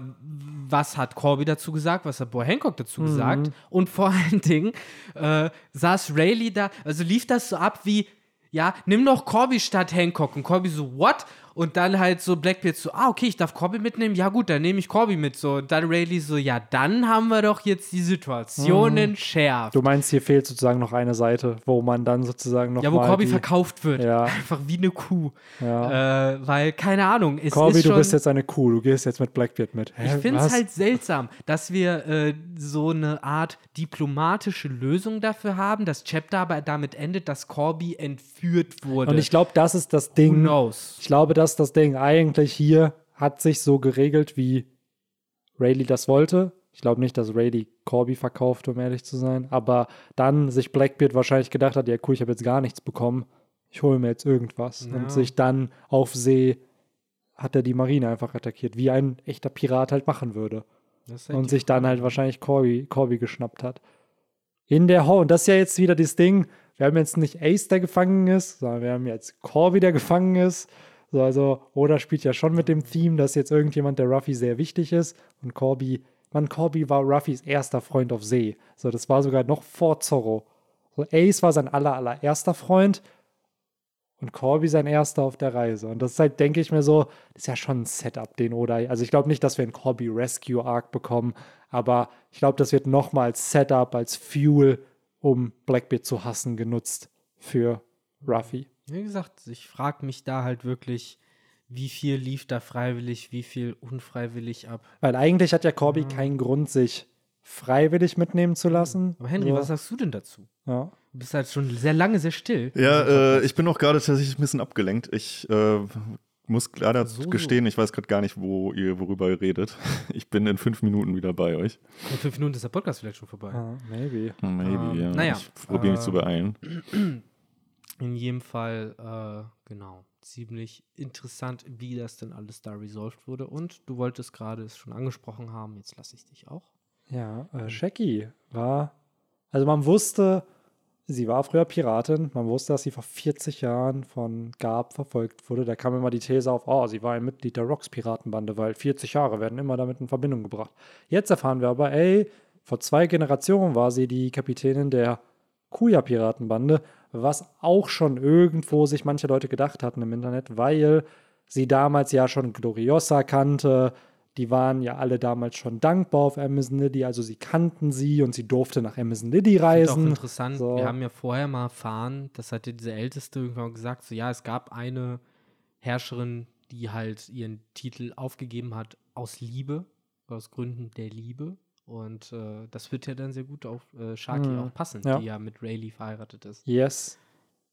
was hat Corby dazu gesagt? Was hat Boy Hancock dazu gesagt? Und vor *laughs* allen Dingen äh, saß Rayleigh da, also lief das so ab wie, ja, nimm doch Corby statt Hancock. Und Corby so, what? Und dann halt so Blackbeard so, ah, okay, ich darf Corby mitnehmen. Ja, gut, dann nehme ich Corby mit. So, und dann Rayleigh so, ja, dann haben wir doch jetzt die Situation entschärft. Du meinst, hier fehlt sozusagen noch eine Seite, wo man dann sozusagen noch Ja, wo Corby verkauft wird. Ja. *laughs* Einfach wie eine Kuh. Ja. Äh, weil, keine Ahnung, es Corby, du bist jetzt eine Kuh, du gehst jetzt mit Blackbeard mit. Hä, Ich finde es halt seltsam, dass wir äh, so eine Art diplomatische Lösung dafür haben, das Chapter aber damit endet, dass Corby entführt wurde. Und ich glaube, das ist das Who Ding. knows? Ich glaube, dass das Ding eigentlich hier hat sich so geregelt, wie Rayleigh das wollte. Ich glaube nicht, dass Rayleigh Corby verkauft, um ehrlich zu sein. Aber dann sich Blackbeard wahrscheinlich gedacht hat, ja cool, ich habe jetzt gar nichts bekommen. Ich hole mir jetzt irgendwas. Ja. Und sich dann auf See hat er die Marine einfach attackiert, wie ein echter Pirat halt machen würde. Das und sich dann halt wahrscheinlich Corby, Corby geschnappt hat. In der Ho und das ist ja jetzt wieder das Ding, wir haben jetzt nicht Ace, der gefangen ist, sondern wir haben jetzt Corby, der gefangen ist. So, also, Oda spielt ja schon mit dem Theme, dass jetzt irgendjemand, der Ruffy sehr wichtig ist. Und Corby, man, Corby war Ruffys erster Freund auf See. So, das war sogar noch vor Zorro. So, Ace war sein aller, allererster Freund und Corby sein erster auf der Reise. Und das ist halt, denke ich mir so, das ist ja schon ein Setup, den Oda. Also ich glaube nicht, dass wir einen Corby Rescue Arc bekommen, aber ich glaube, das wird nochmal als Setup, als Fuel, um Blackbeard zu hassen, genutzt für Ruffy. Wie gesagt, ich frage mich da halt wirklich, wie viel lief da freiwillig, wie viel unfreiwillig ab. Weil eigentlich hat ja Corby keinen Grund, sich freiwillig mitnehmen zu lassen. Aber Henry, so, was sagst du denn dazu? ja. Du bist halt schon sehr lange sehr still. Ja, äh, ich bin auch gerade tatsächlich ein bisschen abgelenkt. Ich äh, muss leider So, so. gestehen, ich weiß gerade gar nicht, wo ihr, worüber ihr redet. *laughs* Ich bin in fünf Minuten wieder bei euch. In fünf Minuten ist der Podcast vielleicht schon vorbei. Ah, maybe. Maybe, Ähm, ja. naja, ich probiere mich äh, zu beeilen. *clears throat* In jedem Fall, äh, genau, ziemlich interessant, wie das denn alles da resolved wurde. Und du wolltest gerade es schon angesprochen haben, jetzt lasse ich dich auch. Ja, äh, Shaggy war, also man wusste, sie war früher Piratin, man wusste, dass sie vor 40 Jahren von Garb verfolgt wurde. Da kam immer die These auf, oh, sie war ein Mitglied der Rocks-Piratenbande, weil 40 Jahre werden immer damit in Verbindung gebracht. Jetzt erfahren wir aber, ey, vor zwei Generationen war sie die Kapitänin der Kuya-Piratenbande, was auch schon irgendwo sich manche Leute gedacht hatten im Internet, weil sie damals ja schon Gloriosa kannte. Die waren ja alle damals schon dankbar auf Amazon Liddy, also sie kannten sie und sie durfte nach Amazon Liddy Ist auch reisen. interessant, So. wir haben ja vorher mal erfahren, das hat ja diese Älteste irgendwann gesagt, so ja, es gab eine Herrscherin, die halt ihren Titel aufgegeben hat aus Liebe, aus Gründen der Liebe. Und äh, das wird ja dann sehr gut auf äh, Sharky Mhm. auch passen, Ja. die ja mit Rayleigh verheiratet ist. Yes.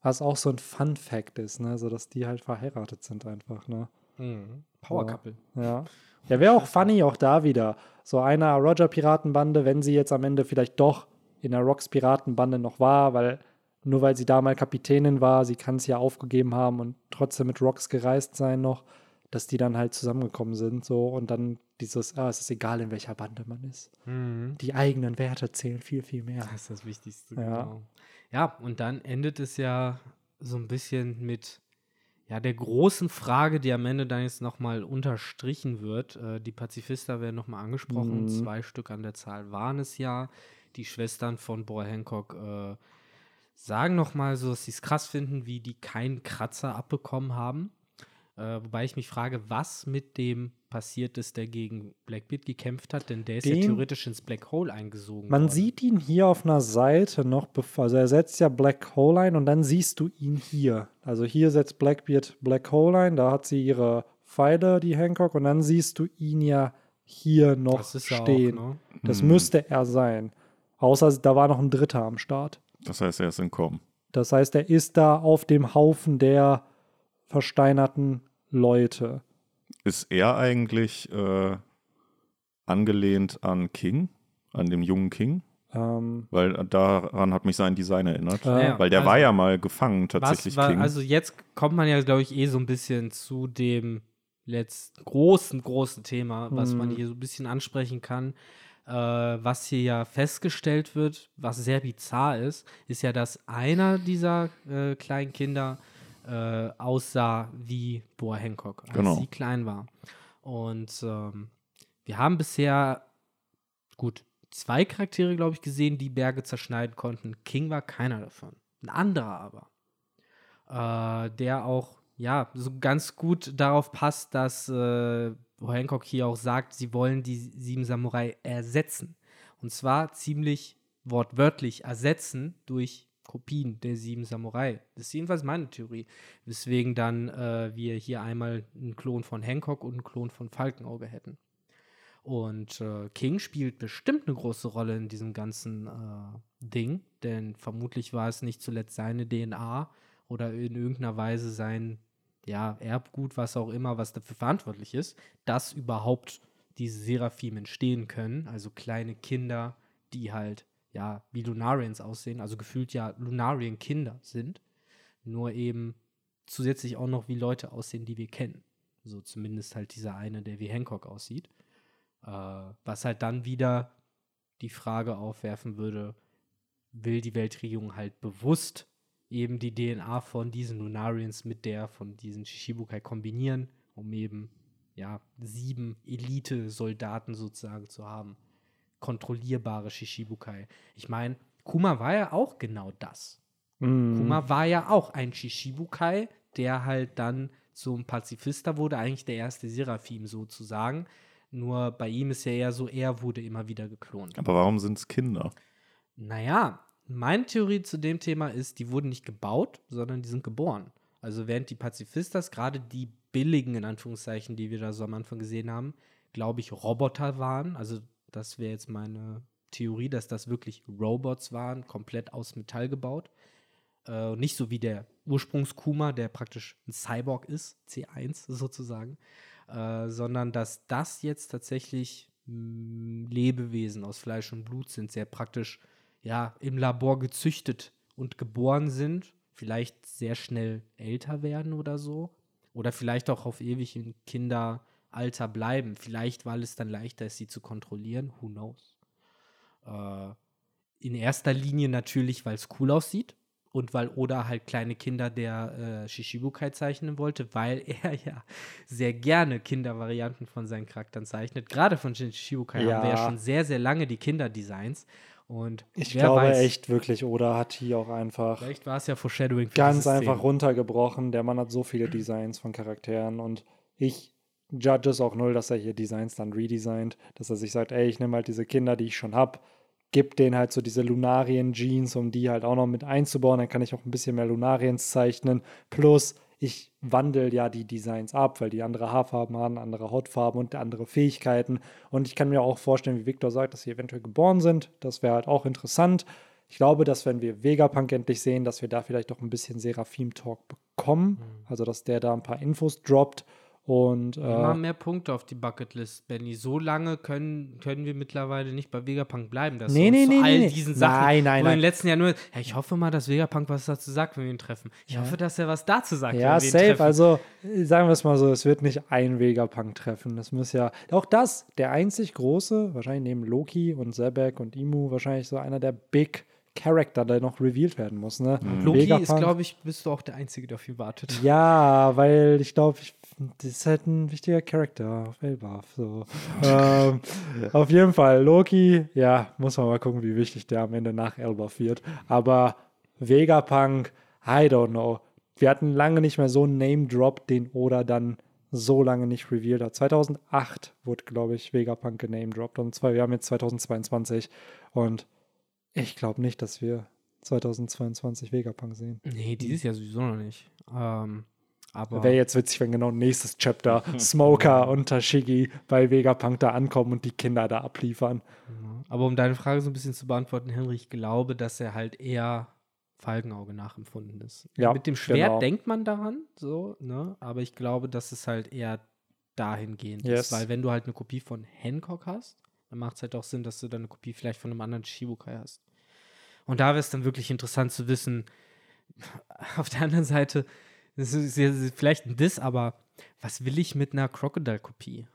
Was auch so ein Fun-Fact ist, ne? So dass die halt verheiratet sind einfach, ne? Mhm. Power Couple. Ja. Ja, wäre auch funny, auch da wieder. So einer Roger-Piratenbande, wenn sie jetzt am Ende vielleicht doch in der Rocks-Piratenbande noch war, weil nur weil sie da mal Kapitänin war, sie kann es ja aufgegeben haben und trotzdem mit Rocks gereist sein noch, dass die dann halt zusammengekommen sind, so und dann dieses, ah, es ist egal, in welcher Bande man ist. Mhm. Die eigenen Werte zählen viel, viel mehr. Das ist das Wichtigste. Ja. Genau. Ja, und dann endet es ja so ein bisschen mit ja, der großen Frage, die am Ende dann jetzt nochmal unterstrichen wird. Äh, die Pazifister werden nochmal angesprochen. Mhm. Zwei Stück an der Zahl waren es ja. Die Schwestern von Boy Hancock äh, sagen nochmal so, dass sie es krass finden, wie die keinen Kratzer abbekommen haben. Äh, wobei ich mich frage, was mit dem passiert ist, der gegen Blackbeard gekämpft hat, denn der ist ja Den- theoretisch ins Black Hole eingesogen Man worden. sieht ihn hier auf einer Seite noch, bevor, also er setzt ja Black Hole ein und dann siehst du ihn hier. Also hier setzt Blackbeard Black Hole ein, da hat sie ihre Pfeile, die Hancock, und dann siehst du ihn ja hier noch Das ist ja stehen. auch, ne? Das Mhm. müsste er sein. Außer da war noch ein Dritter am Start. Das heißt, er ist entkommen. Das heißt, er ist da auf dem Haufen der versteinerten Leute. Ist er eigentlich äh, angelehnt an King, an dem jungen King? Ähm, Weil daran hat mich sein Design erinnert. äh. Weil der also- war ja mal gefangen, tatsächlich Was war, King. also jetzt kommt man ja, glaube ich, eh so ein bisschen zu dem letzten großen, großen Thema, was man Hm. hier so ein bisschen ansprechen kann. Äh, was hier ja festgestellt wird, was sehr bizarr ist, ist ja, dass einer dieser äh, kleinen Kinder äh, aussah wie Boa Hancock, als Genau. sie klein war. Und ähm, wir haben bisher, gut, zwei Charaktere, glaube ich, gesehen, die Berge zerschneiden konnten. King war keiner davon. Ein anderer aber. Äh, der auch, ja, so ganz gut darauf passt, dass äh, Hancock hier auch sagt, sie wollen die sieben Samurai ersetzen. Und zwar ziemlich wortwörtlich ersetzen durch Kopien der sieben Samurai. Das ist jedenfalls meine Theorie. Weswegen dann äh, wir hier einmal einen Klon von Hancock und einen Klon von Falkenauge hätten. Und äh, King spielt bestimmt eine große Rolle in diesem ganzen äh, Ding, denn vermutlich war es nicht zuletzt seine DNA oder in irgendeiner Weise sein ja, Erbgut, was auch immer, was dafür verantwortlich ist, dass überhaupt diese Seraphim entstehen können, also kleine Kinder, die halt ja wie Lunarians aussehen, also gefühlt ja Lunarien-Kinder sind, nur eben zusätzlich auch noch wie Leute aussehen, die wir kennen. So zumindest halt dieser eine, der wie Hancock aussieht. Äh, was halt dann wieder die Frage aufwerfen würde, will die Weltregierung halt bewusst eben die DNA von diesen Lunarians mit der von diesen Shishibukai kombinieren, um eben ja sieben Elite-Soldaten sozusagen zu haben. Kontrollierbare Shishibukai. Ich meine, Kuma war ja auch genau das. mh, Kuma war ja auch ein Shishibukai, der halt dann zum Pazifista wurde, eigentlich der erste Seraphim sozusagen. Nur bei ihm ist ja eher so, er wurde immer wieder geklont. Aber warum sind es Kinder? Naja, meine Theorie zu dem Thema ist, die wurden nicht gebaut, sondern die sind geboren. Also während die Pazifistas, gerade die billigen, in Anführungszeichen, die wir da so am Anfang gesehen haben, glaube ich, Roboter waren. Also das wäre jetzt meine Theorie, dass das wirklich Robots waren, komplett aus Metall gebaut. Äh, nicht so wie der Ursprungskuma, der praktisch ein Cyborg ist, C1 sozusagen, äh, sondern dass das jetzt tatsächlich mh, Lebewesen aus Fleisch und Blut sind, sehr praktisch ja, im Labor gezüchtet und geboren sind, vielleicht sehr schnell älter werden oder so. Oder vielleicht auch auf ewig im Kinderalter bleiben. Vielleicht, weil es dann leichter ist, sie zu kontrollieren. Who knows? Äh, in erster Linie natürlich, weil es cool aussieht. Und weil Oda halt kleine Kinder der äh, Shishibukai zeichnen wollte, weil *laughs* er ja sehr gerne Kindervarianten von seinen Charakteren zeichnet. Gerade von Shishibukai haben wir ja Ja. schon sehr, sehr lange die Kinderdesigns. Und ich glaube weiß, echt wirklich, Oda hat hier auch einfach Vielleicht war es ja Foreshadowing für ganz einfach runtergebrochen. Der Mann hat so viele Designs von Charakteren und ich judge es auch null, dass er hier Designs dann redesignt, dass er sich sagt, ey, ich nehme halt diese Kinder, die ich schon habe, gib denen halt so diese Lunarien-Jeans, um die halt auch noch mit einzubauen. Dann kann ich auch ein bisschen mehr Lunariens zeichnen. Plus, ich wandel ja die Designs ab, weil die andere Haarfarben haben, andere Hautfarben und andere Fähigkeiten. Und ich kann mir auch vorstellen, wie Victor sagt, dass sie eventuell geboren sind. Das wäre halt auch interessant. Ich glaube, dass wenn wir Vegapunk endlich sehen, dass wir da vielleicht auch ein bisschen Seraphim-Talk bekommen. Also, dass der da ein paar Infos droppt. Und Immer äh, mehr Punkte auf die Bucketlist, Benny. So lange können, können wir mittlerweile nicht bei Vegapunk bleiben. Dass Nee, nee, nee, all nee. diesen Sachen, Nein, nein, nein. im letzten Jahr nur, ja, ich hoffe mal, dass Vegapunk was dazu sagt, wenn wir ihn treffen. Ich Ja. hoffe, dass er was dazu sagt, ja, wenn wir ihn safe. treffen. Also sagen wir es mal so, es wird nicht ein Vegapunk treffen. Das muss ja, auch das, der einzig große, wahrscheinlich neben Loki und Zebek und Imu, wahrscheinlich so einer der Big Character, der noch revealed werden muss. Ne? Loki ist, Vegapunk- glaube ich, bist du auch der Einzige, der auf ihn wartet. Ja, weil ich glaube, ich, das ist halt ein wichtiger Charakter auf Elbaf. So. ähm, auf jeden Fall, Loki, ja, muss man mal gucken, wie wichtig der am Ende nach Elbaf wird. Aber Vegapunk, I don't know. Wir hatten lange nicht mehr so einen Name-Drop, den Oda dann so lange nicht revealed hat. 2008 wurde, glaube ich, Vegapunk genamedroppt. Und zwar, wir haben jetzt 2022 und ich glaube nicht, dass wir 2022 Vegapunk sehen. Nee, dieses Jahr sowieso noch nicht. Ähm, aber Wäre jetzt witzig, wenn genau nächstes Chapter *laughs* Smoker und Tashigi bei Vegapunk da ankommen und die Kinder da abliefern. Aber um deine Frage so ein bisschen zu beantworten, Henry, ich glaube, dass er halt eher Falkenauge nachempfunden ist. Ja, Mit dem Schwert genau. denkt man daran, so, ne? Aber ich glaube, dass es halt eher dahingehend Yes. ist. Weil wenn du halt eine Kopie von Hancock hast, dann macht es halt auch Sinn, dass du dann eine Kopie vielleicht von einem anderen Shibukai hast. Und da wäre es dann wirklich interessant zu wissen, *laughs* auf der anderen Seite, das ist ja vielleicht ein Diss, aber was will ich mit einer Crocodile-Kopie?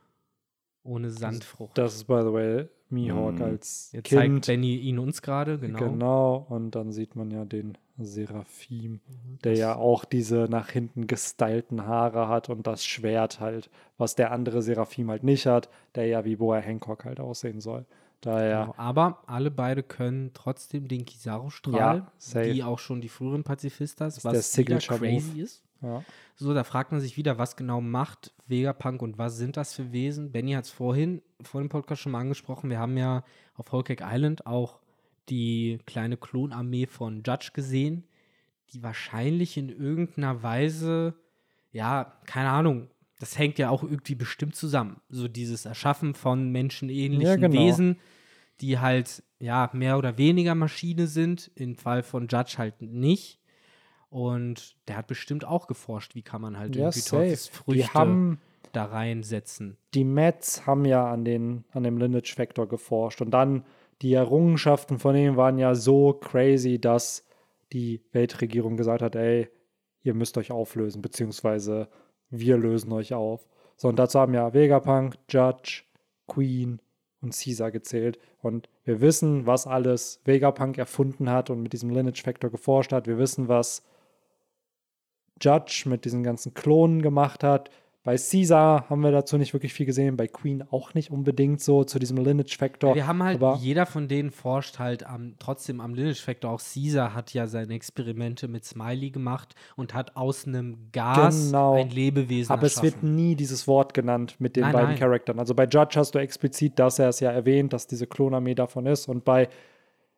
Ohne Sandfrucht. Das ist, by the way, Mihawk Mhm. als Jetzt zeigt Kind. Benny ihn uns gerade, genau. Genau. Und dann sieht man ja den Seraphim, Mhm. der ja auch diese nach hinten gestylten Haare hat und das Schwert halt, was der andere Seraphim halt nicht hat, der ja wie Boa Hancock halt aussehen soll. Daher, Genau. Aber alle beide können trotzdem den Kizaru-Strahl, Ja, wie auch schon die früheren Pazifistas, ist der was wieder Signature crazy ist. Ja. So, da fragt man sich wieder, was genau macht Vegapunk und was sind das für Wesen? Benny hat es vorhin, vor dem Podcast schon mal angesprochen. Wir haben ja auf Whole Cake Island auch die kleine Klonarmee von Judge gesehen, die wahrscheinlich in irgendeiner Weise, ja, keine Ahnung, das hängt ja auch irgendwie bestimmt zusammen. So dieses Erschaffen von menschenähnlichen Ja, genau. Wesen, die halt, ja, mehr oder weniger Maschine sind. Im Fall von Judge halt nicht. Und der hat bestimmt auch geforscht, wie kann man halt Ja, irgendwie. Teufelsfrüchte da reinsetzen. die Mets haben ja an, den, an dem Lineage-Vektor geforscht und dann die Errungenschaften von ihm waren ja so crazy, dass die Weltregierung gesagt hat, ey, ihr müsst euch auflösen, beziehungsweise wir lösen euch auf. So, und dazu haben ja Vegapunk, Judge, Queen und Caesar gezählt. Und wir wissen, was alles Vegapunk erfunden hat und mit diesem Lineage-Vektor geforscht hat. Wir wissen, was Judge mit diesen ganzen Klonen gemacht hat. Bei Caesar haben wir dazu nicht wirklich viel gesehen, bei Queen auch nicht unbedingt so zu diesem Lineage-Factor. Wir haben halt, aber jeder von denen forscht halt am, trotzdem am Lineage Factor. Auch Caesar hat ja seine Experimente mit Smiley gemacht und hat aus einem Gas Genau. ein Lebewesen aber es wird erschaffen. nie dieses Wort genannt mit den Nein, beiden nein. Charakteren. Also bei Judge hast du explizit, dass er es ja erwähnt, dass diese Klonarmee davon ist. Und bei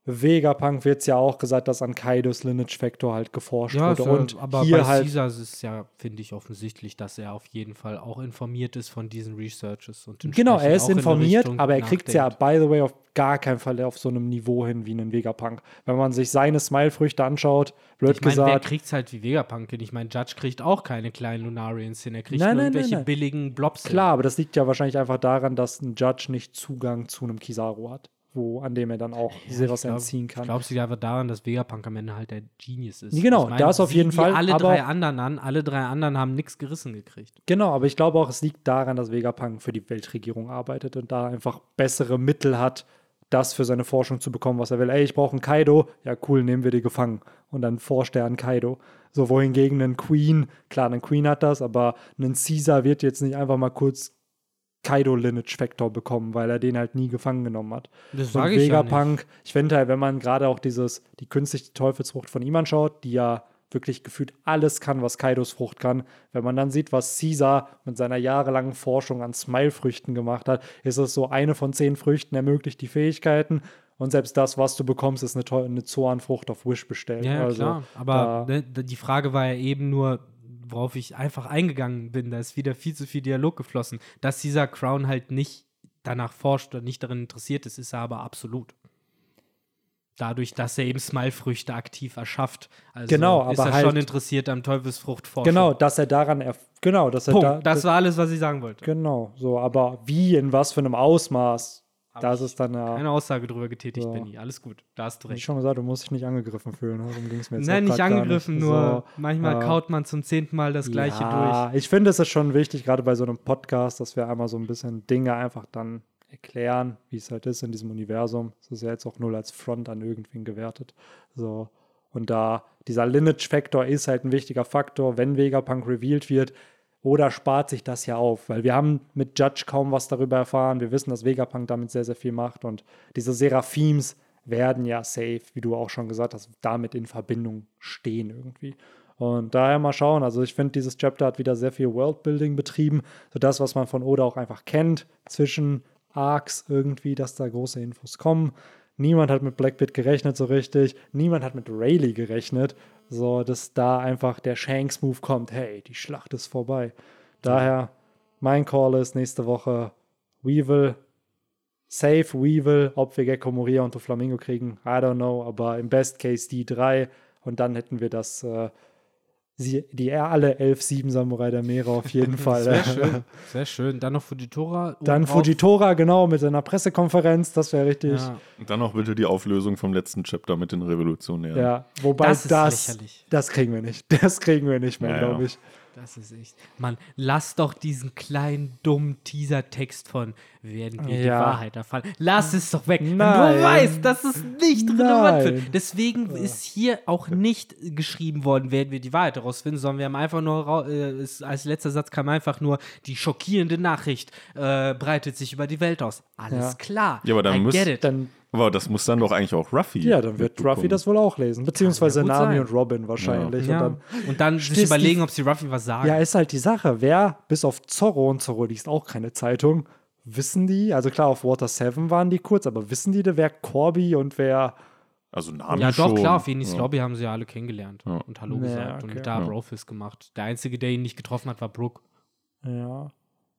Vegapunk wird es ja auch gesagt, dass an Kaidos Lineage Factor halt geforscht Ja, wurde. ja- und aber hier bei halt Caesar ist es ja, finde ich, offensichtlich, dass er auf jeden Fall auch informiert ist von diesen Researches. Und Genau, er ist in informiert, Richtung aber er kriegt es ja, by the way, auf gar keinen Fall auf so einem Niveau hin wie einen Vegapunk. Wenn man sich seine Smile-Früchte anschaut, blöd Ich meine, wer gesagt, kriegt es halt wie Vegapunk hin? Ich meine, Judge kriegt auch keine kleinen Lunarians hin. Er kriegt Nein, nur nein, nein, irgendwelche nein. billigen Blobs hin. klar, aber das liegt ja wahrscheinlich einfach daran, dass ein Judge nicht Zugang zu einem Kizaru hat, wo, an dem er dann auch sehr was entziehen kann. Ich glaube, es liegt einfach daran, dass Vegapunk am Ende halt der Genius ist. Genau, Ich mein, das auf jeden Fall, alle drei anderen an. Alle drei anderen haben nichts gerissen gekriegt. Genau, aber ich glaube auch, es liegt daran, dass Vegapunk für die Weltregierung arbeitet und da einfach bessere Mittel hat, das für seine Forschung zu bekommen, was er will. Ey, ich brauche einen Kaido. Ja, cool, nehmen wir die gefangen. Und dann forscht er an Kaido. So, wohingegen ein Queen, klar, ein Queen hat das, aber ein Caesar wird jetzt nicht einfach mal kurz Kaido Lineage Factor bekommen, weil er den halt nie gefangen genommen hat. Das sage ich ja nicht. Vegapunk, ich finde halt, wenn man gerade auch dieses, die künstliche Teufelsfrucht von ihm anschaut, die ja wirklich gefühlt alles kann, was Kaidos Frucht kann. Wenn man dann sieht, was Caesar mit seiner jahrelangen Forschung an Smile-Früchten gemacht hat, ist es so, eine von zehn Früchten ermöglicht die Fähigkeiten und selbst das, was du bekommst, ist eine, eine Zoan-Frucht auf Wish bestellt. Ja, ja, also, klar. Aber da- ne, die Frage war ja eben nur, worauf ich einfach eingegangen bin. Da ist wieder viel zu viel Dialog geflossen. Dass dieser Crown halt nicht danach forscht oder nicht darin interessiert ist, ist er aber absolut. dadurch, dass er eben Smile-Früchte aktiv erschafft. Also Genau, ist aber er halt- schon interessiert am Teufelsfruchtforschung. Genau, dass er daran, erf genau, dass er Punkt. da, das war alles, was ich sagen wollte. genau, so, aber wie, in was für einem Ausmaß, Hab das ich ist dann ja, Keine Aussage drüber getätigt, So. Benny. Alles gut. Da hast du wie recht. schon gesagt, du musst dich nicht angegriffen fühlen, darum ging es mir jetzt Nein, nicht angegriffen, nicht. nur So, manchmal äh, kaut man zum zehnten Mal das Gleiche durch. ja, ich finde, es ist schon wichtig, gerade bei so einem Podcast, dass wir einmal so ein bisschen Dinge einfach dann erklären, wie es halt ist in diesem Universum. Es ist ja jetzt auch null als Front an irgendwen gewertet. So. Und da dieser Lineage-Faktor ist halt ein wichtiger Faktor, wenn Vegapunk revealed wird. Oder spart sich das ja auf, weil wir haben mit Judge kaum was darüber erfahren. Wir wissen, dass Vegapunk damit sehr, sehr viel macht. Und diese Seraphims werden ja safe, wie du auch schon gesagt hast, damit in Verbindung stehen irgendwie. Und daher mal schauen. Also ich finde, dieses Chapter hat wieder sehr viel Worldbuilding betrieben. So das, was man von Oda auch einfach kennt, zwischen Arcs irgendwie, dass da große Infos kommen. Niemand hat mit Blackbeard gerechnet so richtig. Niemand hat mit Rayleigh gerechnet. So, dass da einfach der Shanks-Move kommt. Hey, die Schlacht ist vorbei. Daher, mein Call ist nächste Woche Weevil. Safe Weevil. Ob wir Gecko Moria und Flamingo kriegen, I don't know. Aber im Best Case die drei. Und dann hätten wir das, äh, sie, die alle elf sieben Samurai der Meere auf jeden *laughs* Fall. Sehr schön. Sehr schön. Dann noch Fujitora. Dann. Fujitora, genau, mit seiner Pressekonferenz, das wäre richtig. Ja. Und dann noch bitte die Auflösung vom letzten Chapter mit den Revolutionären. Ja, wobei Das das, ist das, lächerlich. kriegen wir nicht. Das kriegen wir nicht mehr, Ja, ja. glaube ich. Das ist echt. Mann, lass doch diesen kleinen, dummen Teaser-Text von werden wir die Ja. Wahrheit erfahren. Lass es doch weg. Wenn Nein. Du weißt, dass es nicht relevant Nein. wird. Deswegen ist hier auch nicht geschrieben worden, werden wir die Wahrheit herausfinden, sondern wir haben einfach nur, äh, als letzter Satz kam einfach nur, die schockierende Nachricht äh, breitet sich über die Welt aus. Alles Ja. klar. Ja, aber dann I müsst- get it. Dann, Aber das muss dann doch eigentlich auch Ruffy. ja, dann wird. Ruffy das wohl auch lesen. Beziehungsweise Nami sein. und Robin wahrscheinlich. ja. Und dann, Und dann sich überlegen, die- ob sie Ruffy was sagen. ja, ist halt die Sache. Wer, bis auf Zorro, und Zorro liest auch keine Zeitung, wissen die, also klar, auf Water 7 waren die kurz, aber wissen die, wer Corby und wer. Also Nami Ja, doch, schon. klar, auf Venis ja. Lobby haben sie ja alle kennengelernt Ja. und Hallo Ja, gesagt okay. und da Ja. Brofist gemacht. Der Einzige, der ihn nicht getroffen hat, war Brooke. Ja.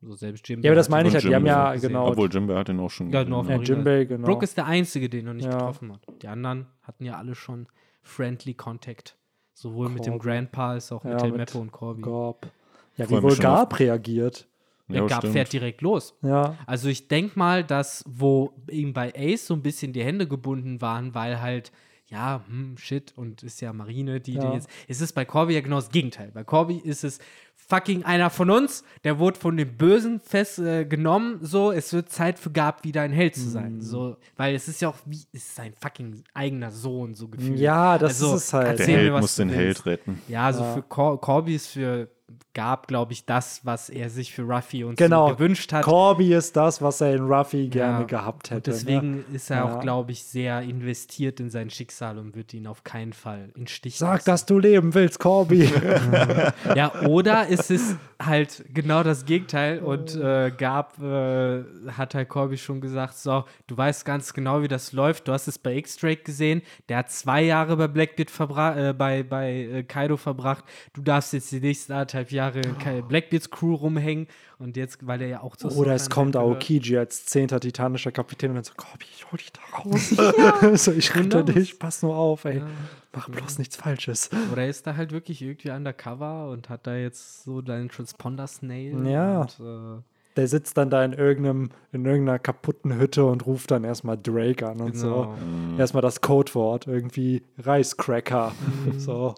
So selbst Jim. Ja, aber das meine ich halt, die haben ja, genau. Obwohl Jimbe hat ihn auch schon. Ja, nur auf ja. Jinbei, genau. Brooke ist der Einzige, den er nicht Ja. getroffen hat. Die anderen hatten ja alle schon Friendly Contact. Sowohl mit dem. Grandpa als auch mit Ja, mit Meppo und Corby. Gorb. Ja, wie wohl Garb reagiert. Der Ja, Gab stimmt. fährt direkt los. Ja. Also ich denke mal, dass wo ihm bei Ace so ein bisschen die Hände gebunden waren, weil halt, ja, hm, shit, und ist ja Marine, die Ja. den jetzt. Es ist bei Corby ja genau das Gegenteil. Bei Corby ist es fucking einer von uns, der wurde von den Bösen fest äh, genommen, so, es wird Zeit für Gab wieder ein Held zu sein. Mhm. So, weil es ist ja auch wie, es ist sein fucking eigener Sohn, so gefühlt. Ja, das Also, ist es halt. Der mir, Held was muss den. Held retten. Ja, also Ja. für Cor Corby ist für Gab, glaube ich, das, was er sich für Ruffy und Genau. so gewünscht hat. Corby ist das, was er in Ruffy gerne Ja, gehabt hätte. Und deswegen ne? ist er Ja. auch, glaube ich, sehr investiert in sein Schicksal und wird ihn auf keinen Fall in Stich Sag, lassen. dass du leben willst, Corby. *laughs* Ja, oder ist es halt genau das Gegenteil und äh, Gab äh, hat halt Corby schon gesagt, so, du weißt ganz genau, wie das läuft. Du hast es bei X-Drake gesehen. Der hat zwei Jahre bei Blackbeard verbra äh, bei, bei äh, Kaido verbracht. Du darfst jetzt die nächsten anderthalb Jahre in Blackbeards Crew rumhängen und jetzt, weil er ja auch zu Oder es kommt. Aokiji als zehnter titanischer Kapitän und dann so, Corby, ich hol dich da raus. *laughs* so, ich rette dich, pass nur auf, ey. Ja. Mach bloß nichts Falsches. Oder ist da halt wirklich irgendwie undercover und hat da jetzt so deinen Transponder-Snail. Ja. Und, äh, Der sitzt dann da in, irgendeinem, in irgendeiner kaputten Hütte und ruft dann erstmal Drake an und so. genau. Erstmal das Codewort, irgendwie Reiscracker. so.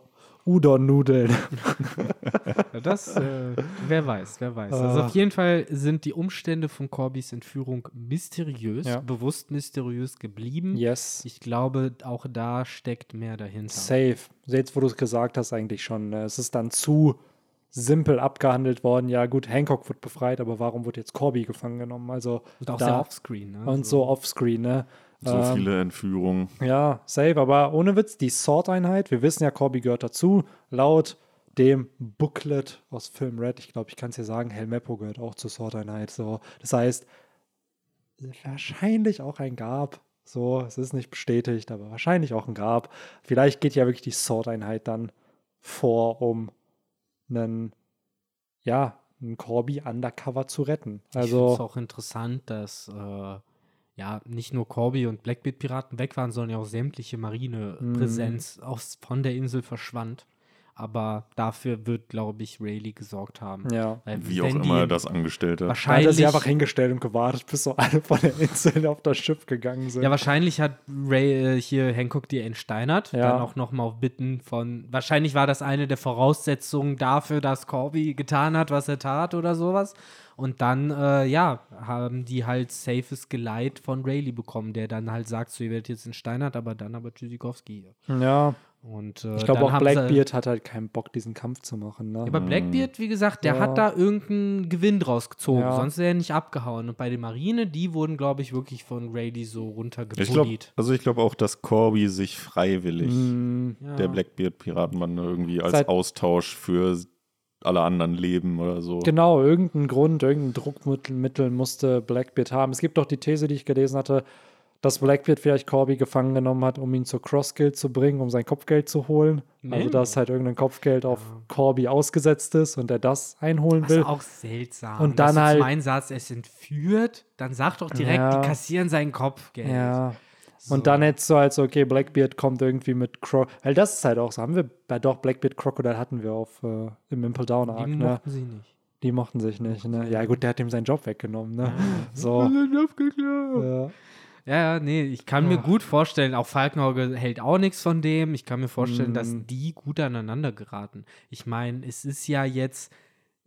Udon-Nudeln. Das, äh, wer weiß, wer weiß. Also Ah. auf jeden Fall sind die Umstände von Corbys Entführung mysteriös, Ja. bewusst mysteriös geblieben. Yes. Ich glaube, auch da steckt mehr dahinter. Safe. Jetzt, wo du es gesagt hast, eigentlich schon. Ne? Es ist dann zu simpel abgehandelt worden. Ja, gut, Hancock wird befreit, aber warum wird jetzt Corby gefangen genommen? Also Und auch da- sehr offscreen. Ne? und so offscreen, ne? So Ähm, viele Entführungen. Ja, safe, aber ohne Witz, die Sword-Einheit, wir wissen ja, Corby gehört dazu, laut dem Booklet aus Film Red, ich glaube, ich kann es dir sagen, Helmeppo gehört auch zur Sword-Einheit. So. Das heißt, wahrscheinlich auch ein Gab. So, es ist nicht bestätigt, aber wahrscheinlich auch ein Gab. Vielleicht geht ja wirklich die Sword-Einheit dann vor, um einen, ja, einen Corby undercover zu retten. Ich finde es Also, auch interessant, dass äh, ja, nicht nur Corby und Blackbeard-Piraten weg waren, sondern ja auch sämtliche Marinepräsenz aus, von der Insel verschwand. Aber dafür wird, glaube ich, Rayleigh gesorgt haben. Ja. Weil Wie auch immer das Angestellte. Da hat er Wahrscheinlich, sie einfach hingestellt und gewartet, bis so alle von der Insel auf das Schiff gegangen sind. ja, wahrscheinlich hat Ray äh, hier Hancock die entsteinert. Ja. Dann auch nochmal auf Bitten von. Wahrscheinlich war das eine der Voraussetzungen dafür, dass Corby getan hat, was er tat oder sowas. Und dann, äh, ja, haben die halt safes Geleit von Rayleigh bekommen, der dann halt sagt, so, ihr werdet jetzt entsteinert, aber dann aber Tschüssikowski hier. ja, Und, äh, ich glaube auch haben sie- Blackbeard hat halt keinen Bock, diesen Kampf zu machen. Ne? Aber Blackbeard, wie gesagt, der Ja. hat da irgendeinen Gewinn draus gezogen, Ja. sonst wäre er nicht abgehauen. Und bei der Marine, die wurden, glaube ich, wirklich von Rayleigh so runtergebullied. also ich glaube auch, dass Corby sich freiwillig Mm, Ja. der Blackbeard-Piratenbande irgendwie als Seit- Austausch für alle anderen leben oder so. Genau, irgendeinen Grund, irgendein Druckmittel Mittel musste Blackbeard haben. Es gibt doch die These, die ich gelesen hatte, dass Blackbeard vielleicht Corby gefangen genommen hat, um ihn zur Cross-Guild zu bringen, um sein Kopfgeld zu holen. Also, Maybe. dass halt irgendein Kopfgeld auf Corby ausgesetzt ist und er das einholen Das will. ist auch seltsam. Und dann halt- sagst, er ist entführt, dann sag doch direkt, Ja. die kassieren sein Kopfgeld. Ja. So. Und dann hättest du halt so, okay, Blackbeard kommt irgendwie mit Cro Weil das ist halt auch so, haben wir, bei doch, Blackbeard Crocodile hatten wir auf äh, im Impel Down Arc, Die ne? mochten sie nicht. Die mochten sich nicht, ne? Ja, gut, der hat ihm seinen Job weggenommen, ne? So. Ja. Ja, ja, nee, ich kann mir gut vorstellen, auch Falkenauge hält auch nichts von dem. Ich kann mir vorstellen, dass Mm. die gut aneinander geraten. Ich meine, es ist ja jetzt,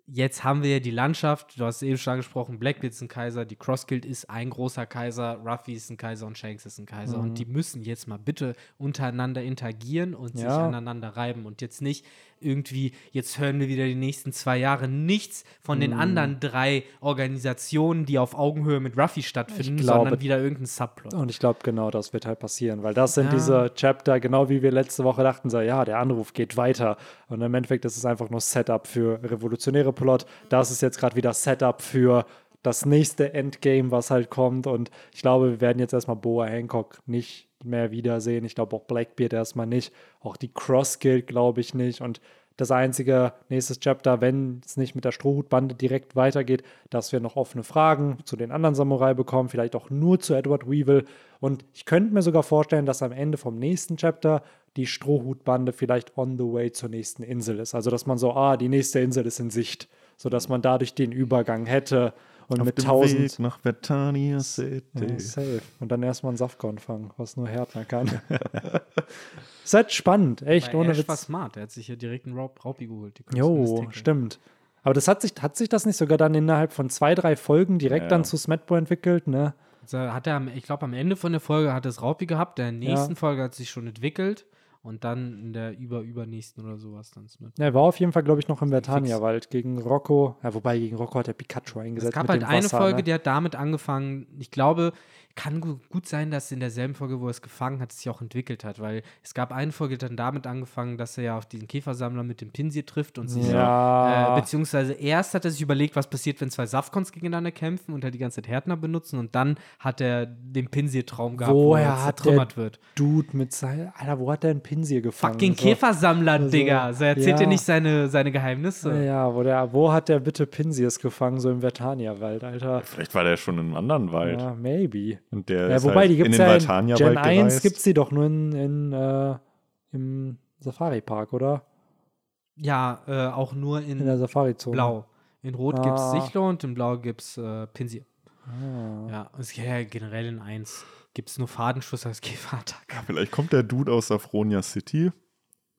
jetzt haben wir ja die Landschaft, du hast eben schon angesprochen, Blackbeard ist ein Kaiser, die Crossguild ist ein großer Kaiser, Ruffy ist ein Kaiser und Shanks ist ein Kaiser. Und die müssen jetzt mal bitte untereinander interagieren und sich Ja. aneinander reiben und jetzt nicht irgendwie, jetzt hören wir wieder die nächsten zwei Jahre nichts von den anderen drei Organisationen, die auf Augenhöhe mit Ruffy stattfinden, glaube- sondern wieder irgendein Subplot. Und ich glaube, genau das wird halt passieren, weil das sind Ja. diese Chapter, genau wie wir letzte Woche dachten, so, ja, der Anruf geht weiter. Und im Endeffekt ist es einfach nur Setup für revolutionäre Plot. Das ist jetzt gerade wieder Setup für das nächste Endgame, was halt kommt. Und ich glaube, wir werden jetzt erstmal Boa Hancock nicht mehr wiedersehen. Ich glaube auch Blackbeard erstmal nicht. Auch die Cross Guild glaube ich nicht. Und das einzige nächstes Chapter, wenn es nicht mit der Strohhutbande direkt weitergeht, dass wir noch offene Fragen zu den anderen Samurai bekommen, vielleicht auch nur zu Edward Weevil. Und ich könnte mir sogar vorstellen, dass am Ende vom nächsten Chapter die Strohhutbande vielleicht on the way zur nächsten Insel ist. Also dass man so, ah, die nächste Insel ist in Sicht, sodass man dadurch den Übergang hätte und Auf mit dem 1000 Weg nach Vertania City. ja, safe. Und dann erstmal einen Safkon fangen, was nur Härtner kann. *laughs* ist halt spannend, echt, Weil ohne Ash war Witz. smart, er hat sich hier direkt einen Raub Raupi geholt. Jo, stimmt. Aber das hat sich, hat sich das nicht sogar dann innerhalb von zwei, drei Folgen direkt Ja. dann zu Smetbo entwickelt, ne? Also hat er, am- ich glaube, am Ende von der Folge hat es Raupi gehabt, der nächsten Folge hat sich schon entwickelt und dann in der über übernächsten oder sowas dann mit. Er war auf jeden Fall, glaube ich, noch im Vertania-Wald gegen Rocco. Ja, wobei gegen Rocco hat er Pikachu eingesetzt. Es gab halt eine Wasser, Folge, ne? die hat damit angefangen. Ich glaube, kann gu- gut sein, dass in derselben Folge, wo er es gefangen hat, es sich auch entwickelt hat, weil es gab eine Folge, die hat dann damit angefangen, dass er ja auf diesen Käfersammler mit dem Pinsir trifft und sie Ja. Äh, beziehungsweise erst hat er sich überlegt, was passiert, wenn zwei Safkons gegeneinander kämpfen und er die ganze Zeit Härtner benutzen und dann hat er den Pinsir-Traum gehabt, wo Woher er hat der zertrümmert wird. Dude mit seinem. Alter, wo hat der einen Pinsir gefangen? Fucking So. Käfersammler, Also, Digga. So erzählt ja. dir nicht seine, seine Geheimnisse. Ja, wo, der, wo hat der bitte Pinsirs gefangen, so im Vertania-Wald, Alter? Vielleicht war der schon in einem anderen Wald. Ja, maybe. Und der Ja, ist wobei, halt die gibt in es den ja in Gen 1 gereist. gibt es die doch nur in, in, äh, im Safari-Park, oder? Ja, äh, auch nur in, In der Safari-Zone. Blau. In Rot gibt es Ah. Sichlo und in Blau gibt es äh, Pinsir. Ah. Ja, es gibt ja generell in 1 gibt es nur Fadenschuss als Käferattacke. Vielleicht kommt der Dude aus Safronia City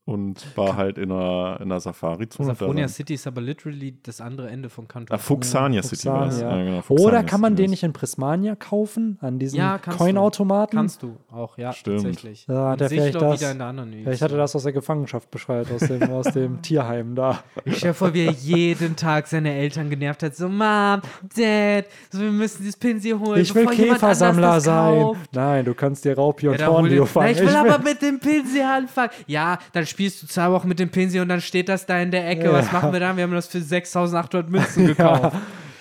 und war halt in einer, in einer Safari-Zone. Safronia sein- City ist aber literally das andere Ende von Country. Ah, Fuxania City war es. Ja, genau, Oder kann man City den nicht in Prismania kaufen, an diesen Ja, kannst du. Coin-Automaten? Kannst du auch, ja, Stimmt. tatsächlich. Ja, der vielleicht das- wieder in der anderen Vielleicht hat er das aus der Gefangenschaft bescheuert, aus dem, aus dem *laughs* Tierheim da. Ich stell vor, wie er jeden Tag seine Eltern genervt hat. So, Mom, Dad, so, wir müssen dieses Pinsir holen. Ich will Käfersammler sein. Nein, du kannst dir Raupi Ja, und Hornlio den- fangen. Ich will aber *laughs* mit dem Pinsir anfangen. Ja, dann spielst du zwei Wochen mit dem Pinsir und dann steht das da in der Ecke. Ja. Was machen wir dann? Wir haben das für 6800 Münzen gekauft.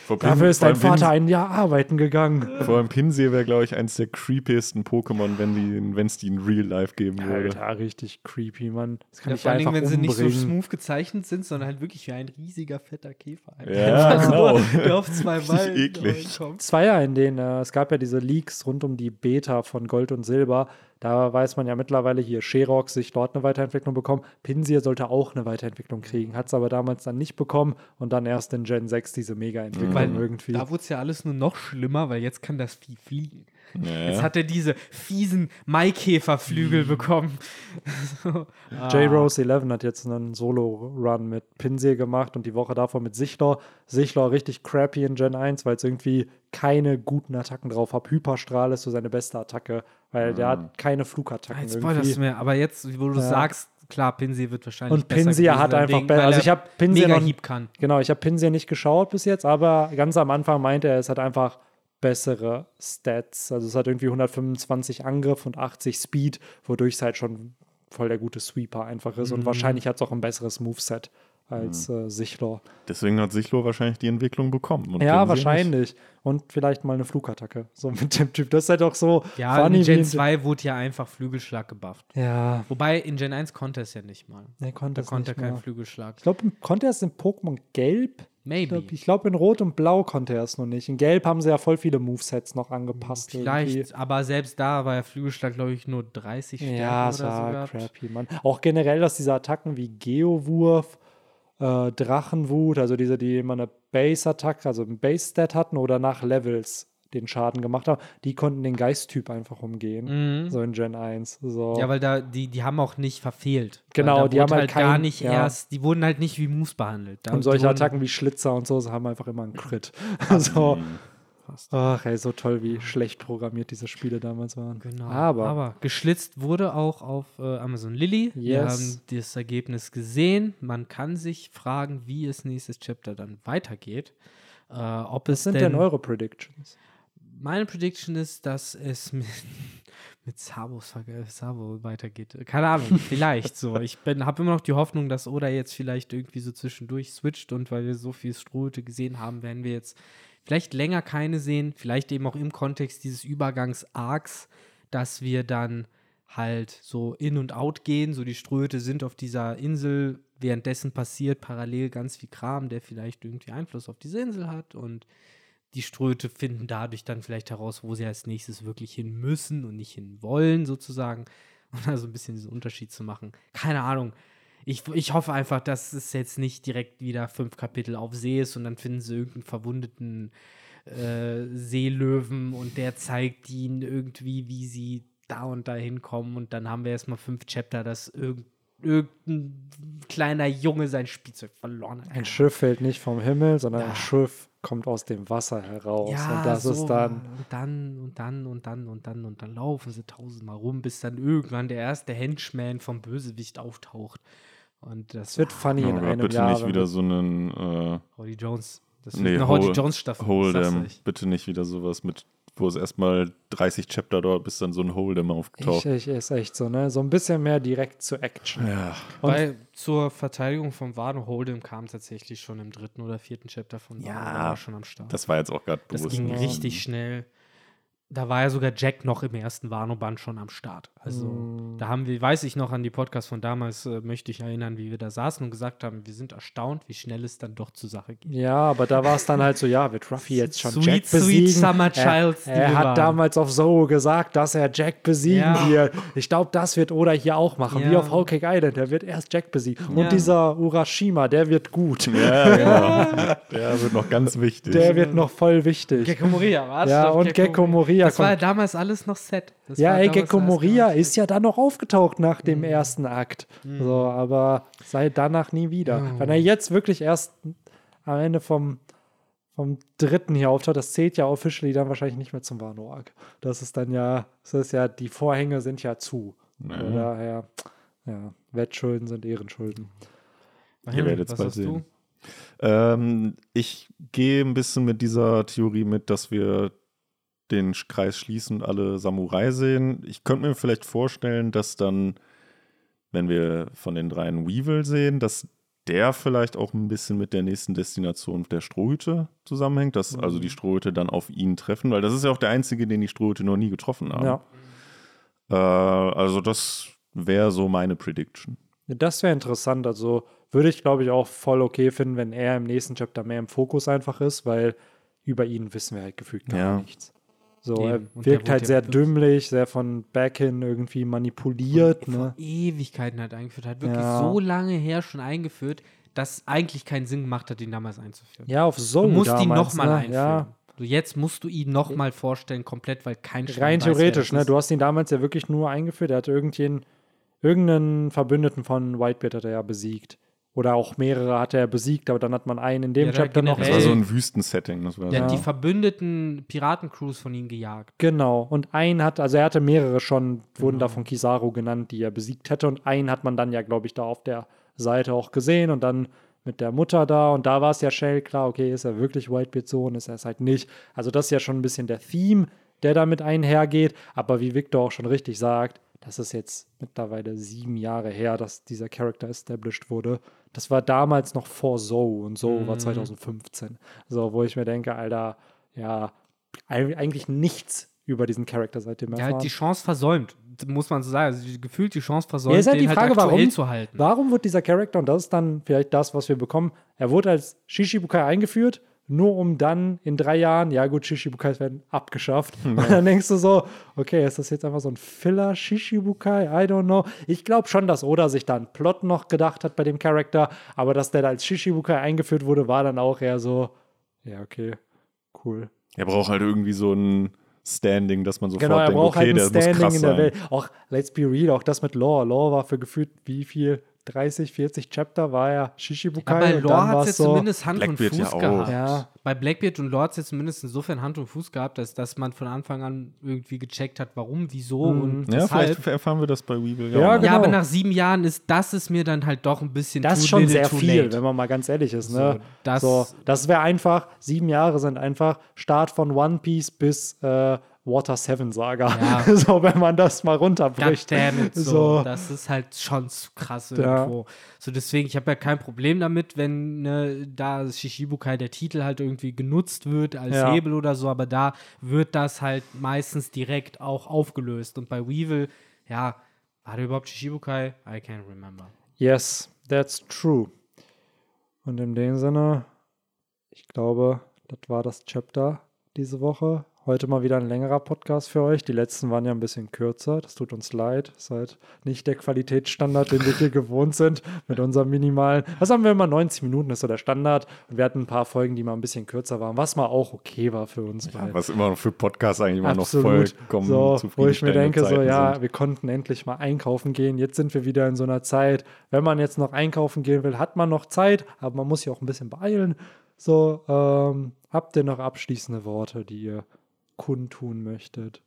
Vor Pin- Dafür ist dein allem Vater ein Jahr arbeiten gegangen. Vor allem Pinsir wäre, glaube ich, eins der creepiesten Pokémon, wenn es die in Real Life geben würde. Alter, richtig creepy, Mann. Das kann Ja, ich vor allen Dingen, einfach wenn sie nicht so umbringen. smooth gezeichnet sind, sondern halt wirklich wie ein riesiger, fetter Käfer. Ja, genau. der auf *laughs* zwei Beinen eklig. kommt. Es war ja in den, äh, es gab ja diese Leaks rund um die Beta von Gold und Silber. Da weiß man ja mittlerweile hier, Sherox sich dort eine Weiterentwicklung bekommen. Pinsir sollte auch eine Weiterentwicklung kriegen, hat es aber damals dann nicht bekommen und dann erst in Gen 6 diese Mega-Entwicklung Weil irgendwie. da wurde es ja alles nur noch schlimmer, weil jetzt kann das Vieh fliegen. Ja. Jetzt hat er diese fiesen Maikäferflügel Mhm. bekommen. *laughs* so. ah. J-Rose 11 hat jetzt einen Solo-Run mit Pinsir gemacht und die Woche davor mit Sichlor. Sichlor richtig crappy in Gen 1, weil es irgendwie keine guten Attacken drauf hat. Hyperstrahl ist so seine beste Attacke, weil der hat keine Ah, Flugattacken Jetzt spoilerst du mir, aber jetzt, wo du Ja. sagst, klar, Pinsir wird wahrscheinlich Und besser Pinsir gewesen hat einfach Ding, be- weil also ich hab Pinsir mega noch- Hieb kann. Genau, ich habe Pinsir nicht geschaut bis jetzt, aber ganz am Anfang meinte er, es hat einfach bessere Stats. Also es hat irgendwie 125 Angriff und 80 Speed, wodurch es halt schon voll der gute Sweeper einfach ist. Und Mhm. wahrscheinlich hat es auch ein besseres Moveset als äh, Sichlor. Deswegen hat Sichlor wahrscheinlich die Entwicklung bekommen. und Ja, wahrscheinlich. Und vielleicht mal eine Flugattacke. So mit dem Typ. Das ist halt auch so Ja, in Gen wie- 2 wurde ja einfach Flügelschlag gebufft. Ja, Wobei in Gen 1 konnte es ja nicht mal. er konnte Da es konnte er nicht keinen mehr. Flügelschlag. Ich glaube, konnte er es in Pokémon Gelb? Ich Maybe. glaube, glaub, in Rot und Blau konnte er es noch nicht. In Gelb haben sie ja voll viele Movesets noch angepasst. Vielleicht, irgendwie. aber selbst da war der Flügelschlag, glaube ich, nur 30 Stärke Ja, oder es so war gehabt. crappy, Mann. Auch generell, dass diese Attacken wie Geowurf, äh, Drachenwut, also diese, die immer eine Base-Attacke, also ein Base-Stat hatten oder nach Levels den Schaden gemacht haben, die konnten den Geisttyp einfach umgehen. Mhm. So in Gen 1. So. Ja, weil da, die, die haben auch nicht verfehlt. Genau, die haben halt gar kein- nicht ja. erst, die wurden halt nicht wie Moves behandelt. Da, und solche wurden- Attacken wie Schlitzer und so haben einfach immer einen Crit. *laughs* *laughs* also, ach ey, so toll, wie schlecht programmiert diese Spiele damals waren. Genau. Aber, Aber geschlitzt wurde auch auf äh, Amazon Lily. Wir Yes. haben das Ergebnis gesehen. Man kann sich fragen, wie es nächstes Chapter dann weitergeht. Äh, ob was es sind denn, denn eure Predictions? Meine Prediction ist, dass es *laughs* mit, mit Sabos, Sabo weitergeht. Keine Ahnung, *laughs* vielleicht so. Ich habe immer noch die Hoffnung, dass Oda jetzt vielleicht irgendwie so zwischendurch switcht und weil wir so viel Strohhüte gesehen haben, werden wir jetzt vielleicht länger keine sehen. Vielleicht eben auch im Kontext dieses Übergangs-Arcs, dass wir dann halt so in und out gehen. So die Ströte sind auf dieser Insel, währenddessen passiert parallel ganz viel Kram, der vielleicht irgendwie Einfluss auf diese Insel hat und die Ströte finden dadurch dann vielleicht heraus, wo sie als nächstes wirklich hin müssen und nicht hin wollen, sozusagen. Und *laughs* da so ein bisschen diesen Unterschied zu machen. Keine Ahnung. Ich, ich hoffe einfach, dass es jetzt nicht direkt wieder fünf Kapitel auf See ist und dann finden sie irgendeinen verwundeten äh, Seelöwen und der zeigt ihnen irgendwie, wie sie da und da hinkommen und dann haben wir erstmal fünf Chapter, dass irgend, irgendein kleiner Junge sein Spielzeug verloren hat. Ein Schiff fällt nicht vom Himmel, sondern ein Schiff kommt aus dem Wasser heraus. und das so, ist dann. Und dann und dann und dann und dann und dann laufen sie tausendmal rum, bis dann irgendwann der erste Henchman vom Bösewicht auftaucht. Und das Es wird funny in Aber einem bitte Jahr. nicht wenn wieder so einen äh, Hoddy Jones. Das wird Nee, eine Hoddy Hol- Jones Staffel. euch. Bitte nicht wieder sowas mit, wo es erstmal 30 Chapter dauert, bis dann so ein Hold'em ich, aufgetaucht. ich, ist echt so, ne? So ein bisschen mehr direkt zu Action. Ja, Und- Weil zur Verteidigung von Wano Hold'em kam tatsächlich schon im dritten oder vierten Chapter von Wano Ja, schon am Start. das war jetzt auch gerade Das bewusst. ging ne? richtig schnell. Da war ja sogar Jack noch im ersten Wano-Band schon am Start. Also Mm. da haben wir, weiß ich noch an die Podcasts von damals, äh, möchte ich erinnern, wie wir da saßen und gesagt haben, wir sind erstaunt, wie schnell es dann doch zur Sache geht. Ja, aber da war es dann halt so, ja, wird Ruffy jetzt schon Sweet, Jack sweet besiegen? Summer Child er, er hat damals auf Zoe gesagt, dass er Jack besiegen Ja. wird. Ich glaube, das wird Oda hier auch machen, wie Ja. auf Whole Cake Island. Er wird erst Jack besiegen. Ja. Und dieser Urashima, der wird gut. Ja, *laughs* genau. Der wird noch ganz wichtig. Der wird noch voll wichtig. Gecko Moria, warte. Ja, auf und Gecko Moria Das war ja kommt. damals alles noch Set. Das Ja, ey, Gecko Moria ist ja dann noch aufgetaucht nach dem Mhm. ersten Akt. So, aber seit danach nie wieder. Oh. Wenn er jetzt wirklich erst am Ende vom, vom dritten hier auftaucht, das zählt ja officially dann wahrscheinlich nicht mehr zum Wano-Arc. Das ist dann ja, das ist ja, die Vorhänge sind ja zu. Ja. Von daher, ja, Wettschulden sind Ehrenschulden. Ihr werdet's Was bald sehen. Ähm, ich gehe ein bisschen mit dieser Theorie mit, dass wir den Kreis schließen und alle Samurai sehen. Ich könnte mir vielleicht vorstellen, dass dann, wenn wir von den dreien Weevil sehen, dass der vielleicht auch ein bisschen mit der nächsten Destination der Strohhüte zusammenhängt, dass Mhm. also die Strohhüte dann auf ihn treffen, weil das ist ja auch der einzige, den die Strohhüte noch nie getroffen haben. Ja. Äh, also das wäre so meine Prediction. Das wäre interessant. Also würde ich, glaube ich, auch voll okay finden, wenn er im nächsten Chapter mehr im Fokus einfach ist, weil über ihn wissen wir halt gefühlt gar Ja. nichts. So, er wirkt halt sehr dümmlich, sehr von Backhin irgendwie manipuliert. vor Ne? Ewigkeiten halt eingeführt. Hat wirklich Ja. so lange her schon eingeführt, dass eigentlich keinen Sinn gemacht hat, ihn damals einzuführen. Ja, auf so du musst ihn damals, nochmal ne? einführen. Ja, So, jetzt musst du ihn nochmal vorstellen, komplett, weil kein Schwein rein weiß, theoretisch. Ne? Du hast ihn damals ja wirklich nur eingeführt. Er hatte irgendjenen, irgendeinen Verbündeten von Whitebeard hat er ja besiegt. Oder auch mehrere hat er besiegt, aber dann hat man einen in dem Ja, Chapter noch. Das war so ein Wüstensetting. Das war hat so. die verbündeten Piratencrews von ihm gejagt. Genau. Und einen hat, also er hatte mehrere schon, wurden Genau. da von Kizaru genannt, die er besiegt hätte. Und einen hat man dann ja, glaube ich, da auf der Seite auch gesehen und dann mit der Mutter da. Und da war es ja schnell klar, okay, ist er wirklich Whitebeard-Sohn, ist er es halt nicht. Also das ist ja schon ein bisschen der Theme, der damit einhergeht. Aber wie Victor auch schon richtig sagt, das ist jetzt mittlerweile sieben Jahre her, dass dieser Charakter established wurde. Das war damals noch vor Zoe und Zoe war Mhm. 2015. So, wo ich mir denke, Alter, ja, eig- eigentlich nichts über diesen Charakter seitdem erfahren. hat die Chance versäumt, muss man so sagen. Also gefühlt die Chance versäumt, Ja, ist halt den die Frage, halt warum- zu halten. Warum wird dieser Charakter, und das ist dann vielleicht das, was wir bekommen, er wurde als Shishibukai eingeführt, nur um dann in drei Jahren, ja gut, Shishibukais werden abgeschafft. Und *laughs* dann denkst du so, okay, ist das jetzt einfach so ein Filler Shishibukai? I don't know. Ich glaube schon, dass Oda sich da einen Plot noch gedacht hat bei dem Charakter, aber dass der da als Shishibukai eingeführt wurde, war dann auch eher so, ja, okay, cool. Er braucht halt irgendwie so ein Standing, dass man sofort Genau, denkt, okay, halt ein der muss Standing krass in der sein. Welt. Auch, let's be real, auch das mit Lore. Lore war für gefühlt wie viel? 30, 40 Chapter war er Shishibukai. Aber bei und Lore hat es jetzt so, zumindest Hand Blackbeard und ja Fuß auch. gehabt. Ja. Bei Blackbeard und Lore hat es jetzt zumindest insofern Hand und Fuß gehabt, dass, dass man von Anfang an irgendwie gecheckt hat, warum, wieso Mhm. und Ja, weshalb. vielleicht erfahren wir das bei Weevil. Ja, noch. genau. Ja, aber nach sieben Jahren ist das ist mir dann halt doch ein bisschen Das ist schon sehr viel, late. wenn man mal ganz ehrlich ist. Ne? So, das- so, das wäre einfach, sieben Jahre sind einfach Start von One Piece bis äh, Water 7 Saga. Ja. *laughs* so, wenn man das mal runterbricht. Goddammit, so. So. Das ist halt schon zu krass Ja. irgendwo. So, deswegen, ich habe ja kein Problem damit, wenn ne, da Shishibukai der Titel halt irgendwie genutzt wird als Ja. Hebel oder so, aber da wird das halt meistens direkt auch aufgelöst. Und bei Weevil, ja, war der überhaupt Shishibukai? I can't remember. Yes, that's true. Und in dem Sinne, ich glaube, das war das Chapter diese Woche. Heute mal wieder ein längerer Podcast für euch. Die letzten waren ja ein bisschen kürzer. Das tut uns leid. Ist halt nicht der Qualitätsstandard, den wir hier *laughs* gewohnt sind mit unserem minimalen. Was haben wir immer? 90 Minuten ist so der Standard. Und wir hatten ein paar Folgen, die mal ein bisschen kürzer waren, was mal auch okay war für uns. weil- Was immer noch für Podcasts eigentlich immer Absolut. noch vollkommen so, wo ich mir denke, so Zeiten ja, sind. wir konnten endlich mal einkaufen gehen. Jetzt sind wir wieder in so einer Zeit, wenn man jetzt noch einkaufen gehen will, hat man noch Zeit, aber man muss sich auch ein bisschen beeilen. So, ähm, habt ihr noch abschließende Worte, die ihr kundtun möchtet?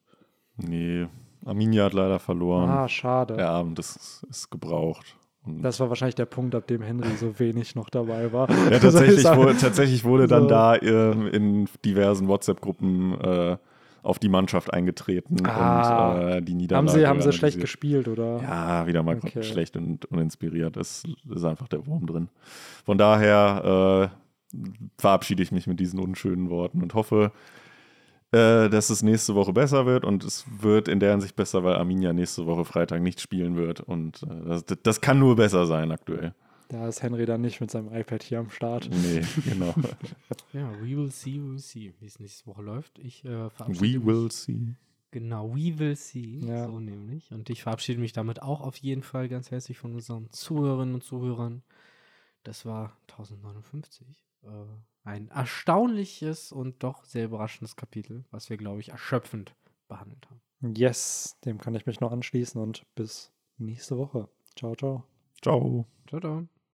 Nee, Arminia hat leider verloren. Ah, schade. Der Abend ist, ist gebraucht. Und Das war wahrscheinlich der Punkt, ab dem Henry so wenig noch dabei war. ja, *laughs* tatsächlich, wurde, tatsächlich wurde dann So. da ähm, in diversen WhatsApp-Gruppen äh, auf die Mannschaft eingetreten Ah. und äh, die Niederlage haben sie, haben sie schlecht gespielt, oder? Ja, wieder mal Okay. schlecht und uninspiriert. Es ist einfach der Wurm drin. Von daher äh, verabschiede ich mich mit diesen unschönen Worten und hoffe, äh, dass es nächste Woche besser wird und es wird in der Hinsicht besser, weil Arminia nächste Woche Freitag nicht spielen wird und äh, das, das kann nur besser sein aktuell. Da ist Henry dann nicht mit seinem iPad hier am Start. Nee, genau. *laughs* Ja, we will see, we will see, wie es nächste Woche läuft. Ich äh, verabschiede We mich. will see. Genau, we will see. Ja. So nämlich. Und ich verabschiede mich damit auch auf jeden Fall ganz herzlich von unseren Zuhörerinnen und Zuhörern. Das war 1059. Äh, ein erstaunliches und doch sehr überraschendes Kapitel, was wir, glaube ich, erschöpfend behandelt haben. Yes, dem kann ich mich noch anschließen und bis nächste Woche. Ciao, ciao. Ciao. Ciao, ciao.